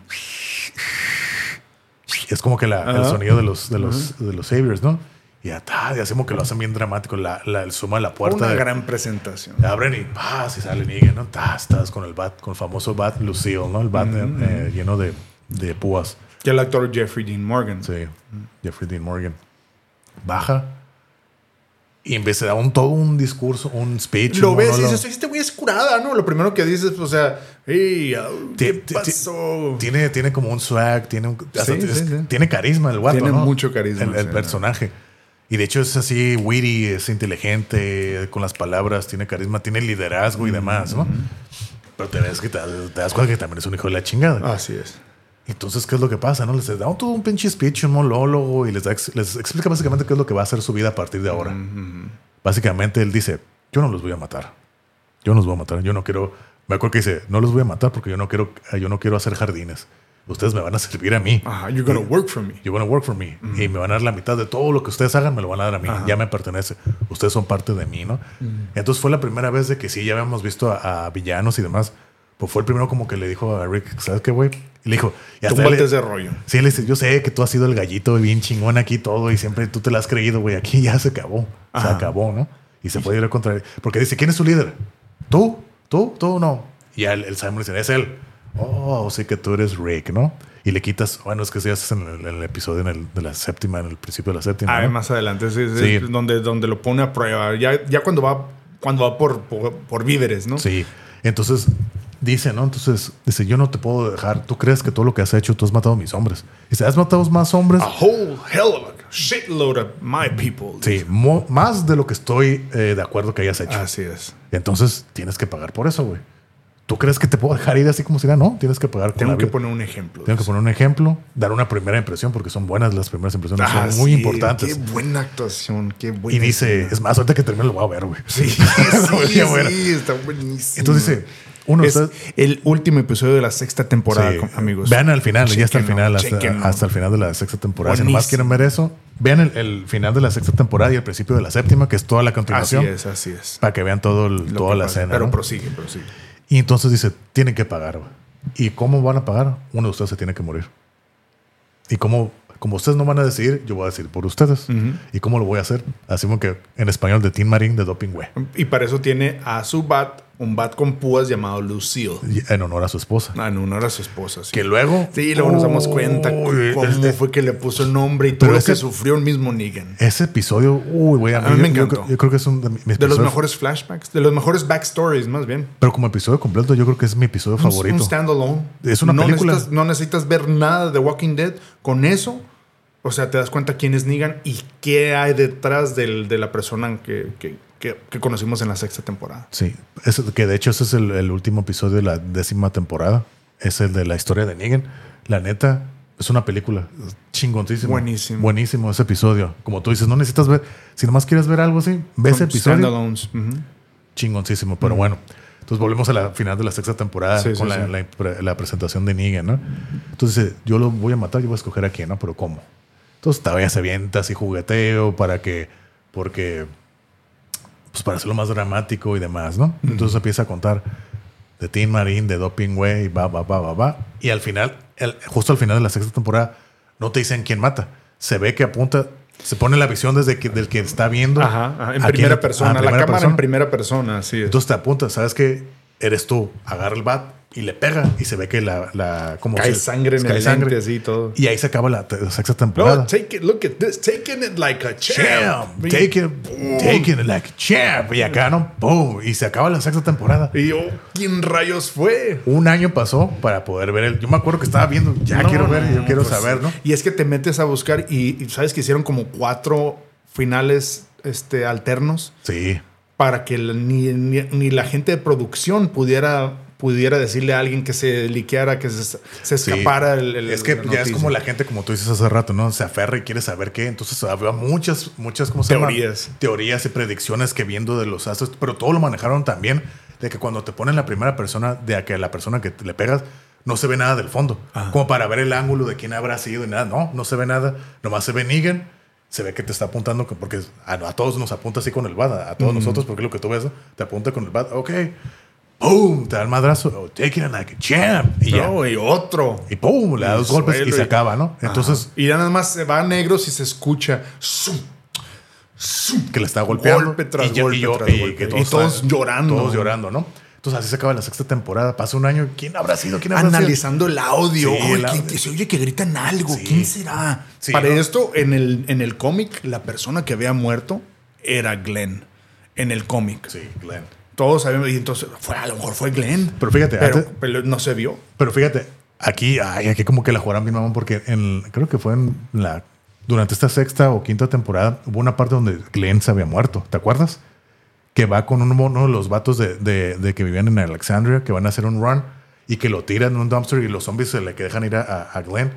Es como que la- el Ajá. sonido de los, de los, de los Saviors, ¿no? Y ya, ta, y como que lo hacen bien dramático. La, la, el suma a la puerta. Una de- gran presentación. Abren y paz y sale Negan, ¿no? Ta, estás con el bat, con el famoso bat Lucille, ¿no? El bat eh, lleno de, de púas. Y el actor Jeffrey Dean Morgan. Sí, Jeffrey Dean Morgan. Baja y en vez de dar un, todo un discurso, un speech. Lo ves y dices, este güey es curada, ¿no? Lo primero que dices, o sea, hey, ¿qué pasó? Tiene, tiene como un swag, tiene, un, hasta Sí, es- sí, sí. tiene carisma el guato, Tiene ¿no? mucho carisma, El, personaje. Y de hecho es así, witty, es inteligente, con las palabras, tiene carisma, tiene liderazgo y demás, ¿no? Pero te, que te, te das cuenta que también es un hijo de la chingada. Así es. Entonces, ¿qué es lo que pasa? ¿No? Les da un- todo un pinche speech, un monólogo y les, da les explica básicamente qué es lo que va a ser su vida a partir de ahora. Básicamente él dice, yo no los voy a matar. Yo no los voy a matar. Yo no quiero... Me acuerdo que dice, no los voy a matar porque yo no quiero, yo no quiero hacer jardines. Ustedes me van a servir a mí. Ajá, you're gonna work for me. You're gonna work for me. Y me van a dar la mitad de todo lo que ustedes hagan, me lo van a dar a mí. Ya me pertenece. Ustedes son parte de mí, ¿no? Entonces fue la primera vez de que sí, ya habíamos visto a, a villanos y demás. Pues fue el primero como que le dijo a Rick, ¿sabes qué, güey? Y le dijo, y hasta Túmbate él- ese rollo. Sí, le dice, yo sé que tú has sido el gallito bien chingón aquí todo y siempre tú te la has creído, güey. Aquí ya se acabó. Se acabó, ¿no? Y se puede ir contra él. Porque dice, ¿quién es tu líder? ¿Tú? ¿Tú? ¿Tú? No. Y ya el, el Simon dice, es él. Oh, sí que tú eres Rick, ¿no? Y le quitas, bueno, es que si haces en el, en el episodio en el, de la séptima, en el principio de la séptima. Ah, ¿no? más adelante, sí, sí, Sí. Donde, donde lo pone a prueba. Ya, ya cuando va, cuando va por, por, por víveres, ¿no? Sí. Entonces dice, ¿no? Entonces dice, yo no te puedo dejar. Tú crees que todo lo que has hecho, tú has matado a mis hombres. Dice, ¿has matado más hombres? A whole hell of a shitload of my people. Sí, más de lo que estoy eh, de acuerdo que hayas hecho. Así es. Entonces tienes que pagar por eso, güey. ¿Tú crees que te puedo dejar ir así como si nada? No, tienes que pagar Tengo que vida. poner un ejemplo. Tengo que poner un ejemplo, dar una primera impresión, porque son buenas las primeras impresiones, Ah, son muy sí, importantes. Qué buena actuación, qué buena. Y dice, escena. es más, ahorita que termine lo voy a ver, güey. Sí, Muy sí, sí, está buenísimo. Entonces dice, uno, es el último episodio de la sexta temporada, Sí. amigos. Vean al final, ya hasta el final, hasta, el final de la sexta temporada. Si nomás Buenísimo. quieren ver eso, vean el, el final de la sexta temporada y el principio de la séptima, que es toda la Así continuación, es, así es. para que vean todo el- toda la pasa. escena. Pero ¿no? prosigue, prosigue. Y entonces dice, tienen que pagar. ¿Y cómo van a pagar? Uno de ustedes se tiene que morir. ¿Y cómo, como ustedes no van a decidir, yo voy a decidir por ustedes. ¿Y cómo lo voy a hacer? Así como que en español de Team Marine de Doping Güey. Y para eso tiene a su bat, un bat con púas llamado Lucille. En honor a su esposa. Ah, En honor a su esposa. Sí. Que luego... Sí, luego nos damos cuenta cómo este- fue que le puso el nombre y todo lo que sufrió el mismo Negan. Ese episodio, uy, güey, a, A mí me yo encantó. creo- Yo, creo que es un de mis De los mejores flashbacks, de los mejores backstories, más bien. Pero como episodio completo, yo creo que es mi episodio Un- favorito. Un standalone. Es una no película. Necesitas, no necesitas ver nada de Walking Dead. Con eso, o sea, te das cuenta quién es Negan y qué hay detrás del- de la persona que, que- que- que conocimos en la sexta temporada. Sí, Ese- que de hecho ese es el, el último episodio de la décima temporada. es el de la historia de Negan. La neta, es una película chingoncísima. Buenísimo. Buenísimo ese episodio. Como tú dices, no necesitas ver. Si nomás quieres ver algo así, ve ese episodio. standalones. Ujú. Chingoncísimo. Pero bueno, entonces volvemos a la final de la sexta temporada Sí, con sí, la, sí. la pre- la presentación de Negan, ¿no? Entonces, yo lo voy a matar, yo voy a escoger a quién, ¿no? Pero ¿cómo? Entonces todavía se avienta así jugueteo para que. Porque. Pues para hacerlo más dramático y demás, ¿no? Entonces empieza a contar de Teen Marine, de Doping Way, va, va, va, va, va. Y al final, el- justo al final de la sexta temporada, no te dicen quién mata. Se ve que apunta, se pone la visión desde que, del que está viendo. Ajá, ajá, en primera persona. la primera cámara persona. en primera persona, así es. Entonces te apunta, sabes que eres tú, agarra el bat y le pega y se ve que la, la como Cae se- sangre en cae el sangre. lente, así y todo. Y ahí se acaba la, sexta temporada. No, take it, look at this, taking it like a champ. Champ, take it, take it like a champ. Y acá no, boom, y se acaba la sexta temporada. Y yo, ¿quién rayos fue? Un año pasó para poder ver el. Yo me acuerdo que estaba viendo, ya No, quiero ver, no, yo quiero pues, saber, ¿no? Y es que te metes a buscar y, y sabes que hicieron como cuatro finales este, alternos Sí, para que ni- ni la gente de producción pudiera, pudiera decirle a alguien que se liqueara, que se, se sí. escapara el, el- es que ya es noticia. como la gente, como tú dices hace rato, ¿no? Se aferra y quiere saber qué. Entonces había muchas, muchas, ¿cómo se llama? Teorías. Teorías y predicciones que viendo de los astros, pero todo lo manejaron también de que cuando te ponen la primera persona, de a que la persona que le pegas, no se ve nada del fondo. Como para ver el ángulo de quién habrá sido y nada. No, no se ve nada. Nomás se ve Negan. Se ve que te está apuntando, que- porque a, a todos nos apunta así con el bat, a, a todos nosotros, porque lo que tú ves, ¿no? te apunta con el bat, ok, ¡pum! Te da el madrazo, oh, take it like a champ, y ya. No, y otro. Y pum, le da dos golpes y se acaba, ¿no? Entonces, Y ya nada más se va a negros y se escucha. zum, zum, que le está golpeando. Golpe tras y golpe y yo- tras y golpe. que Y todos están- llorando. Todos llorando, ¿no? Entonces así se acaba la sexta temporada. Pasa un año. ¿Quién habrá sido? ¿Quién habrá Analizando el audio. Sí, Ay, el audio. que se oye que gritan algo. Sí. ¿Quién será? Sí, Para ¿no? esto, en el, en el cómic, la persona que había muerto era Glenn. En el cómic. sido? Sí, Glenn. Todos sabemos. Y entonces, fue, a lo mejor fue Glenn. Pero fíjate, pero, antes- pero no se vio. Pero fíjate, aquí, ay, aquí como que la jugaron bien, mamón, porque en, creo que fue en la. Durante esta sexta o quinta temporada hubo una parte donde Glenn se había muerto. ¿Te acuerdas? Que va con uno, uno de los vatos de, de- de que vivían en Alexandria, que van a hacer un run y que lo tiran en un dumpster y los zombies se le que dejan ir a, a- a Glenn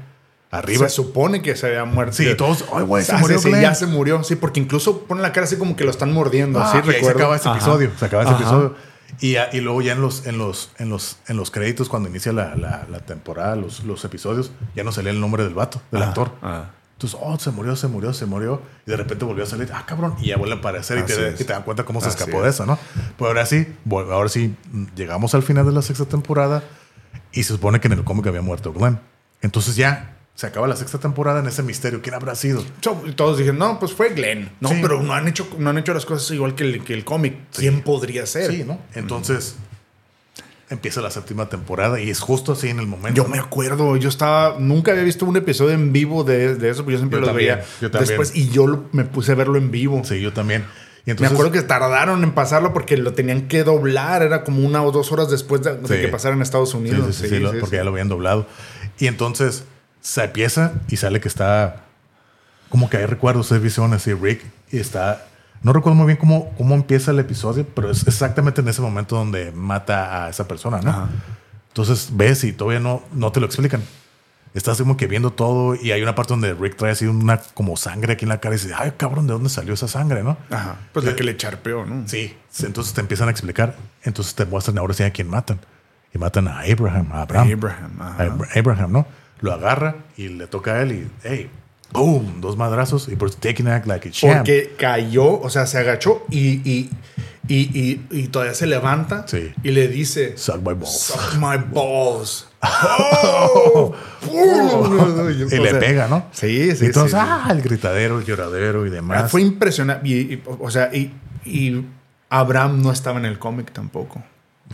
arriba. Se supone que se había muerto. Sí, todos, ay, güey, se Ah, murió sí, ya se murió. Sí, porque incluso pone la cara así como que lo están mordiendo. Ah, sí, ahí se recuerdo. acaba ese Ajá. episodio. Se acaba ese Ajá. episodio. Y, luego ya en los, en los, en los, en los créditos, cuando inicia la, la- la temporada, los, los episodios, ya no salía el nombre del vato, del Ah, actor. ah. Entonces, oh, se murió, se murió, se murió. Y de repente volvió a salir, ah, cabrón. Y ya vuelve a aparecer y te, es. y te dan cuenta cómo se Así escapó es. de eso, ¿no? Pero ahora sí, ahora sí, llegamos al final de la sexta temporada y se supone que en el cómic había muerto Glenn. Entonces ya se acaba la sexta temporada en ese misterio. ¿Quién habrá sido? Y todos dijeron, no, pues fue Glenn. No, Sí. pero no han, hecho, no han hecho las cosas igual que el, que el cómic. ¿Quién podría ser? Sí, ¿no? Entonces empieza la séptima temporada y es justo así en el momento. Yo ¿no? me acuerdo, yo estaba, nunca había visto un episodio en vivo de, de eso, porque yo siempre Yo lo también, veía yo después y yo lo- me puse a verlo en vivo. Sí, yo también. Y Me acuerdo que tardaron en pasarlo porque lo tenían que doblar, era como una o dos horas después de, que pasara en Estados Unidos. sí, sí, sí, porque ya lo habían doblado. Y entonces se empieza y sale que está como que hay recuerdos, hay visiones y Rick y está. No recuerdo muy bien cómo, cómo empieza el episodio, pero es exactamente en ese momento donde mata a esa persona, ¿no? Ajá. Entonces ves y todavía no, no te lo explican. Estás como que viendo todo y hay una parte donde Rick trae así una como sangre aquí en la cara y dice, ay cabrón, ¿de dónde salió esa sangre, no? Ajá. Pues la que le charpeó, ¿no? Sí, entonces te empiezan a explicar. Entonces te muestran ahora sí a quién matan. Y matan a Abraham, a Abraham. Abraham, ajá. A Abra- Abraham, ¿no? Lo agarra y le toca a él y, hey, boom, dos madrazos y por taking act like a champ. Porque cayó, o sea, se agachó y, y, y, y, y todavía se levanta Sí. y le dice, Suck my balls. Suck my balls. ¡Oh! ¡Pum! y O le pega, ¿no? Sí, sí, entonces, sí, sí. ah, el gritadero, el lloradero y demás. Ah, Fue impresionante. Y, y, o sea, y, y Abraham no estaba en el cómic tampoco.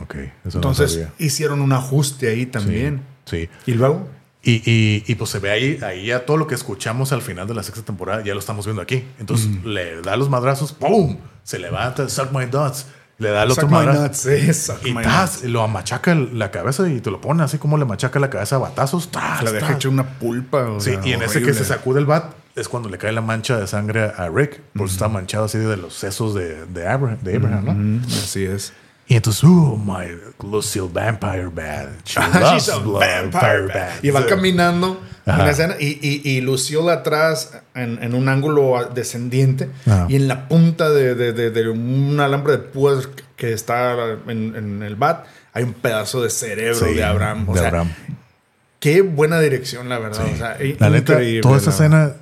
ok, eso Entonces no hicieron un ajuste ahí también. Sí. Y luego, Y, y, y, pues se ve ahí, ahí ya todo lo que escuchamos al final de la sexta temporada, ya lo estamos viendo aquí. Entonces le da los madrazos, ¡pum! Se levanta, suck my nuts. Le da el otro madrazo. Sí, suck Y lo machaca la cabeza y te lo pone así como le machaca la cabeza a batazos. tas, La deja hecha una pulpa. o Sí, sea, y en ese que se sacude el bat es cuando le cae la mancha de sangre a Rick, por eso está manchado así de los sesos de, de Abraham, de Abraham ¿no? Mm, así es. Y entonces, oh, my Lucille Vampire Bad. She loves She's a vampire bat. Y va caminando en Ajá. la escena y, y, y Lucille atrás en, en un ángulo descendiente Ajá. y en la punta de, de, de- de un alambre de púas que está en, en el bat hay un pedazo de cerebro Sí, de Abraham. O sea, Abraham. qué buena dirección, la verdad. O sea, La neta, toda esa escena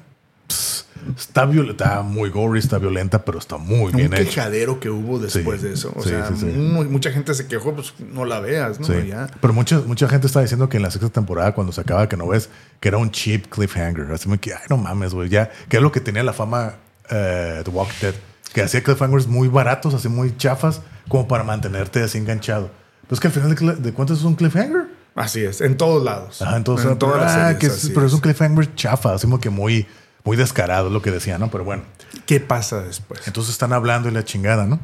está violenta, está muy gory, está violenta, pero está muy un bien hecha. quejadero que hubo después Sí, de eso. O sí, sea, sí, mucha gente se quejó, pues no la veas, ¿no? Ya. Pero mucha, mucha gente está diciendo que en la sexta temporada, cuando se acaba, que no ves, que era un cheap cliffhanger. Así que, ay, no mames, güey. Ya, que es lo que tenía la fama eh, The Walking Dead. Que hacía cliffhangers muy baratos, así muy chafas, como para mantenerte así enganchado. Pues que al final de, cuentas es un cliffhanger. Así es, en todos lados. Ajá, entonces, en todas las ah, series, que es- pero es es. un cliffhanger chafa, así como que muy, muy descarado, es lo que decía, ¿no? Pero bueno, ¿Qué pasa después? entonces están hablando y la chingada, ¿no?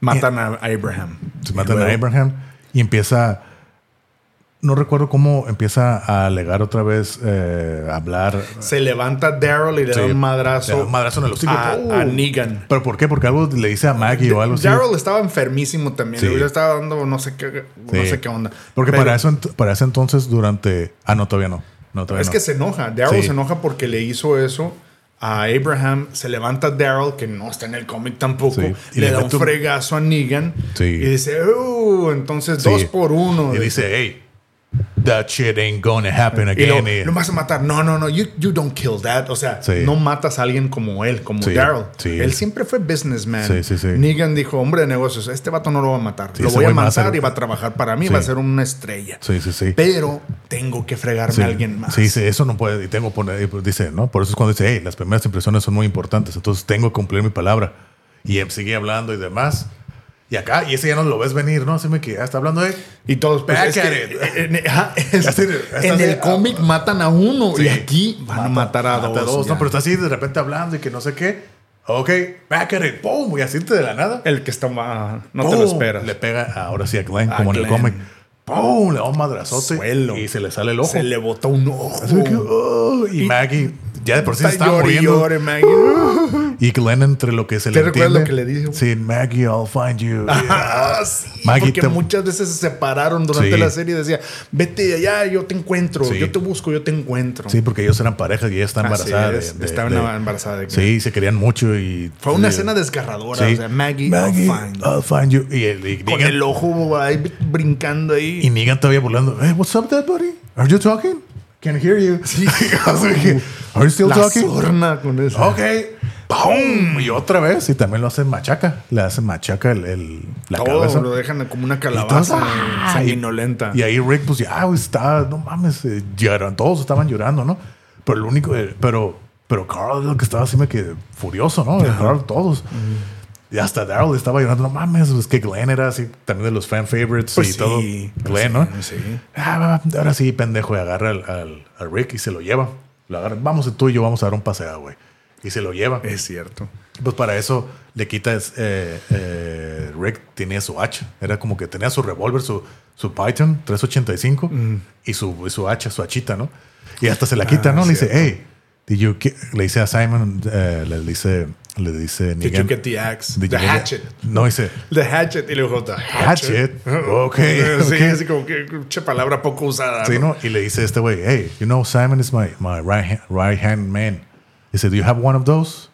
Matan a Abraham. Se matan a Abraham y empieza. No recuerdo cómo empieza a alegar otra vez, eh, a hablar. Se levanta Daryl y le Sí, da un le madrazo, da un madrazo en el hocico. a, ¡Uh! a Negan. ¿Pero por qué? Porque algo le dice a Maggie o algo así. Daryl estaba enfermísimo también. Sí. Le estaba dando no sé qué, no sé qué onda. Porque Pero para, eso, para ese entonces, durante. Ah, no, todavía no. No, Es no. que se enoja. Daryl Sí. se enoja porque le hizo eso a Abraham. Se levanta Daryl, que no está en el cómic tampoco. Sí. Y Le, le da un fregazo a Negan. Sí. Y dice, uh, entonces dos por uno. Y dice, hey, that shit ain't gonna happen again. Y- lo vas a matar. No, no, no. You, you don't kill that. O sea, Sí. no matas a alguien como él, como Sí, Daryl. sí. Él siempre fue businessman. Sí, sí, sí. Negan dijo, hombre de negocios, este vato no lo va a matar. Lo voy a matar ser- y va a trabajar para mí. Va a ser una estrella. Sí, sí, sí. Pero tengo que fregarme a alguien más. Sí, sí, eso no puede. Y tengo dice, ¿no? Por eso es cuando dice, hey, las primeras impresiones son muy importantes. Entonces tengo que cumplir mi palabra. Y sigue hablando y demás. Y acá, y ese ya no lo ves venir, ¿no? Así me que ya está hablando de. Y todos, pues, es que, en, en- el cómic matan a uno y Sí. aquí van a matar a mata dos. No, pero está así de repente hablando y que no sé qué. Ok, back at it. ¡Pum! Y así de la nada. El que está ah, no te lo esperas. Le pega ahora sí a Glenn, A como en el Glenn. cómic. ¡Pum! Le da un madrazote. Suelo. Y se le sale el ojo. Se le botó un ojo. Que, oh, y, Maggie, ya de por sí se estaba llore muriendo. llore, Maggie. Y Glenn entre lo que se ¿Te le recuerdas entiende. lo que le dijo? Sí, Maggie, I'll find you. Ah, sí, Maggie porque te- muchas veces se separaron durante Sí. la serie y decía, vete de allá, yo te encuentro, Sí. yo te busco, yo te encuentro. Sí, porque ellos eran pareja y ella está embarazada. es, de, de- estaba de- embarazada de Sí, se querían mucho y... Fue una escena desgarradora. O sea, Maggie, Maggie, I'll find you. I'll find you. Y, y Con Negan, el ojo ahí brincando ahí. y Negan todavía burlando. Hey, what's up, dead buddy? Are you talking? Can't hear you. Sí. Are you still la talking? sorna con eso. Ok. ¡Pum! Y otra vez. Y también lo hacen machaca. Le hacen machaca el, el- la Todo cabeza. lo dejan como una Y calabaza ¡ah! sanguinolenta. Y ahí Rick, pues ya, güey, está, no mames, eh, lloran, todos estaban llorando, ¿no? Pero el único, eh, pero, pero Carl es lo que estaba así me que furioso, ¿no? Carl, todos. Y hasta Daryl estaba llorando, no mames, es que Glenn era así también de los fan favorites Pues y sí, todo. pues Glenn, ¿no? sí. Ah, ahora sí, pendejo, y agarra al, al- Rick y se lo lleva. Lo agarra, vamos tú y yo vamos a dar un paseo, güey. Y se lo lleva. Es cierto. Pues para eso le quitas. Eh, eh, Rick tenía su hacha. Era como que tenía su revólver, su, su Python 385 y, su, y su hacha, su hachita, ¿no? Y hasta se la quita, Ah, ¿no? Le dice, hey, did you ki-" le dice a Simon, eh, le dice, le dice Did you get the axe? "Did The you get-" hatchet. No, dice, The hatchet. Y luego, the hatchet. Hatchet. Ok, Sí, ok. así como que, che palabra poco usada. sí, ¿no? ¿no? Y le dice este güey, hey, you know, Simon is my, my right, hand, right hand man. Dice, do you have one of those?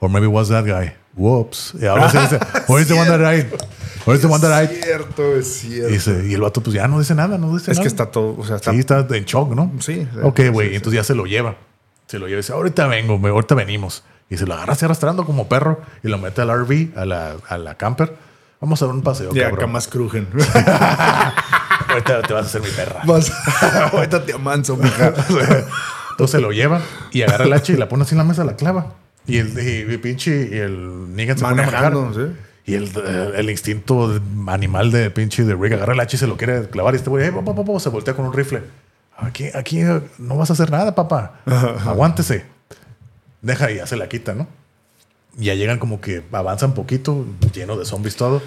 Or maybe was that guy? Whoops. Y ahora sí dice, where's the one that I, where's the one that I Es cierto, es cierto. Dice, y el vato pues ya no dice nada, no dice es nada. que está todo, o sea, está Sí, está en shock, ¿no? Sí, sí, Ok, sí, güey, sí, entonces ya se lo lleva. Se lo lleva y dice, ahorita vengo, ahorita venimos. Y se lo agarra así arrastrando como perro y lo mete al RV, a la, a la camper. Vamos a dar un paseo, ya cabrón. camas crujen. Ahorita te vas a hacer mi perra. Vas- Ahorita te amanso, mija. Entonces se lo lleva y agarra el hacha y la pone así en la mesa, la clava. Y el, y, y pinche, y el Negan se pone a manejar. Manejando, sí. Y el, el, el instinto animal de pinche de Rick agarra el hacha y se lo quiere clavar. Y este güey, "Eh, papá, papá", se voltea con un rifle. Aquí, aquí no vas a hacer nada, papá. Aguántese. Deja y ya se la quita, ¿no? Ya llegan como que avanzan poquito, lleno de zombies todo.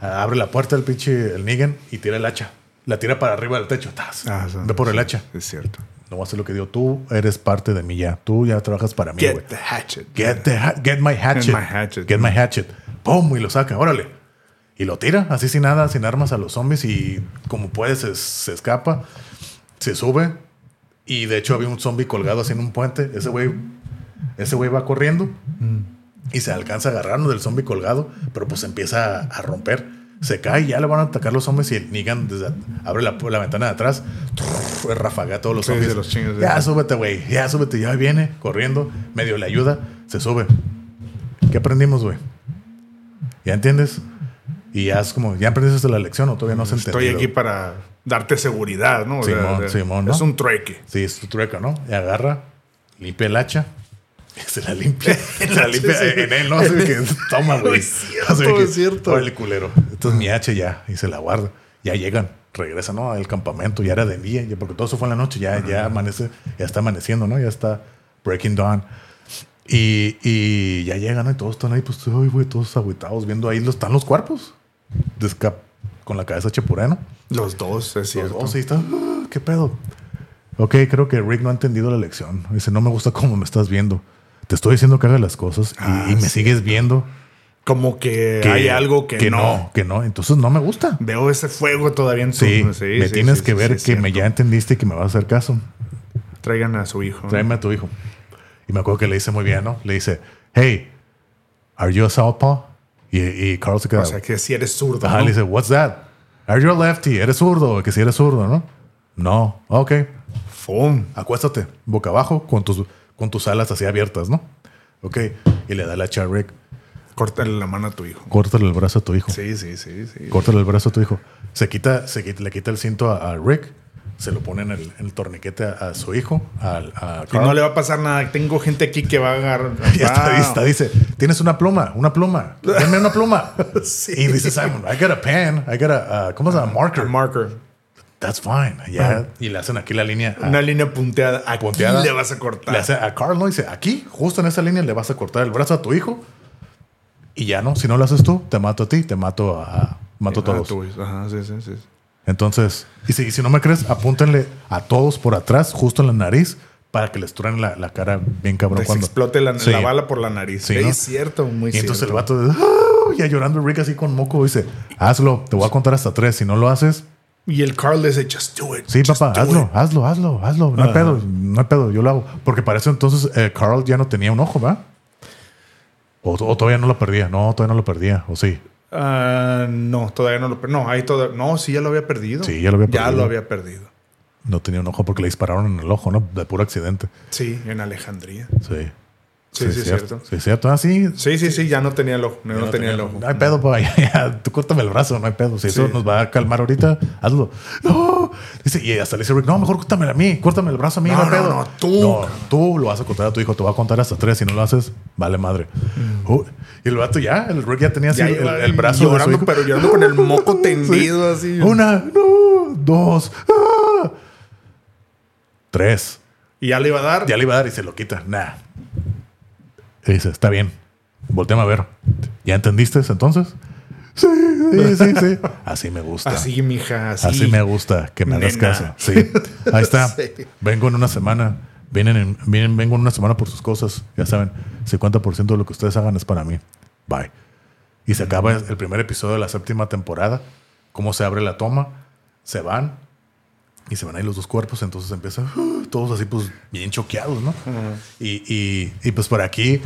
Abre la puerta el pinche el Negan y tira el hacha. La tira para arriba del techo. ¡tas! Ah, sí. Ve por el hacha. Es cierto. No voy a hacer lo que digo. Tú eres parte de mí ya. Tú ya trabajas para mí. Get the hatchet. Get, the ha- get my hatchet. my hatchet. Get my hatchet. ¡Pum! Y lo saca. Órale. Y lo tira, así sin nada, sin armas a los zombies y como puede se, se escapa, se sube. Y de hecho había un zombie colgado así en un puente. Ese güey, ese güey va corriendo y se alcanza a agarrar uno del zombie colgado, pero pues empieza a, a romper. Se cae y ya le van a atacar los zombies y el Negan desde- abre la, la ventana de atrás, trrr, rafaga a todos los zombies. los sí. ya súbete, güey, ya súbete, ya viene corriendo, medio le ayuda, se sube. ¿Qué aprendimos, güey? ¿Ya entiendes? Y ya es como, ¿ya aprendiste la lección o todavía no se entendió? Estoy aquí para darte seguridad, ¿no? O sea, Simón, ¿no? Es un trueque. Sí, es tu trueca, ¿no? Y agarra, limpia el hacha. Se la limpia. se la limpia Sí, en él, ¿no? Así que toma, güey. Es cierto, es cierto. órale, culero. Esto es mi hacha ya. Y se la guarda. Ya llegan. Regresan, ¿no? Al campamento. Ya era de día. ya- Porque todo eso fue en la noche. Ya, ya amanece. Ya está amaneciendo, ¿no? Ya está breaking dawn. Y, y ya llegan, ¿no? Y todos están ahí, pues, ay, güey, todos agüitados. Viendo ahí los, están los cuerpos. Desca- con la cabeza chepureno. Los dos, es Los cierto. dos, y están, "Ah, ¿qué pedo? Ok, creo que Rick no ha entendido la lección. Dice, no me gusta cómo me estás viendo. Te estoy diciendo que haga las cosas y, Ah, y me sí. sigues viendo Como que, que hay algo que, no. Que no, entonces no me gusta. Veo ese fuego todavía en tu... Sí, me sí, tienes que ver que me ya entendiste y que me vas a hacer caso. Traigan a su hijo. Tráeme a tu hijo. Y me acuerdo que le dice muy bien, ¿no? Le dice, hey, are you a southpaw? Y, y Carl se queda. O sea, que si eres zurdo. Ajá, ¿no? le dice, what's that? Are you a lefty? ¿Eres zurdo? Que si eres zurdo, ¿no? No. Ok. Fum. acuéstate boca abajo con tus, con tus alas así abiertas, ¿no? Ok. Y le da la hacha a Rick. Córtale la mano a tu hijo. Córtale el brazo a tu hijo. Sí, sí, sí, sí. Córtale el brazo a tu hijo. Se quita, se quita- le quita el cinto a, a Rick. Se lo pone en el, en el torniquete a, a su hijo, a, Y Carl. no le va a pasar nada. Tengo gente aquí que va a agarrar. Y Wow. hasta dice, tienes una pluma, una pluma. Dame una pluma. Sí. Y dice Simon, I got a pen, I got a, uh, ¿cómo se llama? Marker. A marker. That's fine. Ya. Y le hacen aquí la línea. a- Una línea punteada. Aquí Punteada. le vas a cortar. Le hace a Carl, ¿no? Dice, aquí, justo en esa línea, le vas a cortar el brazo a tu hijo. Y ya no, si no lo haces tú, te mato a ti, te mato a... Mato a Ah, todos. Ajá, sí, sí, sí. Entonces, y si, no me crees, apúntenle a todos por atrás, justo en la nariz, para que les truenen la, la cara bien cabrón se cuando... explote la, Sí. la bala por la nariz. Sí. Es cierto, muy Y cierto. entonces el vato, de, "Ah", ya llorando Rick así con moco, dice, hazlo, te voy a contar hasta tres. Si no lo haces, Y el Carl le dice, just do it. Sí, just papá, hazlo, it". hazlo, hazlo, hazlo. No hay pedo, no hay pedo, yo lo hago. Porque para eso entonces eh, Carl ya no tenía un ojo, ¿va? O, o todavía no lo perdía. No, todavía no lo perdía, o sí. Ah, no, todavía no lo No, ahí todo. No, sí, ya lo había perdido. Sí, ya lo había Ya perdido. lo había perdido. No tenía un ojo porque le dispararon en el ojo, ¿no? De puro accidente. Sí, en Alejandría. Sí. Sí, sí, es cierto. Sí, es cierto. Ah, sí. Sí, sí, sí, ya no tenía el ojo. No, no tenía el ojo. No hay pedo, papá. Ya, ya, tú córtame el brazo, no hay pedo. Si eso nos va a calmar ahorita, hazlo. No. Dice, y hasta le dice Rick, no, mejor córtame a mí, córtame el brazo a mí, no, No, hay pedo. no, tú. No, tú lo vas a contar a tu hijo, te va a contar hasta tres. Si no lo haces, vale madre. Uh, y el vato ya, el Rick ya tenía así Ya el, el brazo de su llorando, hijo. pero llorando con el moco tendido así. Una, no, dos, ah. tres. Y ya le iba a dar. Ya le iba a dar y se lo quita. Nah. Y dice, está bien. Volteame a ver. ¿Ya entendiste entonces? Sí, sí, sí, sí. Así me gusta. Así, mija, así. Así me gusta que me hagas caso. Sí. Ahí está. Sí. Vengo en una semana. Vienen en- vienen, vengo en una semana por sus cosas. Ya saben, 50% de lo que ustedes hagan es para mí. Bye. Y se acaba el primer episodio de la séptima temporada. Cómo se abre la toma. Se van. Y se van ahí los dos cuerpos. Entonces empiezan uh, todos así, pues, bien choqueados, ¿no? y, y, y, pues por aquí,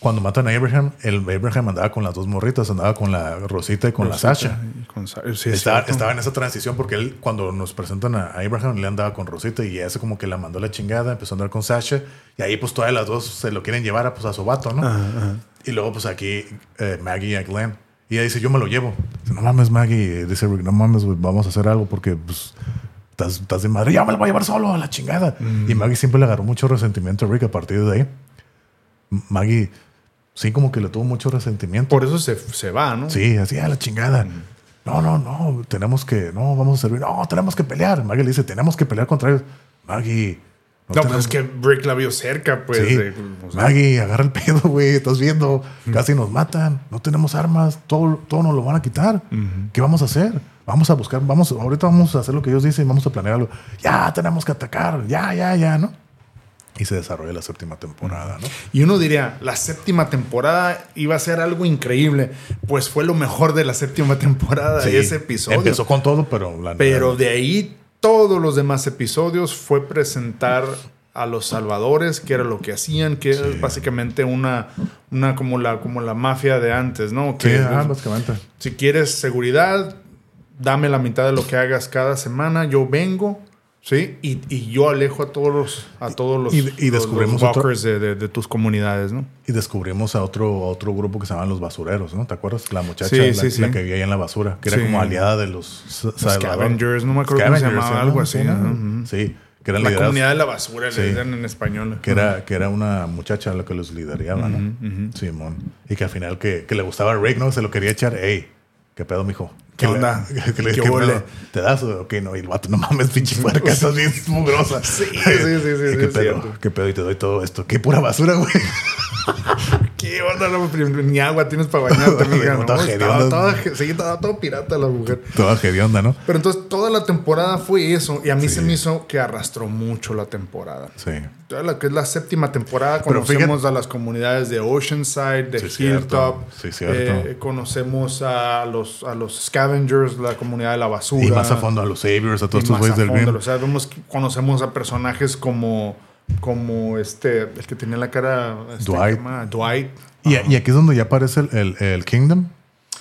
cuando matan a Abraham, el Abraham andaba con las dos morritas. Andaba con la Rosita y con la Sasha. Con Sa- sí, es Estaba, cierto. estaba en esa transición porque él, cuando nos presentan a Abraham, le andaba con Rosita y ese como que la mandó la chingada, empezó a andar con Sasha y ahí pues todas las dos se lo quieren llevar a, pues, a su vato, ¿no? Ajá, ajá. Y luego pues aquí eh, Maggie y a Glenn. Y ella dice, yo me lo llevo. Dice, no mames, Maggie. Dice Rick, no mames, güey, vamos a hacer algo porque pues estás, estás de madre. Ya me lo voy a llevar solo a la chingada. Y Maggie siempre le agarró mucho resentimiento a Rick a partir de ahí. Maggie sí como que le tuvo mucho resentimiento. Por eso se, se va, ¿no? Sí, así a la chingada. No, no, no, tenemos que, no, vamos a servir. No, tenemos que pelear. Maggie le dice, tenemos que pelear contra ellos. Maggie. No, tenemos- pues es que Rick la vio cerca, pues. Sí. de- o sea, Maggie, agarra el pedo, güey. Estás viendo, casi nos matan. No tenemos armas. Todo, todo nos lo van a quitar. ¿Qué vamos a hacer? Vamos a buscar, vamos, ahorita vamos a hacer lo que ellos dicen, vamos a planear algo. Ya, tenemos que atacar. Ya, ya, ya, ¿no? Y se desarrolla la séptima temporada, ¿no? Y uno diría, la séptima temporada iba a ser algo increíble. Pues fue lo mejor de la séptima temporada de ese episodio. Empezó con todo, pero... La pero de ahí todos los demás episodios fue presentar a los salvadores, que era lo que hacían, que es básicamente una, una como la, como la mafia de antes, ¿no? Que, sí, ah, básicamente. Si quieres seguridad, dame la mitad de lo que hagas cada semana, yo vengo, ¿sí? Y, y yo alejo a todos los, a todos los, y, descubrimos walkers de, de, tus comunidades, ¿no? Y descubrimos a otro, otro grupo que se llaman los basureros, ¿no? ¿Te acuerdas? La muchacha la, la, que vivía ahí en la basura, que era como aliada de los... Scavengers, no me acuerdo cómo se llamaba, algo así. Sí la comunidad de la basura, le dicen en español. Que era, que era una muchacha la que los lideraba, ¿no? Simón. Y que al final que, que, le gustaba a Rick, ¿no? Se lo quería echar. Ey, ¿qué pedo, mijo? ¿Qué onda? ¿Qué, le, ¿Qué, ¿qué ¿Te das? Ok, no. Y el vato, no mames, pinche fuerca, estás bien mugrosa. Sí, sí, sí. sí ¿Qué pedo? ¿Qué pedo? Y te doy todo esto. ¿Qué pura basura, güey? ¿Qué onda? ni agua tienes para bañarte, amiga. ¿no? Estaba, toda, sí, estaba todo pirata la mujer. Toda onda, ¿no? Pero entonces toda la temporada fue eso. Y a mí se me hizo que arrastró mucho la temporada. Sí. Toda la que es la séptima temporada, conocemos a las comunidades de Oceanside, de Hilltop. Sí. Eh, conocemos a los, a los Scavengers, la comunidad de la basura. Y más a fondo a los Saviors, a todos estos güeyes del bien. O sea, conocemos a personajes como como este, el que tenía la cara. Este, Dwight. Dwight. Y, y, aquí es donde ya aparece el, el, el Kingdom.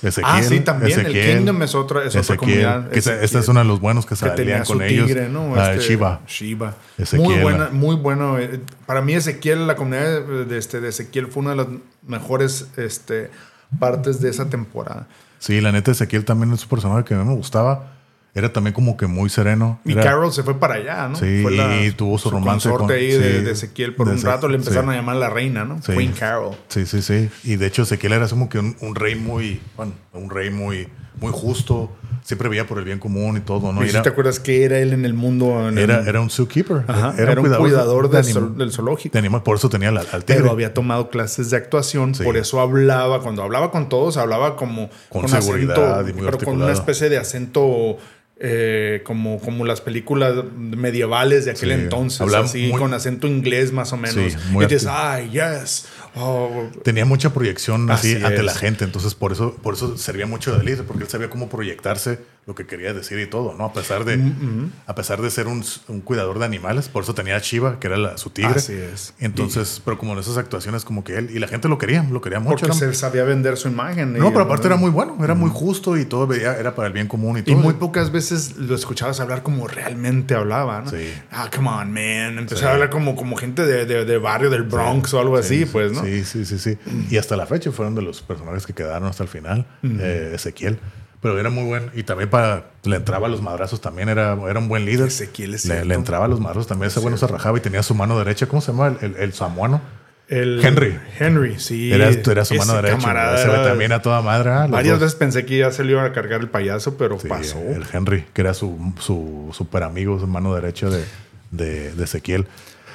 Ezequiel, ah, sí, también. el Kingdom es otra, es otra comunidad. Este es uno de los buenos que salían con ellos. Tigre, ¿no? Ah, este, Shiva. Shiva. Muy buena, muy bueno. Eh, para mí Ezequiel, la comunidad de, este, de Ezequiel fue una de las mejores este, partes de esa temporada. Sí, la neta Ezequiel también es un personaje que a mí me gustaba era también como que muy sereno. Y Carol se fue para allá, ¿no? Sí, y tuvo su, romance con... ahí de, Ezequiel por un rato. Le empezaron a llamar la reina, ¿no? Queen Carol. Sí, sí, sí. Y de hecho Ezequiel era como que un, rey muy... Bueno, un rey muy, muy justo. Siempre veía por el bien común y todo, ¿no? ¿Y si te acuerdas que era él en el mundo? era, era un zookeeper. era, un cuidador, del zoológico. De por eso tenía al, tigre. Pero había tomado clases de actuación. Por eso hablaba. Cuando hablaba con todos, hablaba como... Con, seguridad y muy Pero con una especie de acento eh, como, como las películas medievales de aquel entonces, así, con acento inglés más o menos. y dices, ay, yes, Oh, Tenía mucha proyección así, ante la gente, entonces por eso, por eso servía mucho de líder, porque él sabía cómo proyectarse lo que quería decir y todo, ¿no? A pesar de, mm, a pesar de ser un, cuidador de animales, por eso tenía a Chiva, que era su tigre. Así es. Entonces, pero como en esas actuaciones, como que él, y la gente lo quería, lo quería mucho. Porque se sabía vender su imagen. No, pero aparte era muy bueno, era muy justo y todo era para el bien común y todo. Y muy pocas veces lo escuchabas hablar como realmente hablaba, ¿no? Sí. Ah, come on, man. Empezó a hablar como, como gente de, de, barrio del Bronx o algo así, pues, ¿no? Sí, sí, sí, sí. Y hasta la fecha fueron de los personajes que quedaron hasta el final. Eh, Ezequiel. Pero era muy bueno. Y también para. Le entraba a los madrazos también. Era, era un buen líder. Ezequiel es le, le, entraba a los madrazos también. Ese bueno se rajaba y tenía su mano derecha. ¿Cómo se llama? El, el, samuano. El Henry. Henry, sí. Era, era su mano derecha. Ese también a toda madre. ¿ah? Varias veces pensé que ya se le iba a cargar el payaso, pero pasó. El Henry, que era su, su super amigo, su mano derecha de, de, de Ezequiel.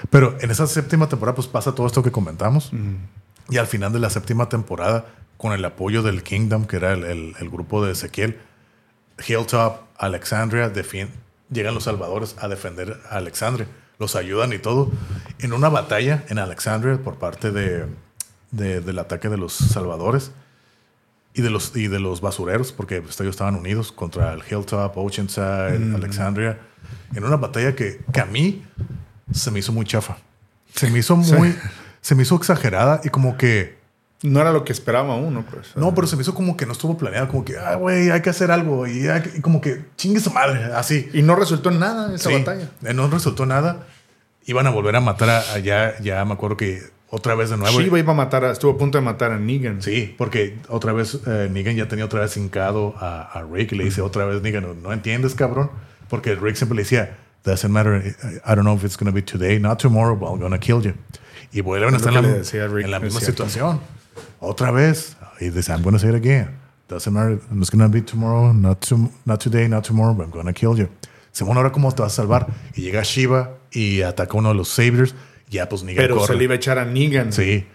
Pero en esa séptima temporada, pues pasa todo esto que comentamos. Y al final de la séptima temporada, con el apoyo del Kingdom, que era el, grupo de Ezequiel, Hilltop, Alexandria, llegan los salvadores a defender a Alexandria. Los ayudan y todo. En una batalla en Alexandria por parte de, del ataque de los salvadores y de los, y de los basureros, porque ellos estaban unidos contra el Hilltop, Oceanside, mm. Alexandria. En una batalla que, que a mí se me hizo muy chafa. Se me hizo muy se me hizo exagerada y como que... No era lo que esperaba uno, pues. No, pero se me hizo como que no estuvo planeado, como que, ah, güey, hay que hacer algo y, como que chingue su madre, así. Y no resultó en nada esa batalla. Eh, no resultó nada. Iban a volver a matar a, ya, ya me acuerdo que otra vez de nuevo. Shiva iba a matar, estuvo a punto de matar a Negan. Sí, porque otra vez eh, Negan ya tenía otra vez hincado a, Rick y le dice otra vez, Negan, ¿no, entiendes, cabrón? Porque Rick siempre le decía, doesn't matter, I don't know if it's going to be today, not tomorrow, but I'm going to kill you. Y vuelven a estar en la, en la misma situación. Otra vez. Y dice, I'm going to say it again. Doesn't matter. It's going to be tomorrow, not, to, not today, not tomorrow, but I'm going to kill you. Simón, ahora cómo te vas a salvar. Y llega Shiva y ataca a uno de los Saviors. Ya, pues Negan Pero se le iba a echar a Negan. Sí.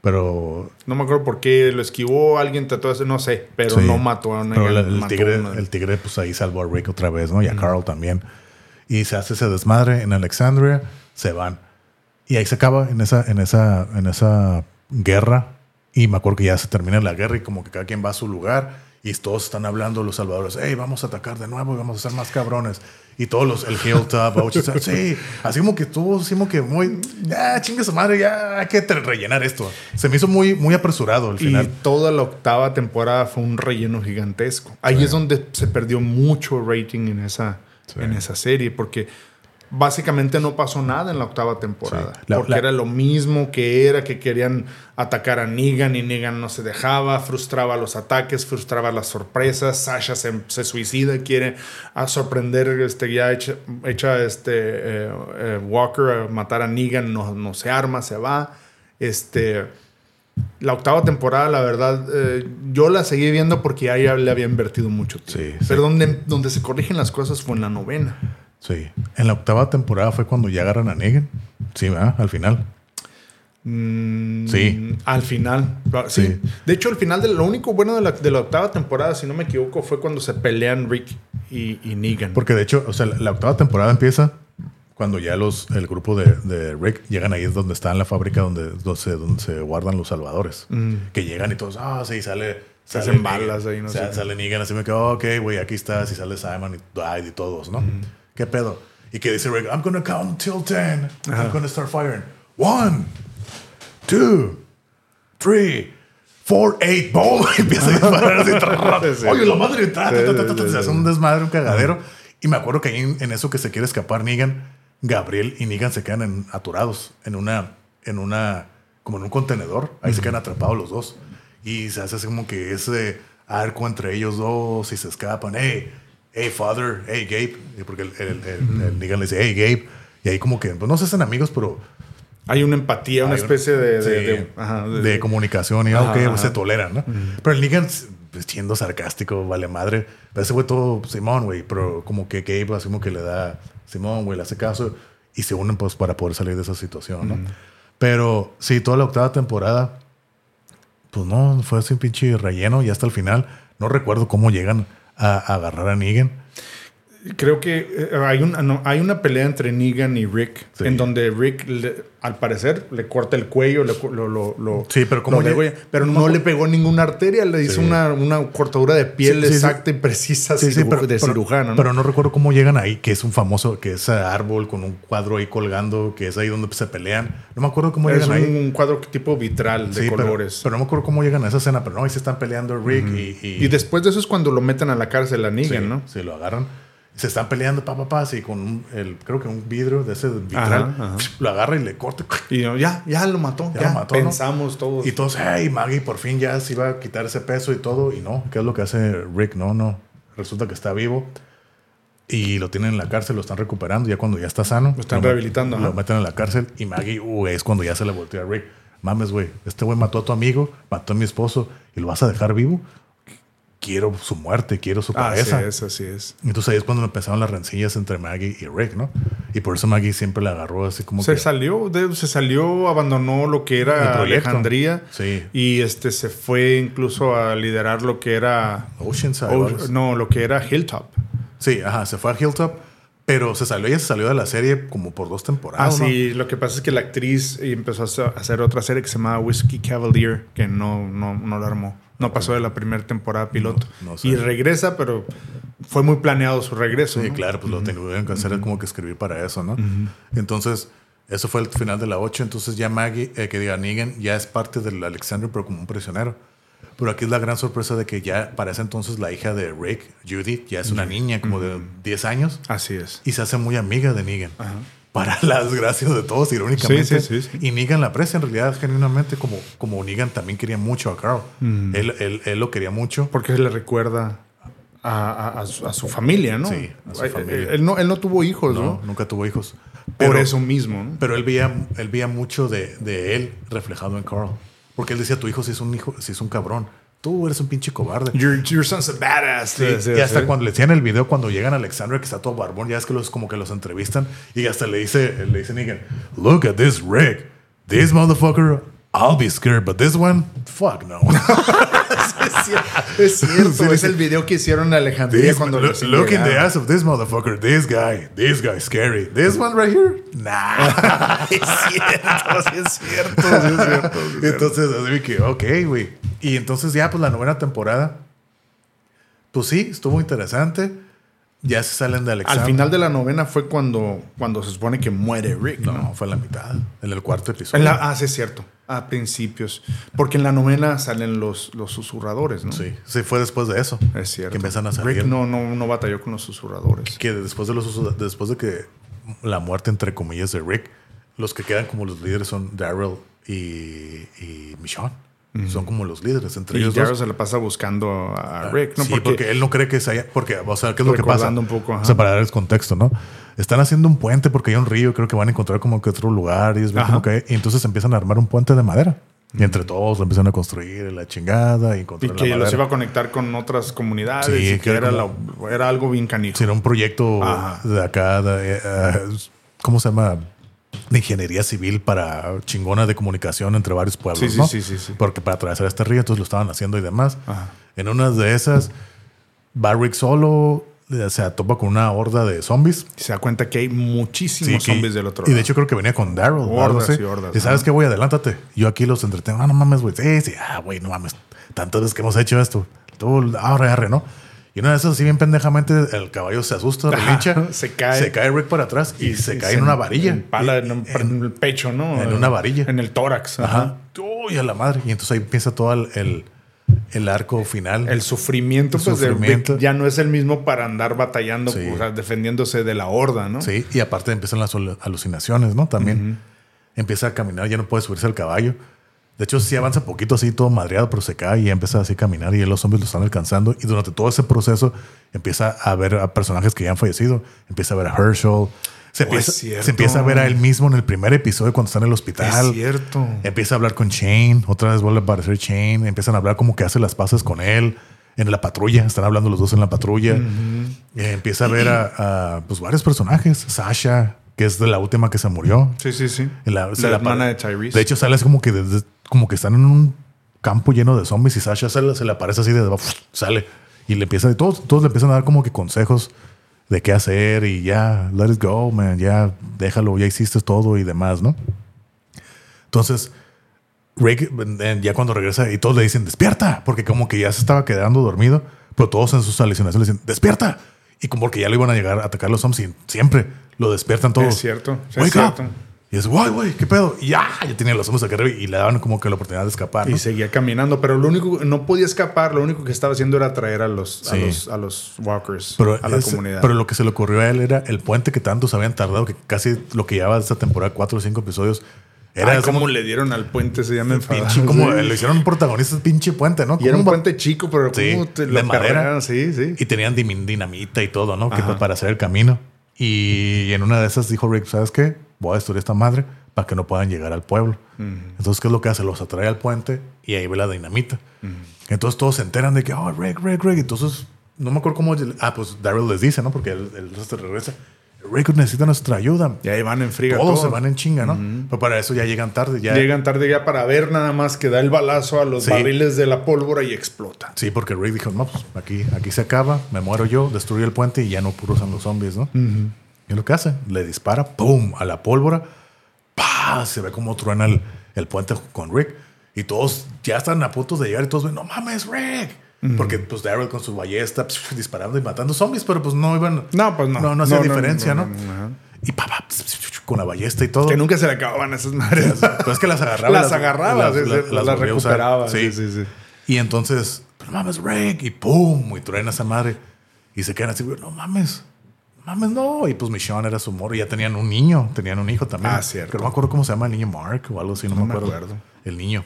Pero. No me acuerdo por qué lo esquivó, alguien trató de no sé, pero no mató a Negan. Pero el, tigre, el tigre, pues ahí salvó a Rick otra vez, ¿no? Y a Carl también. Y se hace ese desmadre en Alexandria, se van. Y ahí se acaba en esa, en esa, en esa guerra. Y me acuerdo que ya se termina la guerra y como que cada quien va a su lugar y todos están hablando los salvadores, hey, vamos a atacar de nuevo y vamos a ser más cabrones. Y todos los, el Hilltop, Oceanside, sí, así como que estuvo, así como que muy, ya, chingue su madre, ya hay que rellenar esto. Se me hizo muy, muy apresurado al final. Y toda la octava temporada fue un relleno gigantesco. Ahí es donde se perdió mucho rating en esa, Sí. en esa serie, porque básicamente no pasó nada en la octava temporada. Sí. La- porque la- era lo mismo que era, que querían atacar a Negan y Negan no se dejaba, frustraba los ataques, frustraba las sorpresas. Sasha se, se suicida, quiere a sorprender, este, ya echa, echa, este, eh, eh, Walker a matar a Negan, no, no se arma, se va. Este, la octava temporada, la verdad, eh, yo la seguí viendo porque ya, ya le había invertido mucho tiempo. Sí, sí. Pero donde, donde se corrigen las cosas fue en la novena. Sí. En la octava temporada fue cuando ya agarran a Negan. Sí, ¿verdad? Al final. Mm, Sí. Al final. Sí. Sí. De hecho, al final, de, lo único bueno de la, de la octava temporada, si no me equivoco, fue cuando se pelean Rick y, y Negan. Porque de hecho, o sea, la, la octava temporada empieza cuando ya los, el grupo de, de Rick llegan ahí es donde está en la fábrica donde, donde, se, donde se guardan los salvadores. Que llegan y todos, ah, sí, sale. Mm. Se sale hacen balas ahí, no sé. Sale Negan, así me quedo, ok, güey, aquí estás. Y sale Simon y, y todos, ¿no? Mm. ¿Qué pedo? Y que dice Rick, I'm gonna count till 10. I'm gonna start firing. One, two, three, four, eight, boom. Y empieza a disparar así. Oye, la madre, se hace un desmadre, un cagadero. Y me acuerdo que ahí en eso que se quiere escapar Negan, Gabriel y Negan se quedan en- aturados en una, en una, como en un contenedor. Ahí se quedan atrapados los dos. Y se hace como que ese arco entre ellos dos y se escapan. Hey, hey, father, hey, Gabe. Porque el, el, el- el Negan le dice, hey, Gabe. Y ahí como que, pues no se hacen amigos, pero Hay una empatía, una hay un- especie de, de, sí, de- ajá, de- de comunicación y algo que ajá. se toleran, ¿no? Pero el Negan, pues, siendo sarcástico, vale madre. Pero ese güey todo Simón, güey. Pero como que Gabe así como que le da Simón, güey, le hace caso y se unen pues para poder salir de esa situación, ¿no? Pero sí, toda la octava temporada, pues no, fue así un pinche relleno y hasta el final no recuerdo cómo llegan a, a agarrar a Negan. Creo que eh, hay, una, no, hay una pelea entre Negan y Rick, Sí. en donde Rick, le- al parecer, le corta el cuello, le lo, lo, lo- Sí, pero ¿cómo lo llega- degolla, pero no le pegó ninguna arteria, le hizo una, una cortadura de piel Sí, exacta y precisa Sí, sí, ciruj- pero, de pero- cirujano. ¿no? pero no recuerdo cómo llegan ahí, que es un famoso, que es árbol con un cuadro ahí colgando, que es ahí donde se pelean. No me acuerdo cómo es llegan un, ahí. un cuadro tipo vitral de pero- colores. Pero, no me acuerdo cómo llegan a esa escena, pero no, ahí se están peleando Rick y, y, y después de eso es cuando lo meten a la cárcel a Negan, ¿no? sí, lo agarran. Se están peleando, papá, papá, así con un, el, creo que un vidrio de ese vitral, Ajá, ajá. lo agarra y le corta. Y no, ya, ya lo mató. Ya Ya, lo mató, ¿no? Pensamos todos. Y todos, hey, Maggie, por fin ya se iba a quitar ese peso y todo. Y no, ¿qué es lo que hace Rick? No, no. Resulta que está vivo y lo tienen en la cárcel, lo están recuperando. Ya cuando ya está sano, Lo están met- rehabilitando, Lo ajá. meten en la cárcel y Maggie, uh, es cuando ya se le voltea a Rick. Mames, güey, este güey mató a tu amigo, mató a mi esposo y lo vas a dejar vivo. Quiero su muerte, quiero su así cabeza. es, así es. Entonces ahí es cuando empezaron las rencillas entre Maggie y Rick, ¿no? Y por eso Maggie siempre la agarró así como Se que. salió, de- se salió, abandonó lo que era. Alejandría. Sí. Y este se fue incluso a liderar lo que era. Oceanside. O así. no, lo que era Hilltop. Sí, ajá, se fue a Hilltop, pero se salió, ella se salió de la serie como por dos Ah, temporadas. ¿no? sí, lo que pasa es que la actriz empezó a hacer- a hacer otra serie que se llamaba Whiskey Cavalier, que no, no, no la armó. No pasó de la primera temporada piloto. no sé. y regresa, pero fue muy planeado su regreso. Sí, ¿no? claro, pues lo tuvieron que hacer como que escribir para eso, ¿no? Entonces, eso fue el final de la 8. Entonces ya Maggie, eh, que diga Negan, ya es parte del Alexander, pero como un prisionero. Pero aquí es la gran sorpresa de que ya para ese entonces la hija de Rick, Judith, ya es una niña como de 10 años Así es. y se hace muy amiga de Negan. Para la desgracia de todos, irónicamente. Sí, sí, sí. Y Negan la aprecia en realidad, genuinamente, como, como Negan también quería mucho a Carl. él, él, él lo quería mucho. Porque le recuerda a, a- su, a su familia, ¿no? Sí, a su familia. Él, no, él no tuvo hijos, ¿no? No, nunca tuvo hijos. Por eso mismo, ¿no? Pero él veía, él veía mucho de, de él reflejado en Carl. Porque él decía, tu hijo sí es un hijo, sí es un cabrón. Tú eres un pinche cobarde. Your, your son's a badass. Sí, Sí, sí, y hasta sí. cuando le decían el video, cuando llegan a Alexandra, que está todo barbón, ya es que los como que los entrevistan y hasta le dice, le dice Negan, look at this Rick. This motherfucker, I'll be scared, but this one, fuck no. es cierto. Es, el video que hicieron en Alejandría This- cuando look, recién look in the llegaron. ass of this motherfucker. This guy. This guy scary. This one right here. Nah. Es cierto, sí es cierto. sí es cierto, sí es cierto. entonces, así que, ok, güey. Y entonces ya, pues la novena temporada, pues sí, estuvo interesante. Ya se salen de Al Alexander. final de la novena fue cuando, cuando se supone que muere Rick. No, ¿no? fue en la mitad. En el cuarto episodio. En la- ah, sí, es cierto. A principios. Porque en la novena salen los, los susurradores, ¿no? Sí, sí, fue después de eso. Es cierto. Que empiezan a salir. Rick no, no, no batalló con los susurradores. Que después de, los, después de que la muerte, entre comillas, de Rick, los que quedan como los líderes son Daryl y, y Michonne. Son como los líderes entre Y ellos dos. se le pasa buscando a Rick, ¿no? Sí, porque, él no cree que se haya. Porque, o sea, ¿qué es lo que pasa? Un poco, ajá. O sea, para darles contexto, ¿no? Están haciendo un puente porque hay un río, creo que van a encontrar como que otro lugar y es como que. Y entonces empiezan a armar un puente de madera. Y entre todos lo empiezan a construir la chingada y Y que la los iba a conectar con otras comunidades. Sí, y que que era como- la- era algo bien canijo. Sí, era un proyecto Ajá. de acá, de, eh, ¿cómo se llama? De ingeniería civil para chingona de comunicación entre varios pueblos, Sí, sí, ¿no? sí, sí, sí. Porque para atravesar este río, entonces lo estaban haciendo y demás. Ajá. En una de esas, Barrick solo eh, se topa con una horda de zombies. Y se da cuenta que hay muchísimos Sí, que- zombies del otro Y de lado. hecho creo que venía con Daryl. Hordas y hordas, Y sabes qué, güey, adelántate. Yo aquí los entretengo. Ah, no mames, güey. Sí, sí. Ah, güey, no mames. Tantas veces que hemos hecho esto. Tú, arre, arre, ¿no? Y una de esas, así bien pendejamente, el caballo se asusta, relincha. se cae. Se cae Rick para atrás y, se y cae en una varilla. en, el pecho, ¿no? en una varilla. En el tórax. Ajá. Uy, a la madre. Y entonces ahí empieza todo el, el, el arco final. El sufrimiento, El pues, de sufrimiento. Rick ya no es el mismo para andar batallando, Sí. o sea, defendiéndose de la horda, ¿no? Sí, y aparte empiezan las alu- alucinaciones, ¿no? También empieza a caminar, ya no puede subirse al caballo. De hecho, sí avanza poquito así, todo madreado, pero se cae y empieza así a caminar y los zombies lo están alcanzando. Y durante todo ese proceso empieza a ver a personajes que ya han fallecido. Empieza a ver a Herschel. Se, Oh, empieza, se empieza a ver a él mismo en el primer episodio cuando está en el hospital. Es cierto. Empieza a hablar con Shane. Otra vez vuelve a aparecer Shane. Empiezan a hablar como que hace las paces con él. En la patrulla. Están hablando los dos en la patrulla. Eh, empieza a ver a, a, pues, varios personajes. Sasha, que es de la última que se murió. Sí, sí, sí. La, La la hermana de Tyrese. De hecho, sale como que, desde- como que están en un campo lleno de zombies y Sasha sale- se le aparece así de sale y le empieza, todos, todos le empiezan a dar como que consejos de qué hacer y ya, let it go, man, ya déjalo, ya hiciste todo y demás, ¿no? Entonces, Rick, eh, ya cuando regresa y todos le dicen, despierta, porque como que ya se estaba quedando dormido, pero todos en sus alucinaciones le dicen, despierta. Y como que ya lo iban a llegar a atacar los zombies y siempre lo despiertan todos. Es cierto, es cierto. Y es, guay, güey, ¿qué pedo? Y ya, ya tenían los zombies acá arriba y le daban como que la oportunidad de escapar. ¿no? Y seguía caminando, pero lo único, no podía escapar, lo único que estaba haciendo era traer a los, a los, a los walkers, Pero, a la comunidad. pero lo que se le ocurrió a él era el puente que tantos habían tardado, que casi lo que llevaba esta temporada, cuatro o cinco episodios, era Ay, como cómo le dieron al puente, se llama pinche, como le hicieron un protagonista pinche puente, ¿no? Y era un puente chico, pero Sí, como te de lo madera. Sí, sí. Y tenían dinamita y todo, ¿no? Que para hacer el camino. Y en una de esas dijo Rick, ¿sabes qué? Voy a destruir esta madre para que no puedan llegar al pueblo. Entonces, ¿qué es lo que hace? Los atrae al puente y ahí ve la dinamita. Entonces todos se enteran de que, oh, Rick, Rick, Rick. Entonces, no me acuerdo cómo... Ah, pues Daryl les dice, ¿no? Porque él, él se regresa. Rick necesita nuestra ayuda. Y ahí van en friga. Todos todo. se van en chinga, ¿no? Pero para eso ya llegan tarde. Ya, Llegan tarde ya para ver nada más que da el balazo a los Sí. barriles de la pólvora y explota. Sí, porque Rick dijo, no, pues aquí, aquí se acaba, me muero yo, destruye el puente y ya no cruzan los zombies, ¿no? Y lo que hace, le dispara, ¡pum! a la pólvora, ¡pah! Se ve como truena el, el puente con Rick. Y todos ya están a punto de llegar y todos ven, no mames, Rick. Porque pues Daryl con su ballesta psh, disparando y matando zombies, pero pues no iban. No, pues no. No, no hacía No, no, diferencia, no, ¿no? no, no, ajá. Y pa, pa, psh, psh, psh, con la ballesta y todo. Que nunca se le acababan esas madres. Pero es que las agarraba. Las agarraba, sí, sí, las a usar. recuperaba, sí, sí, sí. Y entonces, pero mames, Rick, y pum, y truena esa madre. Y se quedan así, no mames, mames, no. Y pues Michonne era su morro, y ya tenían un niño, tenían un hijo también. Ah, cierto. Que no me acuerdo cómo se llama el niño, Mark o algo así, no, No me me acuerdo. acuerdo. El niño.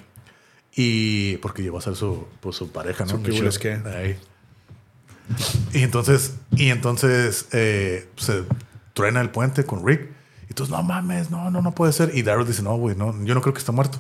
Y porque llegó a ser su, pues, su pareja, ¿no? Su qué, qué. Ahí. Y entonces, y entonces eh, se truena el puente con Rick. Y entonces, no mames, no, no, no puede ser. Y Daryl dice, no, güey, no, yo no creo que esté muerto.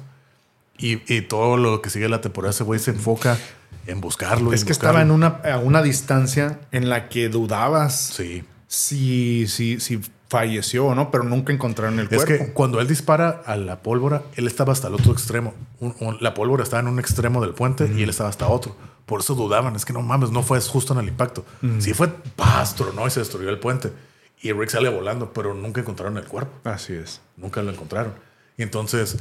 Y, y todo lo que sigue la temporada, ese güey se enfoca en buscarlo. Es en que buscarlo. estaba en una, a una distancia en la que dudabas Sí, si, si, si falleció, ¿no? Pero nunca encontraron el Es cuerpo. que cuando él dispara a la pólvora, él estaba hasta el otro extremo. Un- un- la pólvora estaba en un extremo del puente y él estaba hasta otro. Por eso dudaban. Es que no mames, no fue justo en el impacto. Sí fue pastro, ¿no? Y se destruyó el puente. Y Rick sale volando, pero nunca encontraron el cuerpo. Así es. Nunca lo encontraron. Y entonces,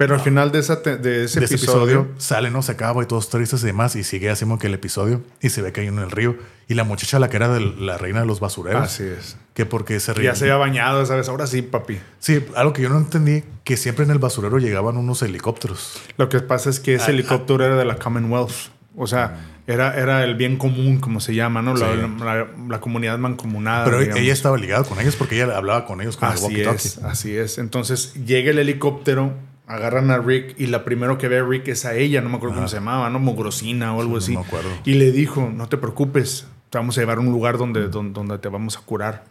Pero al final de, esa te- de ese de ese episodio, episodio, sale, ¿no? Se acaba y todos tristes y demás. Y sigue así como que el episodio. Y se ve que hay uno en el río. Y la muchacha, la que era de la reina de los basureros. así es. Que porque se Ya se había bañado, ¿sabes? Ahora sí, papi. Sí, algo que yo no entendí, que siempre en el basurero llegaban unos helicópteros. Lo que pasa es que ese Ah, helicóptero era de la Commonwealth. O sea, era, era el bien común, como se llama, ¿no? La, Sí. la- la comunidad mancomunada. Pero digamos. ella estaba ligada con ellos porque ella hablaba con ellos con el Así walkie-talkie. es, así es. Entonces llega el helicóptero, agarran a Rick y la primero que ve a Rick es a ella, no me acuerdo cómo se llamaba, ¿no? Mugrosina o algo no así. me acuerdo. Y le dijo, no te preocupes, te vamos a llevar a un lugar donde, donde, donde te vamos a curar.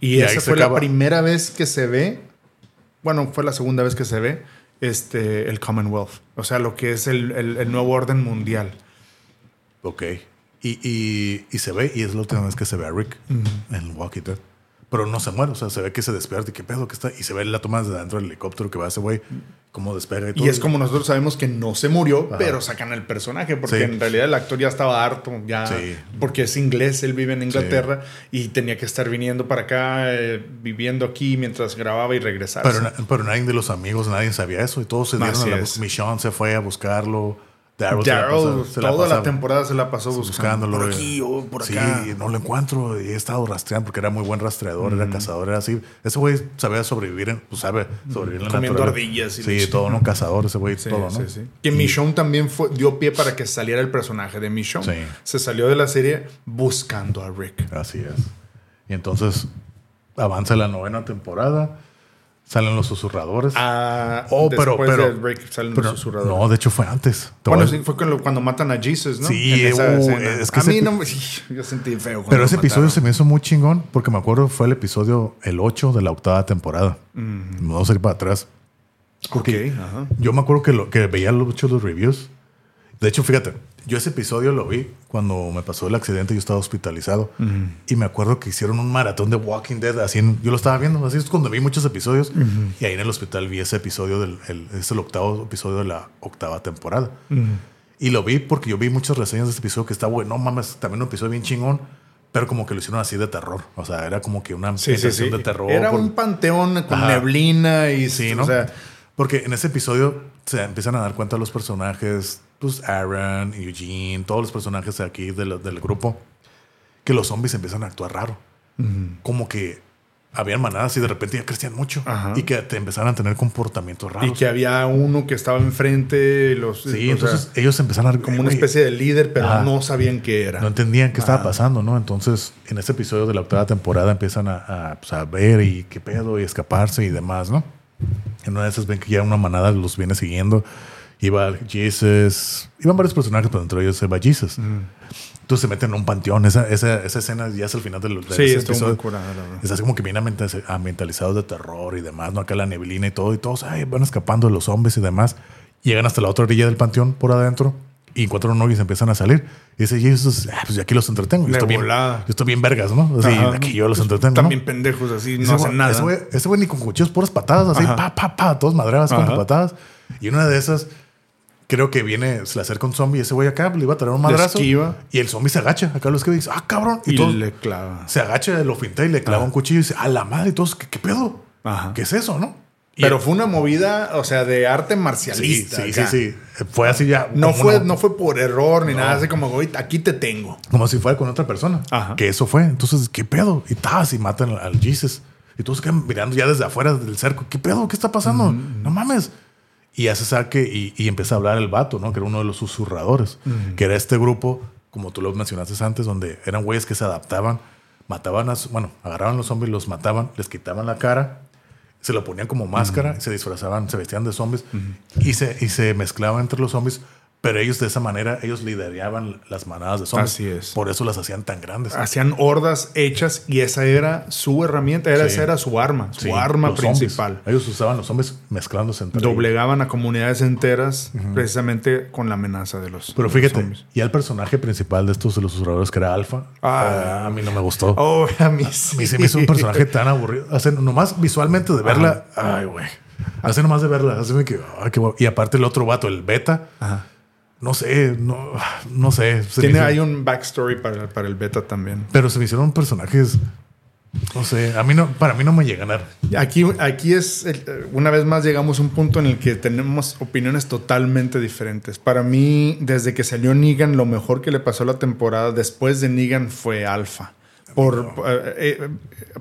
Y, esa fue la primera vez que se ve, bueno, fue la segunda vez que se ve este, el Commonwealth, o sea, lo que es el, el- el nuevo orden mundial. Ok. Y, y, y se ve, y es la última vez que se ve a Rick en Walkie Dead. Pero no se muere, o sea, se ve que se despierta y qué pedo que está. Y se ve la toma desde dentro del helicóptero que va ese güey, cómo despega y todo. Y es como nosotros sabemos que no se murió, pero sacan al personaje, porque Sí. en realidad el actor ya estaba harto, ya, Sí. porque es inglés, él vive en Inglaterra y tenía que estar viniendo para acá, eh, viviendo aquí mientras grababa y regresar. Pero, pero nadie de los amigos, nadie sabía eso. Y todos se dieron Así a la es. Michonne se fue a buscarlo. Daryl se la toda la temporada se la pasó buscando. buscándolo. Por eh. aquí o por sí, acá. y no lo encuentro. Y he estado rastreando porque era muy buen rastreador, era cazador, era así. Ese güey sabía sobrevivir, en, pues sabe sobrevivir en la Comiendo naturaleza. ardillas y Sí, leche. todo, ¿no? Cazador, ese güey, Sí, todo, ¿no? sí, sí. Que Michonne también fue, dio pie para que saliera el personaje de Michonne. Sí. Se salió de la serie buscando a Rick. Así es. Y entonces avanza la novena temporada, salen los susurradores. Ah, oh, pero, después pero, de Rick salen pero- los susurradores. No, de hecho fue antes. Te Bueno, sí, fue cuando, cuando matan a Jesus, ¿no? Sí, En esa uh, escena. es que a mí no me... Yo sentí feo. Pero ese episodio mataron. se me hizo muy chingón porque me acuerdo fue el episodio el 8 de la octava temporada. Vamos a ir para atrás. Ok, ajá. Yo me acuerdo que, lo, que veía mucho los reviews. De hecho, fíjate, yo ese episodio lo vi cuando me pasó el accidente. Yo estaba hospitalizado. Y me acuerdo que hicieron un maratón de Walking Dead. Así en- yo lo estaba viendo. Así es cuando vi muchos episodios. Y ahí en el hospital vi ese episodio. Del, el, es el octavo episodio de la octava temporada. Y lo vi porque yo vi muchas reseñas de este episodio que está bueno. No mames, también un episodio bien chingón. Pero como que lo hicieron así de terror. O sea, era como que una Sí, sensación sí. de terror. Era por- un panteón con Ajá. neblina y... Sí, o ¿no? sea, Porque en ese episodio se empiezan a dar cuenta los personajes, pues Aaron, Eugene, todos los personajes de aquí del, del grupo, que los zombies empiezan a actuar raro. Como que habían manadas y de repente ya crecían mucho Ajá. y que te empezaron a tener comportamientos raros. y que había uno que estaba enfrente, los, sí, sea, entonces ellos empezaron a como una güey, especie de líder, pero no sabían qué era. No entendían qué estaba pasando, ¿no? Entonces, en ese episodio de la octava temporada empiezan a, a, pues, a ver y qué pedo y escaparse y demás, ¿no? En una de esas ven que ya una manada los viene siguiendo. Iba Jesus, iban varios personajes, pero entre ellos iba Jesus. Entonces se meten en un panteón. Esa, esa, esa escena ya es el final del, de sí, estuvo muy curada, la verdad. Es así como que bien ambienta- ambientalizados de terror y demás, ¿no? Acá la neblina y todo, y todos ay, van escapando de los zombies y demás. Llegan hasta la otra orilla del panteón por adentro y encuentran un hoyo y se empiezan a salir. Y dice Jesus, ah, pues ya aquí los entretengo. Yo estoy, bien, yo estoy bien vergas, ¿no? Así, Ajá. aquí yo los entretengo. Están ¿no? bien pendejos así, Ese no hacen nada. Ese güey, ese güey ni con cuchillos, puras patadas, así, Ajá. pa, pa, pa, todos madreadas con patadas. Y una de esas, creo que viene, se le acerca un zombie, ese güey acá le iba a traer un madrazo. Y el zombie se agacha. Acá los que dice, ah, cabrón. Y, y todos le clava. se agacha, lo finta y le clava un cuchillo y dice, a la madre, y todos, ¿qué, qué pedo? Ajá. ¿Qué es eso, no? Pero fue una movida, o sea, de arte marcialista. sí, sí, acá. sí. Fue así ya. No fue, una- no fue por error ni nada, así como, aquí te tengo. Como si fuera con otra persona. Ajá. Que eso fue. Entonces, ¿qué pedo? Y tas, y matan al Jesus. Y todos quedan mirando ya desde afuera del cerco. ¿Qué pedo? ¿Qué está pasando? No mames. Y hace saque y, y empieza a hablar el vato, ¿no? Que era uno de los susurradores. Que era este grupo, como tú lo mencionaste antes, donde eran güeyes que se adaptaban, mataban a... Bueno, agarraban a los zombies, los mataban, les quitaban la cara, se lo ponían como máscara, se disfrazaban, se vestían de zombies y, se, y se mezclaban entre los zombies Pero ellos de esa manera, ellos lideraban las manadas de zombies. Así es. Por eso las hacían tan grandes. Hacían hordas hechas y esa era su herramienta, era, Sí. esa era su arma, su Sí, arma zombies. principal. Ellos usaban los zombies mezclándose entre ellos. Doblegaban a comunidades enteras precisamente con la amenaza de los, Pero de los fíjate, zombies. y el personaje principal de estos de los susurradores que era Alpha, Ah. ah, a mí no me gustó. Oh, a mí A mí se me hizo un personaje tan aburrido. Hace nomás visualmente de verla. Ay, güey. Hace nomás de verla. Hace que. Ay, qué guapo. Y aparte el otro vato, el beta. Ajá. No sé, no, no sé. Tiene hay un backstory para, para el beta también. Pero se me hicieron personajes. No sé, a mí no, para mí no me llegan a. Aquí, aquí es, el- una vez más llegamos a un punto en el que tenemos opiniones totalmente diferentes. Para mí, desde que salió Negan, lo mejor que le pasó a la temporada después de Negan fue Alpha. Por, eh, eh,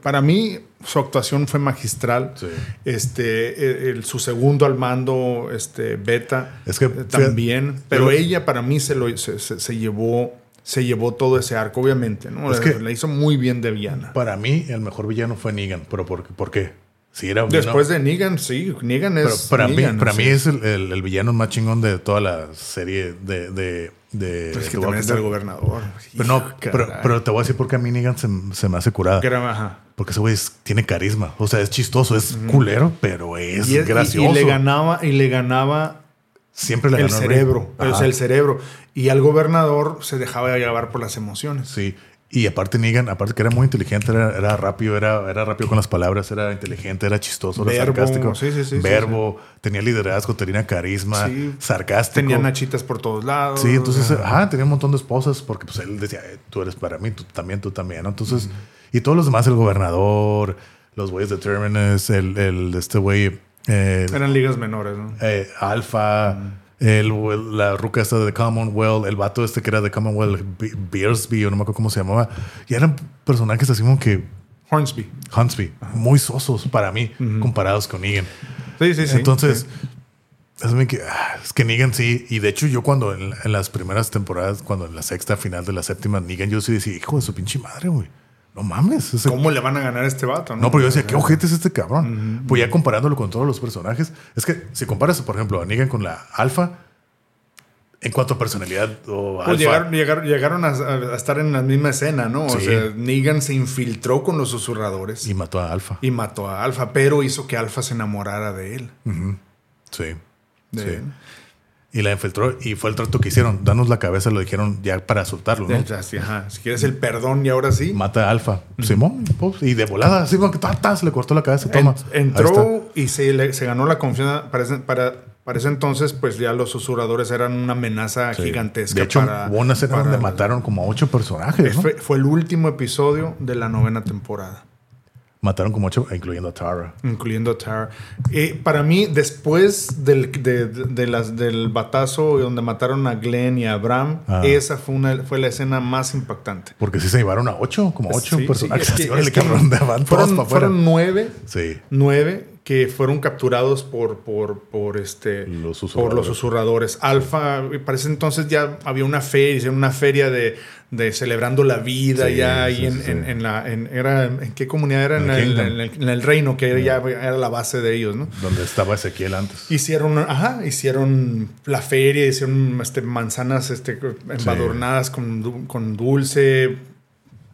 para mí, su actuación fue magistral. Sí. Este, eh, el- su segundo al mando, este, Beta, Es que, también. Pero yo- ella, para mí, se, lo, se, se- se llevó, se llevó todo ese arco, obviamente. ¿no? Es que- le hizo muy bien de villana. Para mí, el mejor villano fue Negan. ¿Pero por, por qué? Si era Después de Negan, sí, Negan Pero es. para Negan, mí, para sí. mí es el, el- el villano más chingón de toda la serie de. de, de Pero es que también está el gobernador. Pero no, Hijo, pero, caray. pero te voy a decir por qué a mí Negan se, se me hace curada. Ajá. Porque ese güey es- tiene carisma. O sea, es chistoso, es culero, pero es, Y, es- y- gracioso. y le ganaba, y le ganaba Siempre le el ganó cerebro. Rey. O sea, el cerebro. Y al gobernador se dejaba llevar por las emociones. Sí. Y aparte Negan, aparte que era muy inteligente, era, era rápido, era, era rápido con las palabras, era inteligente, era chistoso, era Verbo, sarcástico. sí, sí, sí, Verbo, tenía liderazgo, tenía carisma, Sí. sarcástico. Tenía nachitas por todos lados. Sí, entonces, Ajá. tenía un montón de esposas porque pues él decía, "Eh, tú eres para mí, tú también, tú también, ¿no? Entonces, y todos los demás, el gobernador, los güeyes de Terminus, el, el este güey, eh, Eran ligas menores, ¿no? eh, el, el- la ruca esta de Commonwealth, el vato este que era de Commonwealth, Be- Beersby, o no me acuerdo cómo se llamaba, y eran personajes así como que Hornsby. Huntsby, muy sosos para mí, comparados con Negan. Sí, sí, sí. Entonces, que, ah, es que Negan sí, y de hecho yo cuando en, en las primeras temporadas, cuando en la sexta final de la séptima, Negan yo sí decía, hijo de su pinche madre, güey. No mames. ese- ¿Cómo le van a ganar a este vato? No, no, pero yo decía, ¿qué ojete es este cabrón? Pues ya comparándolo con todos los personajes, es que si comparas, por ejemplo, a Negan con la Alpha, en cuanto a personalidad o Pues llegaron, llegaron, llegaron a, a estar en la misma escena, ¿no? O sea, Negan se infiltró con los susurradores y y, mató a Alpha. mató a Alpha, pero hizo que Alpha se enamorara de él. Sí. De sí. él. Y la infiltró y fue el trato que hicieron. Danos la cabeza, lo dijeron ya para soltarlo, ¿no? Ajá. Si quieres el perdón y ahora sí. Mata a Alpha. Simón, pues, y de volada, Simón, que tatas, le cortó la cabeza. Toma. Entró y se, le- se ganó la confianza. Para ese, para, para ese entonces, pues ya los susurradores eran una amenaza Sí. gigantesca. De hecho, para- hubo una escena donde mataron como a ocho personajes, ¿no? Fue, fue el último episodio de la novena temporada, Mataron como ocho, incluyendo a Tara. incluyendo a Tara. Eh, para mí, después del, de, de- de las, del batazo donde mataron a Glenn y a Abraham, Ah. esa fue, una, fue la escena más impactante. Porque sí se llevaron a ocho, como ocho Sí, personajes. sí, es que- es que fueron, fueron nueve Sí. nueve que fueron capturados por, por, por, este, Los por susurradores. los susurradores. Alfa, para ese entonces ya había una feria, hicieron una feria de, de celebrando la vida Sí, ya en, sí, en- la, en, era, ¿en qué comunidad era? En, el reino, que era, ya era la base de ellos, ¿no? Donde estaba Ezequiel antes. Hicieron, ajá, hicieron la feria, hicieron este, manzanas este, embadurnadas con, con dulce,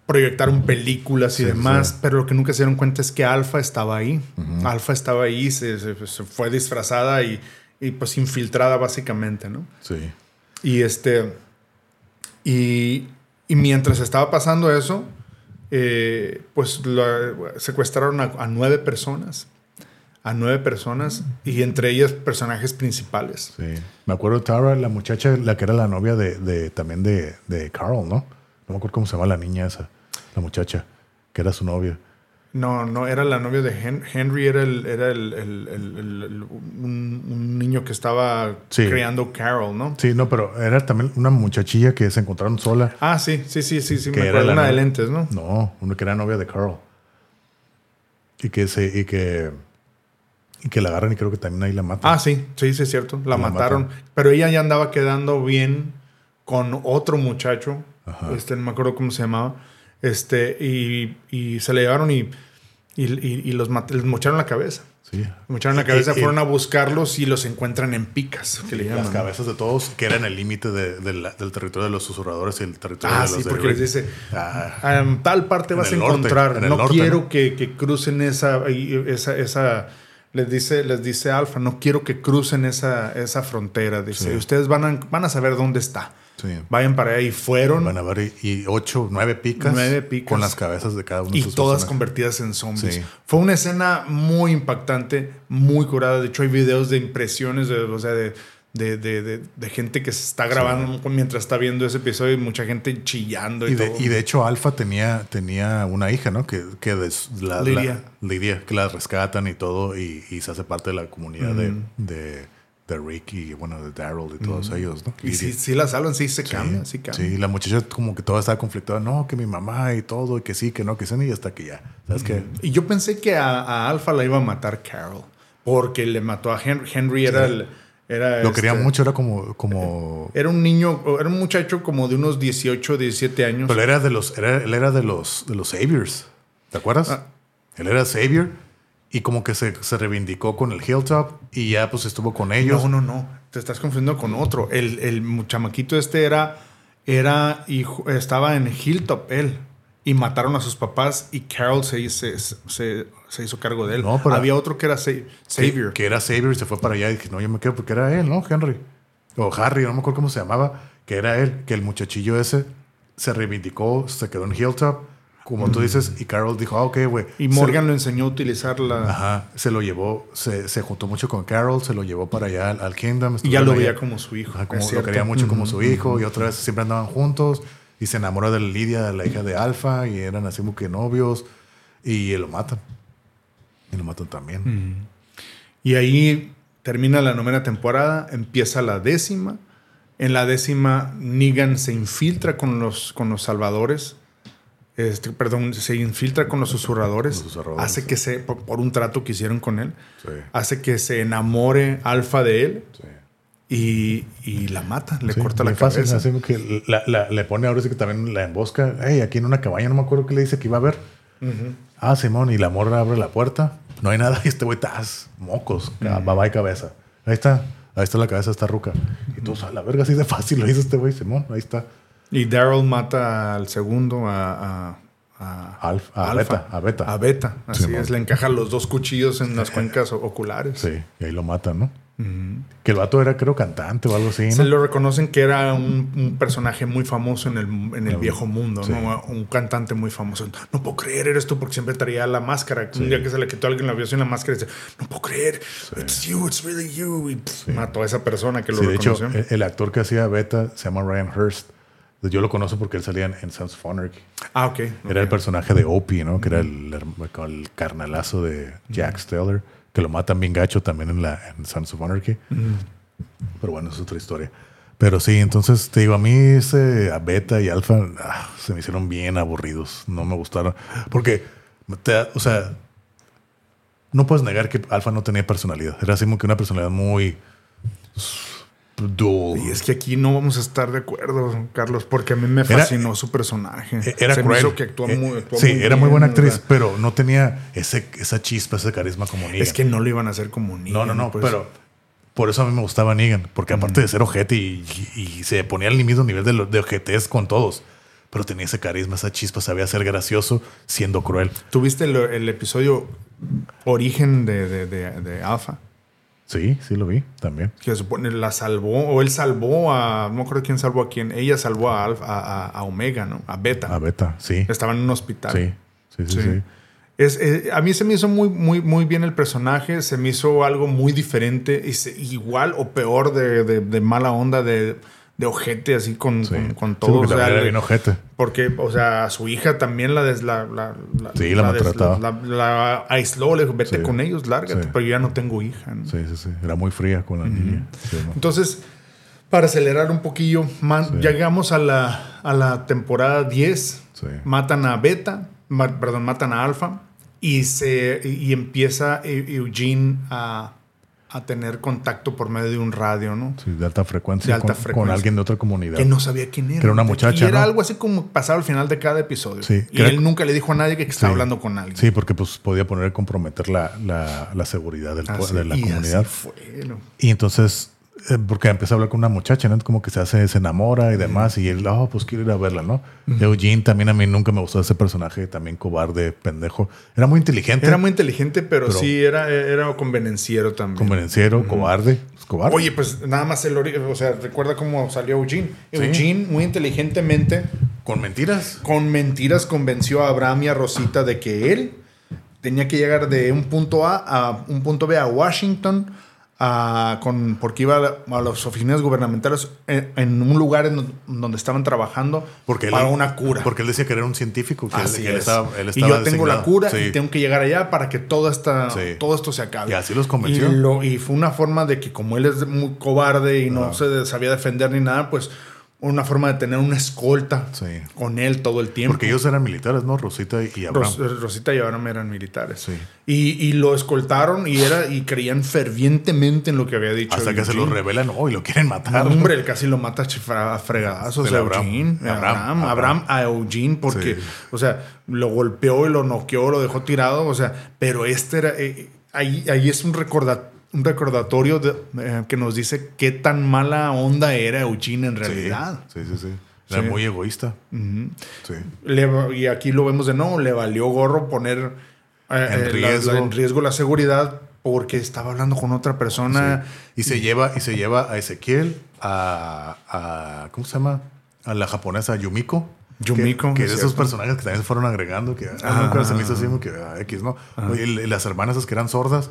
proyectaron películas y Sí, demás, sí. pero lo que nunca se dieron cuenta es que Alfa estaba ahí. Alfa estaba ahí, se, se- se fue disfrazada y, y, pues infiltrada básicamente, ¿no? Sí. Y este. Y, y mientras estaba pasando eso, eh, pues la- secuestraron a, a nueve personas. A nueve personas y entre ellas personajes principales. Sí. Me acuerdo Tara, la muchacha, la que era la novia de, de también de, de Carl, ¿no? No me acuerdo cómo se llama la niña esa, la muchacha, que era su novia. No, no, era la novia de Hen- Henry, era, el, era el, un, un niño que estaba Sí. criando Carol, ¿no? Sí, no, pero era también una muchachilla que se encontraron sola. Ah, sí, sí, sí, sí, sí, Que me era acuerdo. la Una de lentes, ¿no? No, una que era novia de Carl. Y que se, y que, y que la agarran y creo que también ahí la matan. Ah, sí, sí, sí, es cierto. La, La mataron. Pero ella ya andaba quedando bien con otro muchacho. Ajá. Este, no me acuerdo cómo se llamaba. Este, y, y se le llevaron y, y, los les mocharon la cabeza. Sí. La cabeza, fueron a buscarlos y los encuentran en picas, que le Las cabezas de todos, que eran el límite de- de la- del territorio de los susurradores y el territorio Ah, de los sí, de porque les dice, Ah, en tal parte En vas a norte, encontrar. en no norte, quiero ¿no? Que, que crucen esa, esa, esa. Les dice, les dice Alfa, no quiero que crucen esa, esa frontera. Dice, Sí. ustedes van a, van a saber dónde está. Sí. Vayan para allá. Y fueron. Van a ver, y, ocho, nueve picas. Nueve picas. Con las cabezas de cada uno y todas convertidas en zombies. Sí. Fue una escena muy impactante, muy curada. De hecho, hay videos de impresiones, de, o sea, de, de, de- gente que se está grabando mientras está viendo ese episodio y mucha gente chillando y, Y de, todo. y de hecho, Alfa tenía, tenía una hija, ¿no? Que, que des- la, la- Lidia. Lidia, que la rescatan y todo, y, y se hace parte de la comunidad de, de Rick y, bueno, de Daryl y todos ellos, ¿no? y Lidia. sí, sí la salvan, sí se cambia, sí cambia. Sí, la muchacha como que toda estaba conflictada, no, que mi mamá y todo, y que sí, que no, que sí, y hasta que ya. ¿Sabes qué? Y yo pensé que a, a Alpha la iba a matar Carol. Porque le mató a Henry. Henry era el. Era Lo quería este, mucho, era como, como Era un niño, era un muchacho como de unos 18, 17 años. Pero él era de los, era- él era de los, de los Saviors. ¿Te acuerdas? Ah. Él era Savior y como que se, se reivindicó con el Hilltop y ya pues estuvo con ellos. No, no, no. Te estás confundiendo con otro. El, el chamaquito este era, era hijo, estaba en Hilltop, él. Y mataron a sus papás y Carol se, se, se, se hizo cargo de él. No, pero- Había otro que era Que- Savior. Que, era Savior y se fue para allá y dije, no, yo me quedo porque era él, ¿no? Henry. O Harry, no me acuerdo cómo se llamaba. Que era él, que el muchachillo ese se reivindicó, se quedó en Hilltop, como tú dices, y Carol dijo, ah, ok, güey. y Se- Morgan lo enseñó a utilizar la... Ajá, se lo llevó, se, se juntó mucho con Carol, se lo llevó para allá al, al Kingdom. y ya lo estuvieron allá. veía como su hijo. Ajá, como lo quería mucho como su hijo y otra vez siempre andaban juntos y se enamoró de Lidia, la hija de Alfa y eran así como que novios y lo matan. Y lo matan también. Y ahí termina la novena temporada, empieza la décima. En la décima, Negan se infiltra con los, con los salvadores. Este, perdón, se infiltra con los susurradores. Los susurradores, hace sí. que se, por, por un trato que hicieron con él, Sí, hace que se enamore Alfa de él sí. y, y la mata, le Sí, corta la fácil, cabeza. así que la- la- le pone ahora sí que también la embosca. Hey, aquí en una cabaña, no me acuerdo qué le dice que iba a ver. Ah, Simón, y la morra abre la puerta. No hay nada y este güey, ¡tas! Mocos, ah, bye bye cabeza. Ahí está, ahí está la cabeza, está ruca. Y tú, a la verga, así de fácil lo hizo este güey, Simón, ahí está. Y Daryl mata al segundo, a, a, a, Alf- a Alpha. Beta, a Beta. A Beta, así es. Le encaja los dos cuchillos en las cuencas oculares. Sí, y ahí lo matan, ¿no? Que el vato era, creo, cantante o algo así, Se lo reconocen que era un, un personaje muy famoso en el, en el viejo mundo, Sí. ¿no? Un cantante muy famoso. No puedo creer, eres tú, porque siempre traía la máscara. Un día que se le quitó a alguien la vio sin la máscara y dice, no puedo creer, it's you, it's really you. Y pff, mató a esa persona que lo Sí, de hecho, reconoció. el, el actor que hacía Beta se llama Ryan Hurst. Yo lo conozco porque él salía en, en Sons of Anarchy. ah, ok. Era el personaje de Opie, ¿no? Que era el, carnalazo de Jack Steller, que lo matan bien gacho también en, la, en Sons of Anarchy. Pero bueno, es otra historia. Pero sí, entonces te digo, a mí ese a Beta y Alfa ah, se me hicieron bien aburridos. No me gustaron. Porque, te o sea, no puedes negar que Alfa no tenía personalidad. Era así como que una personalidad muy dual. Y es que aquí no vamos a estar de acuerdo, Carlos, porque a mí me Era- fascinó su personaje. E- Era Se me cruel. hizo que actúa Eh, muy, actúa sí, muy era muy buena actriz, pero no tenía ese, esa chispa, ese carisma como Negan. Es que no lo iban a hacer como niño. no, no, no, pues. pero por eso a mí me gustaba Negan, porque aparte de ser ojete y, y- y se ponía al mismo nivel de, de ojetez con todos, pero tenía ese carisma, esa chispa, sabía ser gracioso siendo cruel. ¿Tuviste el, el episodio Origen de, de, de, de Alpha? Sí, sí lo vi también. Que supone la salvó, o él salvó a. No me acuerdo quién salvó a quién. Ella salvó a, Alpha, a, a- a Omega, ¿no? A Beta. A Beta, sí. Estaba en un hospital. Sí, sí, sí, Sí. sí. Es, eh, a mí se me hizo muy, muy, muy bien el personaje. Se me hizo algo muy diferente. y se- igual o peor de, de- de mala onda, de, de ojete, así con, Sí. con, con Sí, todo. porque o sea, le- ojete. Porque, o sea, a su hija también la des, la, la, la- Sí, la maltrataba. la, la aisló, le dijo, vete Sí. con ellos, lárgate, Sí. pero yo ya no tengo hija. ¿no? Sí, sí, sí. Era muy fría con la niña. Sí, ¿no? Entonces, para acelerar un poquillo, man- Sí. llegamos a la, a la temporada 10. Sí. Matan a Beta, ma- perdón, matan a Alpha y, se, y empieza Eugene a, a tener contacto por medio de un radio, ¿no? Sí, de alta frecuencia. De alta con, frecuencia. con alguien de otra comunidad. Que no sabía quién era. Que era una muchacha, Y era ¿no? algo así como pasaba al final de cada episodio. Sí, Y era- él nunca le dijo a nadie que estaba Sí. hablando con alguien. Sí, porque pues podía poner a comprometer la, la, la seguridad del, Así- de la y así comunidad. fue, ¿no? Y entonces, porque empieza a hablar con una muchacha, ¿no? Como que se hace, se enamora y demás. Y él, oh, pues quiero ir a verla, ¿no? Eugene también a mí nunca me gustó ese personaje, también cobarde, pendejo. Era muy inteligente, Era muy inteligente, pero, Pero- sí era, era convenenciero también. convenenciero, cobarde. Pues, cobarde. Oye, pues nada más el ori- o sea, recuerda cómo salió Eugene. Sí. Eugene, muy inteligentemente, con mentiras. con mentiras, convenció a Abraham y a Rosita de que él tenía que llegar de un punto A a un punto B a Washington, a- con, porque iba a, las oficinas gubernamentales en, en un lugar en donde estaban trabajando Porque él- para una cura. Porque él decía que era un científico, que, él- Así que él es. estaba, y yo tengo la cura Sí. y tengo que llegar allá para que todo, esta, Sí. todo esto se acabe. Y así los convenció. Y, lo- y fue una forma de que como él es muy cobarde y no Ah. se sabía defender ni nada, pues una forma de tener una escolta Sí. con él todo el tiempo. Porque ellos eran militares, ¿no? Rosita y Abraham. Ros- Rosita y Abraham eran militares. Sí. Y, y lo escoltaron y, era, y creían fervientemente en lo que había dicho. Hasta que se lo Eugene. revelan, oh, y lo quieren No, matar. hombre, él casi lo mata a fregadazos a Abraham. Eugene. Abraham, Abraham, a Eugene porque, Sí. o sea, lo golpeó y lo noqueó, lo dejó tirado, o sea, pero este era, eh, ahí, ahí es un, recorda- un recordatorio de- eh, que nos dice qué tan mala onda era Eugene en realidad. Sí, sí, sí. Era Sí. muy egoísta. Sí. Le y aquí lo vemos de nuevo, le valió gorro poner eh, En eh, la- riesgo. la- en riesgo la seguridad porque estaba hablando con otra persona. Y se lleva, y se lleva a Ezequiel, a, a- ¿cómo se llama? A la japonesa Yumiko. Yumiko, Que, que es de esos personajes que también se fueron agregando, que Ah. nunca se me hizo así como que ah, X, ¿no? Oye, y, y las hermanas esas que eran sordas,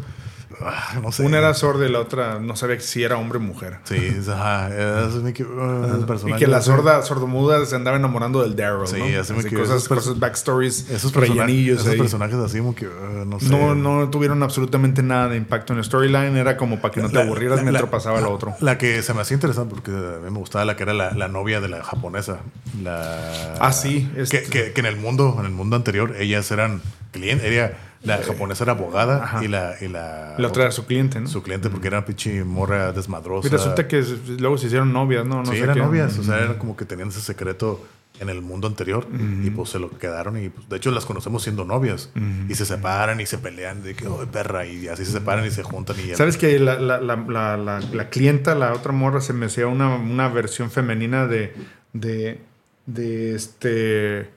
ah, no sé. Una era sorda y la otra no sabía si era hombre o mujer. Sí, es- ajá, que- ah, Y que la sorda, sordomuda se andaba enamorando del Daryl. Sí, ¿no? así me quedé. cosas, cosas, backstories, Esos, rellenillos esos ahí. personajes así como que, ah, no sé. No, no tuvieron absolutamente nada de impacto en el storyline. Era como para que no te La- aburrieras la- mientras la- pasaba lo otro. La que se me hacía interesante porque a mí me gustaba la que era la, la novia de la japonesa. La, Ah, sí, Que, este- que- que en el mundo, en el mundo anterior, ellas eran clientes. Ella, la japonesa era abogada Ajá. y la, y la, La otra era su cliente, ¿no? su cliente porque era pinche morra desmadrosa. Y resulta que luego se hicieron novias, ¿no? no sí, sé eran qué. novias. O sea, era como que tenían ese secreto en el mundo anterior y pues se lo quedaron y pues, de hecho las conocemos siendo novias y se separan y se pelean de que, oh, perra, y así se separan y se juntan y ya. ¿Sabes que la, la, la, la, la- la clienta, la otra morra, se me hacía una, una versión femenina de. de. De este.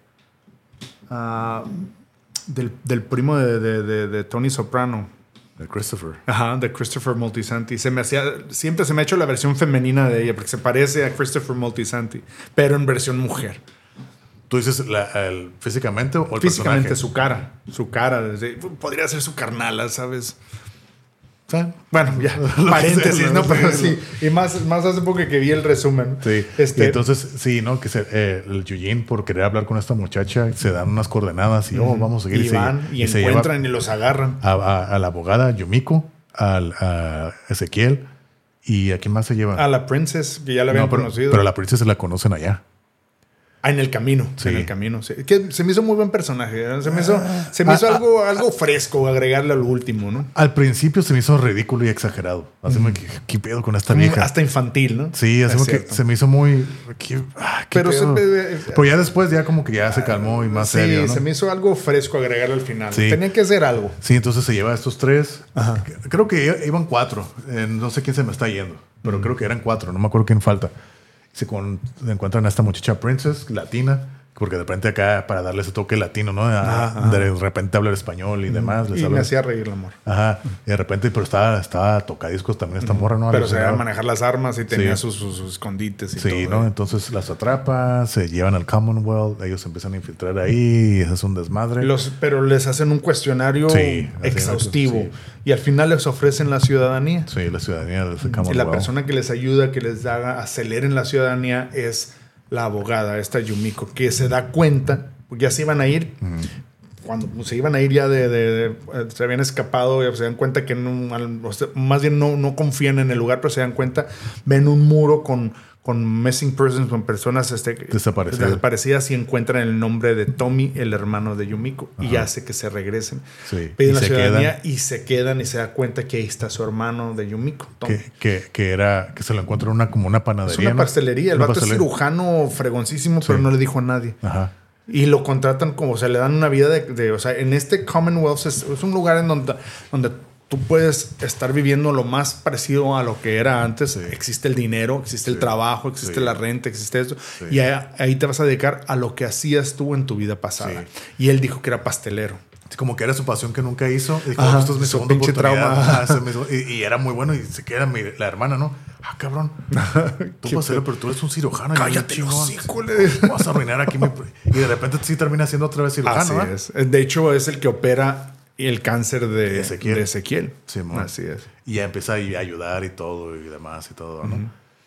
ah, del, del primo de, de, de- de Tony Soprano. De Christopher. Ajá, de Christopher Moltisanti. Se me hacía, siempre se me ha hecho la versión femenina de ella, porque se parece a Christopher Moltisanti, pero en versión mujer. ¿Tú dices la- el- físicamente o el Físicamente, personaje? su cara. Su cara. podría ser su carnala, ¿sabes? O sea, Bueno, ya, paréntesis, ¿no? Pero sí. Y más, más hace poco que vi el resumen. Sí. Este, Y entonces, sí, ¿no? Que se, eh, el Eugene, por querer hablar con esta muchacha, se dan unas coordenadas y, oh, vamos a seguir. y se- van y, se encuentran y los agarran. a, a- a la abogada Yumiko, al, a Ezequiel, y a quién más se lleva. A la princess, que ya la habían No, pero, conocido. pero a la princesa la conocen allá. Ah, en el camino. Sí. En el camino. sí. Que se me hizo muy buen personaje. ¿eh? Se me hizo, se me Ah, hizo ah, algo, algo fresco agregarle al último, ¿no? Al principio se me hizo ridículo y exagerado. Así me que, ¿qué pedo con esta vieja? Hasta infantil, ¿no? Sí, así Es que se me hizo muy. ¿qué, ah, qué Pero se Pero ya después, ya como que ya se calmó y más sí, serio. ¿no? se me hizo algo fresco agregarle al final. Sí. Tenía que hacer algo. Sí, entonces se lleva a estos tres. Ajá. Creo que iban cuatro. Eh, no sé quién se me está yendo, pero creo que eran cuatro. No me acuerdo quién falta. Se, encuentran a esta muchacha Princess, latina, porque de repente acá, para darle ese toque latino, ¿no? A- de repente hablar español y demás. les Y me hacía reír el amor. Ajá. Y de repente, pero estaba, estaba tocadiscos también esta morra, ¿no? Pero se sabía manejar las armas y tenía Sí. sus, sus- sus escondites y Sí, todo. ¿no? Entonces las atrapa, se llevan al Commonwealth, ellos se empiezan a infiltrar ahí, y eso es un desmadre. Los, pero les hacen un cuestionario Sí, exhaustivo. sí. Y al final les ofrecen la ciudadanía. Sí, la ciudadanía del Y Commonwealth. la persona que les ayuda, que les haga aceleren la ciudadanía es la abogada, esta Yumiko, que se da cuenta, porque ya se iban a ir, cuando se iban a ir ya de, de- de- se habían escapado, se dan cuenta que no, más bien no, no confían en el lugar, pero se dan cuenta, ven un muro con, con missing persons, con personas este, Desaparecidas. desaparecidas y encuentran el nombre de Tommy, el hermano de Yumiko, y hace que se regresen. Sí. Piden Y la se ciudadanía y se quedan y se da cuenta que ahí está su hermano de Yumiko, Tommy. Que, que, que era, que se lo encuentra en una, como una Es panadería. una ¿no? pastelería. El vato es pastelería. cirujano fregoncísimo, pero Sí. no le dijo a nadie. Ajá. Y lo contratan como, o sea, le dan una vida de, de- o sea, en este Commonwealth es, es un lugar en donde, donde tú puedes estar viviendo lo más parecido a lo que era antes. Existe el dinero, existe el Sí. trabajo, existe Sí. la renta, existe eso. Sí. Y ahí, ahí te vas a dedicar a lo que hacías tú en tu vida pasada. Y él dijo que era pastelero. Sí, Como que era su pasión que nunca hizo. Y dijo, Ajá, "Oh, esto es mi su segunda pinche oportunidad". trauma. Y, y era muy bueno. Y se queda mi- la hermana, ¿no? Ah, cabrón. Tú Qué pasero, pedo. pero tú eres un cirujano. Cállate, le- Vas a arruinar aquí mi... Y de repente sí termina siendo otra vez cirujano, Así es. De hecho, es el que opera el cáncer de Ezequiel. de Ezequiel. Simón. Así es. Y ya empieza a ayudar y todo y demás y todo, ¿no?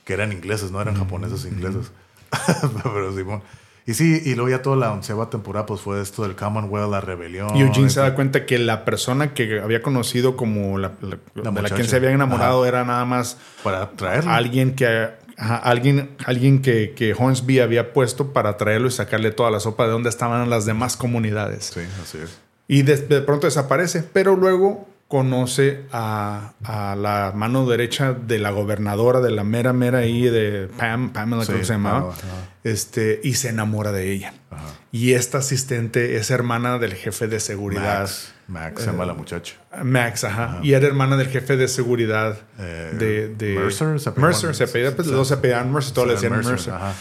Que eran ingleses, no eran japoneses ingleses. Pero Simón. Y sí, y luego ya toda la onceava temporada pues fue esto del Commonwealth, la rebelión. Y Eugene se da cuenta que la persona que había conocido como la, la- de la quien se había enamorado era nada más Para traerlo. alguien que ajá, alguien, alguien que, que Hornsby había puesto para traerlo y sacarle toda la sopa de donde estaban las demás comunidades. Sí, así es. Y de, de pronto desaparece, pero luego conoce a, a la mano derecha de la gobernadora de la mera mera ahí de Pam, Pamela Sí, creo que se llamaba, ajá. este, y se enamora de ella. Ajá. Y esta asistente es hermana del jefe de seguridad. Max, Max se llama la muchacha. Max, ajá. Y era hermana del jefe de seguridad Eh, de, de- Mercer, se Mercer, se apellida, pues los se apellidaban Mercer, todos le decían Mercer. ajá.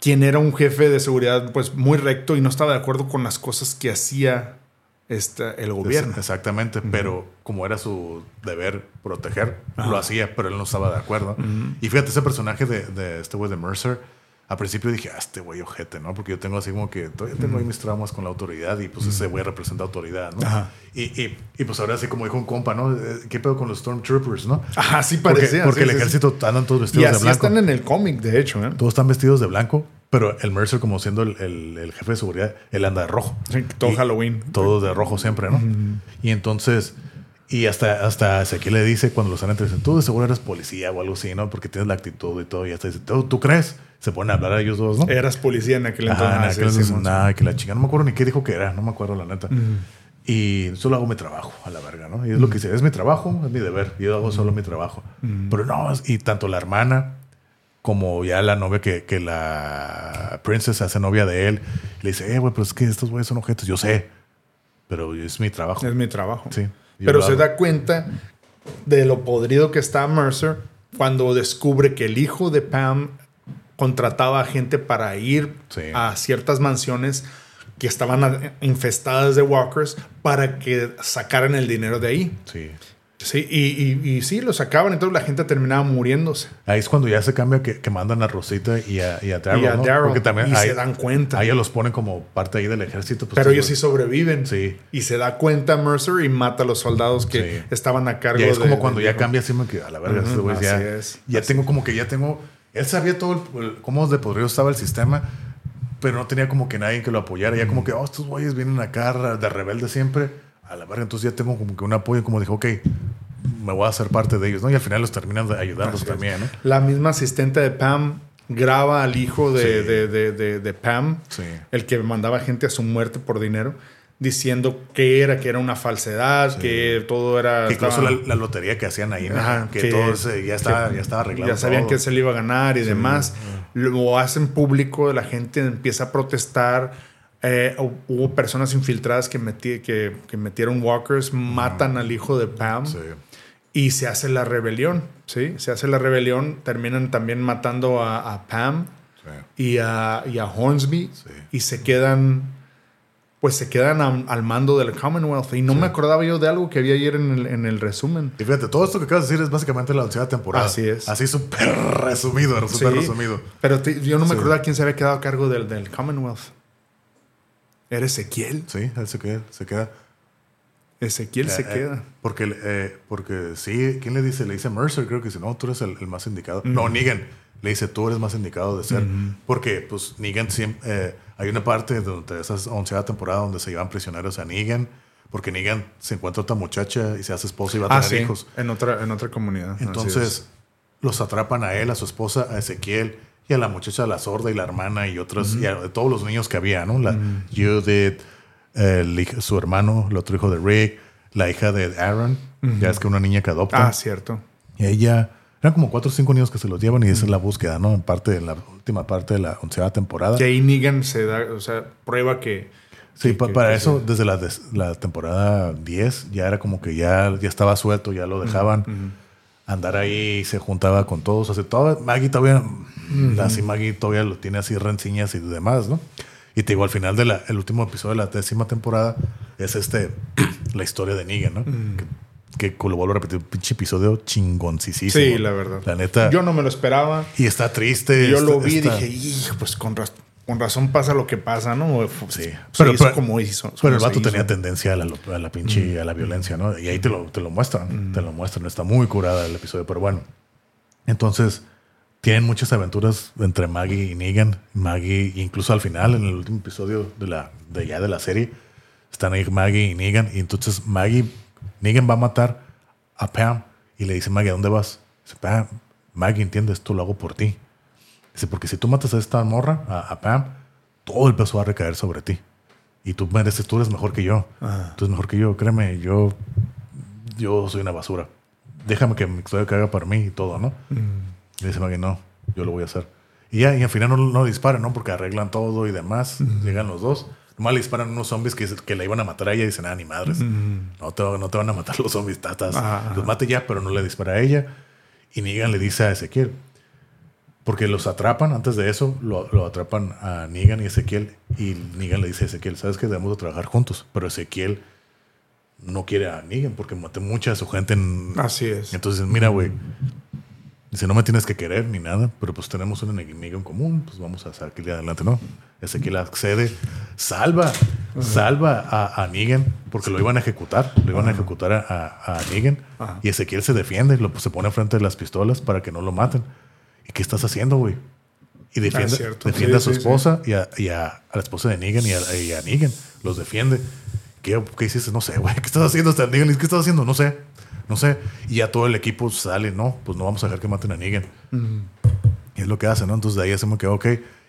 Quien era un jefe de seguridad, pues muy recto y no estaba de acuerdo con las cosas que hacía esta, el gobierno. Exactamente, pero como era su deber proteger, lo hacía, pero él no estaba de acuerdo. Y fíjate, ese personaje de, de este güey de Mercer, al principio dije, ah, este güey ojete, ¿no? Porque yo tengo así como que todavía tengo ahí mis traumas con la autoridad y pues ese güey representa autoridad, ¿no? Ajá. Y, y, y, pues ahora sí, como dijo un compa, ¿no? Eh, ¿Qué pedo con los Stormtroopers, no? Ajá, sí Porque, parecía. porque sí, el sí, sí. ejército andan todos Y vestidos de así blanco. están en el cómic, de hecho. ¿eh? Todos están vestidos de blanco, pero el Mercer, como siendo el, el- el jefe de seguridad, él anda de rojo. Sí, todo Y- Halloween. Todo de rojo siempre, ¿no? Y entonces, y hasta, hasta Ezequiel le dice cuando los están entrevistando, tú de seguro eres policía o algo así, ¿no? Porque tienes la actitud y todo. Y hasta dice, ¿tú, tú crees? Se ponen a hablar a ellos dos, ¿no? Eras policía en aquel entonces. Ajá, en aquel entonces, nada, que la chica, no me acuerdo ni qué dijo que era, no me acuerdo la neta. Y solo hago mi trabajo a la verga, ¿no? Y es lo que dice, es mi trabajo, es mi deber, yo hago solo mi trabajo. Pero no, y tanto la hermana como ya la novia que, que la princesa hace novia de él, le dice, eh, güey, pero es que estos güeyes son objetos, yo sé, pero es mi trabajo. Es mi trabajo. Sí, Pero se da cuenta de lo podrido que está Mercer cuando descubre que el hijo de Pam contrataba a gente para ir Sí. a ciertas mansiones que estaban infestadas de walkers para que sacaran el dinero de ahí. Sí. Sí, y, y- y sí, lo sacaban, entonces la gente terminaba muriéndose. Ahí es cuando ya se cambia que, que mandan a Rosita y a, y a Daryl, Y a ¿no? Daryl, Porque también y ahí- se dan cuenta. A ellos los ponen como parte ahí del ejército. pues, Pero ellos sí sobreviven. Sí. Y se da cuenta Mercer y mata a los soldados que Sí. estaban a cargo Y ahí es de- como cuando de- ya cambia así me que a la verga, este güey ya, así es, ya así tengo como que ya tengo, él sabía todo el- el- cómo de podrido estaba el sistema, pero no tenía como que nadie que lo apoyara, ya como que, oh, estos güeyes vienen acá de rebelde siempre, a la verga, entonces ya tengo como que un apoyo, como dijo, ok, me voy a hacer parte de ellos, ¿no? Y al final los terminan es. también, ¿no? La misma asistente de Pam graba al hijo de, Sí. de- de- de- de Pam, Sí. el que mandaba gente a su muerte por dinero, diciendo que era, que era una falsedad, que todo era... Que incluso estaba- la, la lotería que hacían ahí, ¿no? Ajá, que, todo ese- ya, estaba, ya estaba arreglado. Ya sabían todo. que se le iba a ganar y demás. Lo hacen público, la gente empieza a protestar. Eh, hu- hubo personas infiltradas que, metí- que, que metieron walkers, matan al hijo de Pam Sí. y se hace la rebelión. ¿sí? Se hace la rebelión, terminan también matando a, a Pam Sí. y a, y a Hornsby Sí. y se quedan pues se quedan am- al mando del Commonwealth y no me acordaba yo de algo que había ayer en el, en el resumen Y fíjate, todo esto que acabas de decir es básicamente la onceava temporada. Así es. Así súper resumido, súper Sí, resumido. Pero te- yo no me Sí. acordaba quién se había quedado a cargo del, del Commonwealth. Era Ezequiel. Sí, él se queda. Se queda. Ezequiel se Eh, eh, queda. porque, eh, porque sí, ¿quién le dice? Le dice Mercer, creo que dice, no, tú eres el, el más indicado. No, Negan. Le dice, tú eres más indicado de ser. Porque, pues, Negan siempre... hay una parte de esa onceava temporada donde se llevan prisioneros a Negan. Porque Negan se encuentra otra muchacha y se hace esposa y va a Ah, tener sí. hijos. En otra, en otra comunidad. Entonces, los atrapan a él, a su esposa, a Ezequiel y a la muchacha, la sorda y la hermana y otros, y a todos los niños que había, ¿no? La Judith, el su hermano, el otro hijo de Rick, la hija de Aaron, ya es que una niña que adopta. Ah, cierto. Y ella, eran como cuatro o cinco niños que se los llevan y esa es la búsqueda, ¿no? En parte, en la última parte de la onceava temporada. Que ahí Negan se da, o sea, prueba que. Sí, que- para que eso, se- desde la, des- la temporada 10, ya era como que ya, ya estaba suelto, ya lo dejaban andar ahí, y se juntaba con todos. O sea, toda- Maggie todavía, así Maggie todavía lo tiene así rencillas y demás, ¿no? Y te digo, al final del último episodio de la décima temporada es este, la historia de Negan, ¿no? Que, que lo vuelvo a repetir, un pinche episodio chingoncísimo. Sí, la verdad. La neta. Yo no me lo esperaba. y está triste. yo está- lo vi y dije, hijo, pues con, raz- con razón pasa lo que pasa, ¿no? Sí. Pero, Pero- pero- como hizo. Pero el vato tenía tendencia a la, a la pinche, a la violencia, ¿no? Y ahí te lo, te lo muestran, te lo muestran. Está muy curada el episodio, pero bueno. Entonces, tienen muchas aventuras entre Maggie y Negan. Maggie, incluso al final, en el último episodio de, la, de ya de la serie, están ahí Maggie y Negan. Y entonces Maggie, Negan va a matar a Pam y le dice, Maggie, ¿a dónde vas? Dice, Pam, Maggie, entiendes, esto lo hago por ti. Dice, porque si tú matas a esta morra, a, a Pam, todo el peso va a recaer sobre ti. Y tú mereces, tú eres mejor que yo. Tú eres mejor que yo, créeme, yo, yo soy una basura. Déjame que mi historia haga para mí y todo, ¿no? Y dice Maggie, no, yo lo voy a hacer. Y ya, y al final no, no disparan, ¿no? Porque arreglan todo y demás. Llegan los dos. Nomás le disparan unos zombies que, que la iban a matar a ella y dicen, ah, ni madres. no, te, no te van a matar los zombies, tatas. Ajá. Los mate ya, pero no le dispara a ella. Y Negan le dice a Ezequiel, porque los atrapan, antes de eso, lo, lo atrapan a Negan y Ezequiel. Y Negan le dice a Ezequiel, sabes que debemos de trabajar juntos. Pero Ezequiel no quiere a Negan porque maté mucha de su gente en, Así es. entonces, mira, güey. Dice, no me tienes que querer ni nada, pero pues tenemos un enemigo en común, pues vamos a salir adelante, ¿no? Ezequiel accede, salva, salva a, a Negan, porque lo iban a ejecutar, lo iban a ejecutar a, a, a Negan, Ajá. y Ezequiel se defiende, lo, se pone frente de las pistolas para que no lo maten. ¿Y qué estás haciendo, güey? Y defiende, Ah, cierto. defiende Sí, a su sí, esposa y, a, y a- a la esposa de Negan y a, y a Negan, los defiende. ¿Qué, qué hiciste? No sé, güey. ¿Qué estás haciendo hasta Negan? ¿Qué estás haciendo? No sé. No sé. Y ya todo el equipo sale, no, pues no vamos a dejar que maten a Negan. Y es lo que hace, ¿no? Entonces de ahí hacemos que, ok.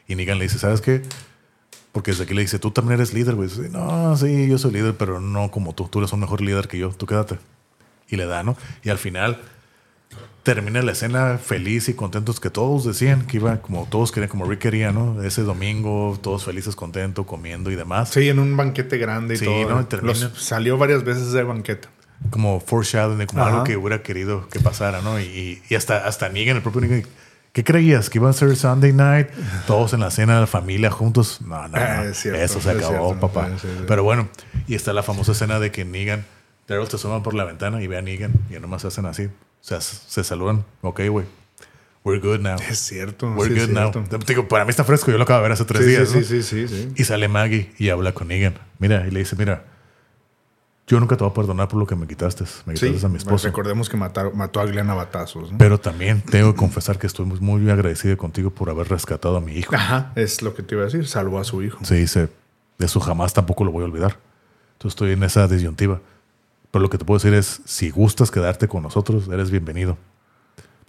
Y Negan le dice, ¿sabes qué? Porque desde aquí le dice, tú también eres líder, güey. No, sí, yo soy líder, pero no como tú. Tú eres un mejor líder que yo. Tú quédate. Y le da, ¿no? Y al final termina la escena feliz y contentos que todos decían que iba, como todos querían, como Rick quería, ¿no? Ese domingo, todos felices, contentos, comiendo y demás. Sí, en un banquete grande y Sí, todo. ¿no? Y termina- Los- salió varias veces de banquete. como foreshadowing, como Ajá. algo que hubiera querido que pasara, ¿no? Y, hasta, hasta Negan, el propio Negan, ¿qué creías? ¿Que iba a ser Sunday night? Todos en la cena, la familia juntos. No, no, no. es cierto, Eso se es acabó, cierto. papá. Sí. Pero bueno, y está la famosa escena de que Negan, Daryl te asoma por la ventana y ve a Negan y nomás hacen así. O sea, se saludan. Ok, güey. We're good now. Es cierto. We're sí, good now. cierto. Te digo, para mí está fresco. Yo lo acabo de ver hace tres Sí, días. sí, ¿no? sí, sí, sí, sí. Y sale Maggie y habla con Negan. Mira, y le dice, mira, yo nunca te voy a perdonar por lo que me quitaste. Me Sí, quitaste a mi esposo. recordemos que mataron- mató a Glenn a batazos. ¿no? Pero también tengo que confesar que estoy muy, agradecido contigo por haber rescatado a mi hijo. Ajá, es lo que te iba a decir. Salvó a su hijo. Se dice, eso jamás tampoco lo voy a olvidar. Entonces estoy en esa disyuntiva. Pero lo que te puedo decir es, si gustas quedarte con nosotros, eres bienvenido.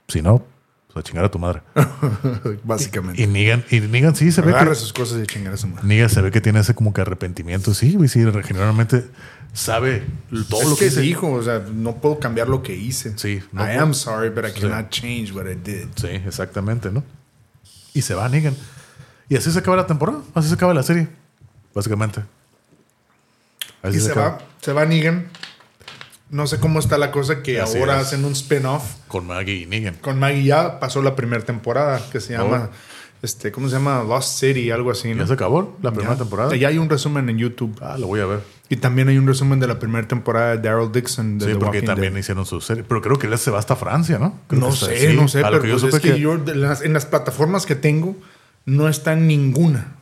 Si no, pues a chingar a tu madre. Básicamente. Y Negan, y Negan sí se ve Agarra que... sus cosas y chingar a su madre. Negan se ve que tiene ese como que arrepentimiento. Sí, güey, sí, generalmente sabe todo es lo que, que dice. dijo, o sea, no puedo cambiar lo que hice. Sí, no I puedo- am sorry, but I Sí. cannot change what I did. Sí, exactamente, ¿no? Y se va Negan. Y así se acaba la temporada. Así se acaba la serie. Básicamente. Así Y se acaba. va, se va Negan. No sé cómo está la cosa que Así ahora es. hacen un spin-off Con Maggie y Negan. con Maggie. Ya pasó la primera temporada que se llama, Oh. este, ¿cómo se llama? Lost City, algo así. ¿no? Ya se acabó la primera Ya. temporada. Ya hay un resumen en YouTube. Ah, lo voy a ver. Y también hay un resumen de la primera temporada de Daryl Dixon de Sí, The porque Walking también Dead. hicieron su serie. Pero creo que él se va hasta Francia, ¿no? Creo No sé, sí, no sé, a pero que yo pues supe es que, que- yo de las- en las plataformas que tengo no está en ninguna.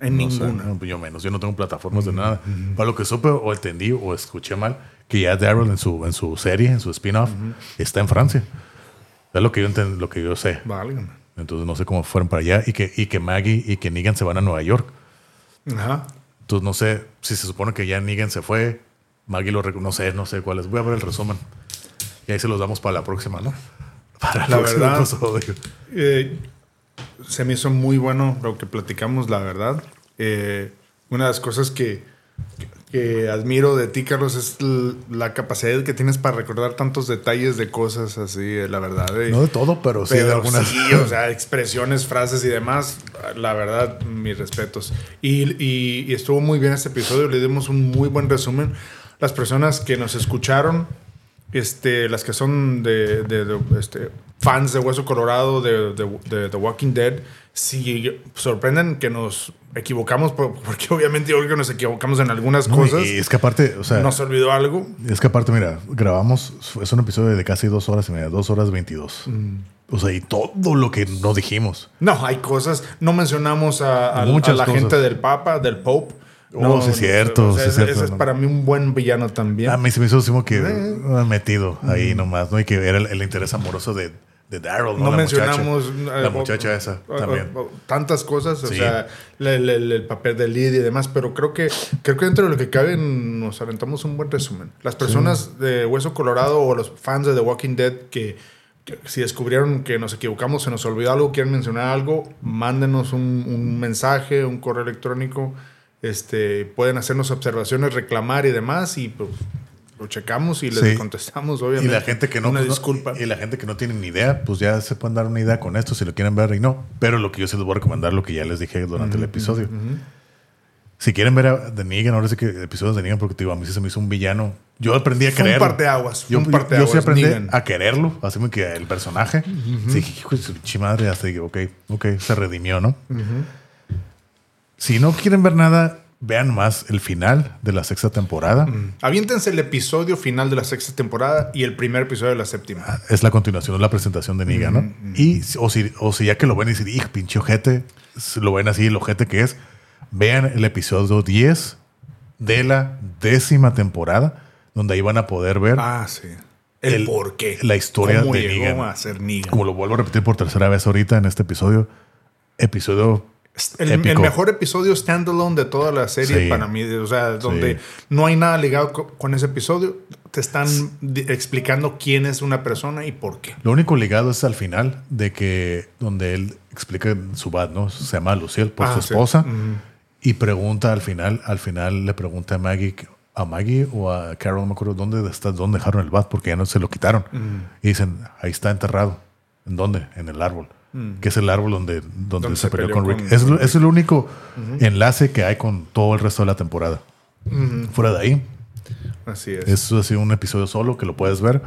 En no sé, ninguna. no, yo menos. Yo no tengo plataformas de nada. Para lo que supe o entendí o escuché mal, que ya Daryl en su, en su serie, en su spin-off, está en Francia. Es lo que yo enten- lo que yo sé. Válgame. Entonces no sé cómo fueron para allá y que, y que Maggie y que Negan se van a Nueva York. Ajá. Entonces no sé si se supone que ya Negan se fue, Maggie lo reco- no sé, no sé cuál es. Voy a ver el resumen. Y ahí se los damos para la próxima, ¿no? Para La verdad. episodio. Eh, se me hizo muy bueno lo que platicamos, la verdad. Eh, una de las cosas que, que admiro de ti, Carlos, es la capacidad que tienes para recordar tantos detalles de cosas así, eh, la verdad. eh. No de todo, pero sí de algunas. sí, o sea, expresiones, frases y demás. La verdad, mis respetos. Y, y- y estuvo muy bien este episodio. Le dimos un muy buen resumen. Las personas que nos escucharon, este, las que son de, de- de, este, fans de Hueso Colorado, de, The Walking Dead, si sorprenden que nos equivocamos, por- porque obviamente yo creo que nos equivocamos en algunas No, cosas. y es que aparte, o sea, nos olvidó algo. es que aparte, mira, grabamos, es un episodio de casi dos horas y media, dos horas veintidós. Mm. O sea, y todo lo que no dijimos. No, hay cosas. No mencionamos a, a- a la cosas. gente del Papa, del Pope. Oh, No, sí es cierto, o sea, sí es ese- cierto, ese es para mí un buen villano también. A mí se me hizo como que Eh. metido ahí nomás, ¿no? Y que era el, el interés amoroso de, de Daryl, ¿no? no La mencionamos muchacha. eh, la o- muchacha esa o- también. o- tantas cosas, o sea, el, el- el papel de Lidia y demás, pero creo que creo que dentro de lo que cabe nos aventamos un buen resumen. Las personas de Hueso Colorado o los fans de The Walking Dead que, que si descubrieron que nos equivocamos, se nos olvidó algo, quieren mencionar algo, mándenos un, un mensaje, un correo electrónico, este, pueden hacernos observaciones, reclamar y demás y pues lo checamos y les Sí. contestamos, Y obviamente. la gente que no, Una pues, no- disculpa. y la gente que no tiene ni idea, pues ya se pueden dar una idea con esto si lo quieren ver y no. Pero lo que yo sí les voy a recomendar, lo que ya les dije durante el episodio. Si quieren ver a The Negan, ahora sí que episodios de Negan, porque digo, a mí sí se me hizo un villano. Yo aprendí a Fue un querer. parteaguas, Yo, un yo- parteaguas, yo sí aprendí Negan. a quererlo, así como que el personaje. Sí, dije, hijo de su chimadre, hasta dije, ok, ok, se redimió, ¿no? Si no quieren ver nada, vean más el final de la sexta temporada. Aviéntense el episodio final de la sexta temporada y el primer episodio de la séptima. es la continuación de la presentación de Niga, ¿no? Y si- o si, o si ya que lo ven y dicen, "Ij, pinche ojete, lo ven así, el ojete que es, vean el episodio 10 de la décima temporada, donde ahí van a poder ver, Ah, sí. El, El- por qué. la historia ¿Cómo de llegó Negan. a ser Negan? como lo vuelvo a repetir por tercera vez ahorita en este episodio, episodio El, mejor episodio standalone de toda la serie Sí. para mí. O sea, donde Sí. no hay nada ligado co- con ese episodio. Te están explicando quién es una persona y por qué. Lo único ligado es al final de que donde él explica su bad, ¿no? Se llama Luciel por Ah, su sí. esposa y pregunta al final, al final le pregunta a Maggie, a Maggie o a Carol, no me acuerdo dónde está, dónde dejaron el bad porque ya no se lo quitaron. Y dicen, ahí está enterrado. ¿En dónde? En el árbol. Que es el árbol donde, donde, Donde se, peleó, peleó con Rick. con- es, es el único enlace que hay con todo el resto de la temporada. Fuera de ahí, Así es. es así un episodio solo que lo puedes ver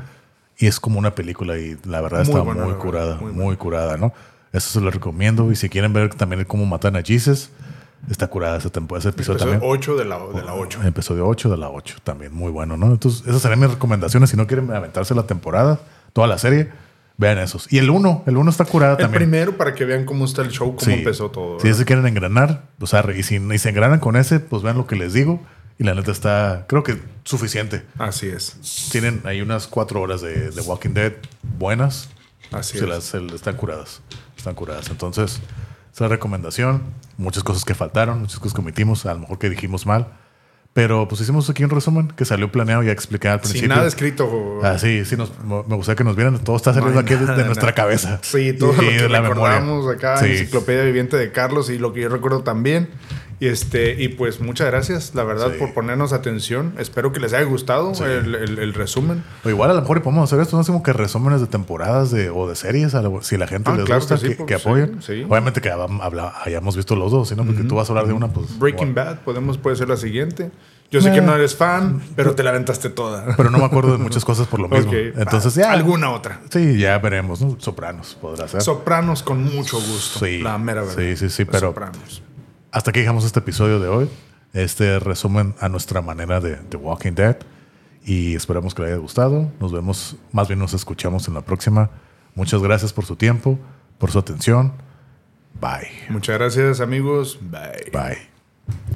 y es como una película y la verdad Muy está buena, muy curada, muy muy, curada, ¿no? Eso se lo recomiendo y si quieren ver también cómo matan a Jesus, está curada esa temporada, ese episodio Episodio también. 8 de la, de la 8. Episodio 8 de la 8 también, muy bueno, ¿no? Entonces, esas serían mis recomendaciones. Si no quieren aventarse la temporada, toda la serie, vean esos. Y el 1, el 1 está curada El también. primero para que vean cómo está el show, cómo Sí. empezó todo. Si se quieren engranar, o sea, y si, y se engranan con ese, pues vean lo que les digo. Y la neta está, creo que suficiente. Así es. Tienen ahí unas cuatro horas de, de Walking Dead buenas. Así Se es. las, se- están curadas. Están curadas. Entonces, esa es la recomendación. Muchas cosas que faltaron, muchas cosas que omitimos, a lo mejor que dijimos mal. Pero pues hicimos aquí un resumen que salió planeado y expliqué al Sin principio. nada escrito. Ah, sí, sí, nos- me gustaría que nos vieran. Todo está saliendo No aquí de, de nada, nuestra nada. cabeza. Sí, todo lo que de la memoria. recordamos acá, Sí. enciclopedia viviente de Carlos y lo que yo recuerdo también. Y este, y pues muchas gracias, la verdad, Sí. por ponernos atención. Espero que les haya gustado Sí. el, el- el resumen. O igual a lo mejor podemos hacer esto, no sé, como que resúmenes de temporadas de, o de series, a lo- si la gente Ah, les claro gusta, que sí, que, que sí, apoyen. Obviamente que habla- hayamos visto los dos, ¿no? Porque tú vas a hablar de una, pues. Breaking. Bad, podemos, puede ser la siguiente. Yo sé Eh. que no eres fan, pero te la aventaste toda. Pero no me acuerdo de muchas cosas por lo mismo. Entonces ya. Alguna otra. Sí, ya veremos, ¿no? Sopranos podrá ser. Sopranos con mucho gusto. Sí. La mera verdad. Sí, sí, sí, pero- Sopranos. Hasta aquí dejamos este episodio de hoy. Este resumen a nuestra manera de The Walking Dead. Y esperamos que les haya gustado. Nos vemos, más bien nos escuchamos en la próxima. Muchas gracias por su tiempo, por su atención. Bye. Muchas gracias, amigos. Bye. Bye.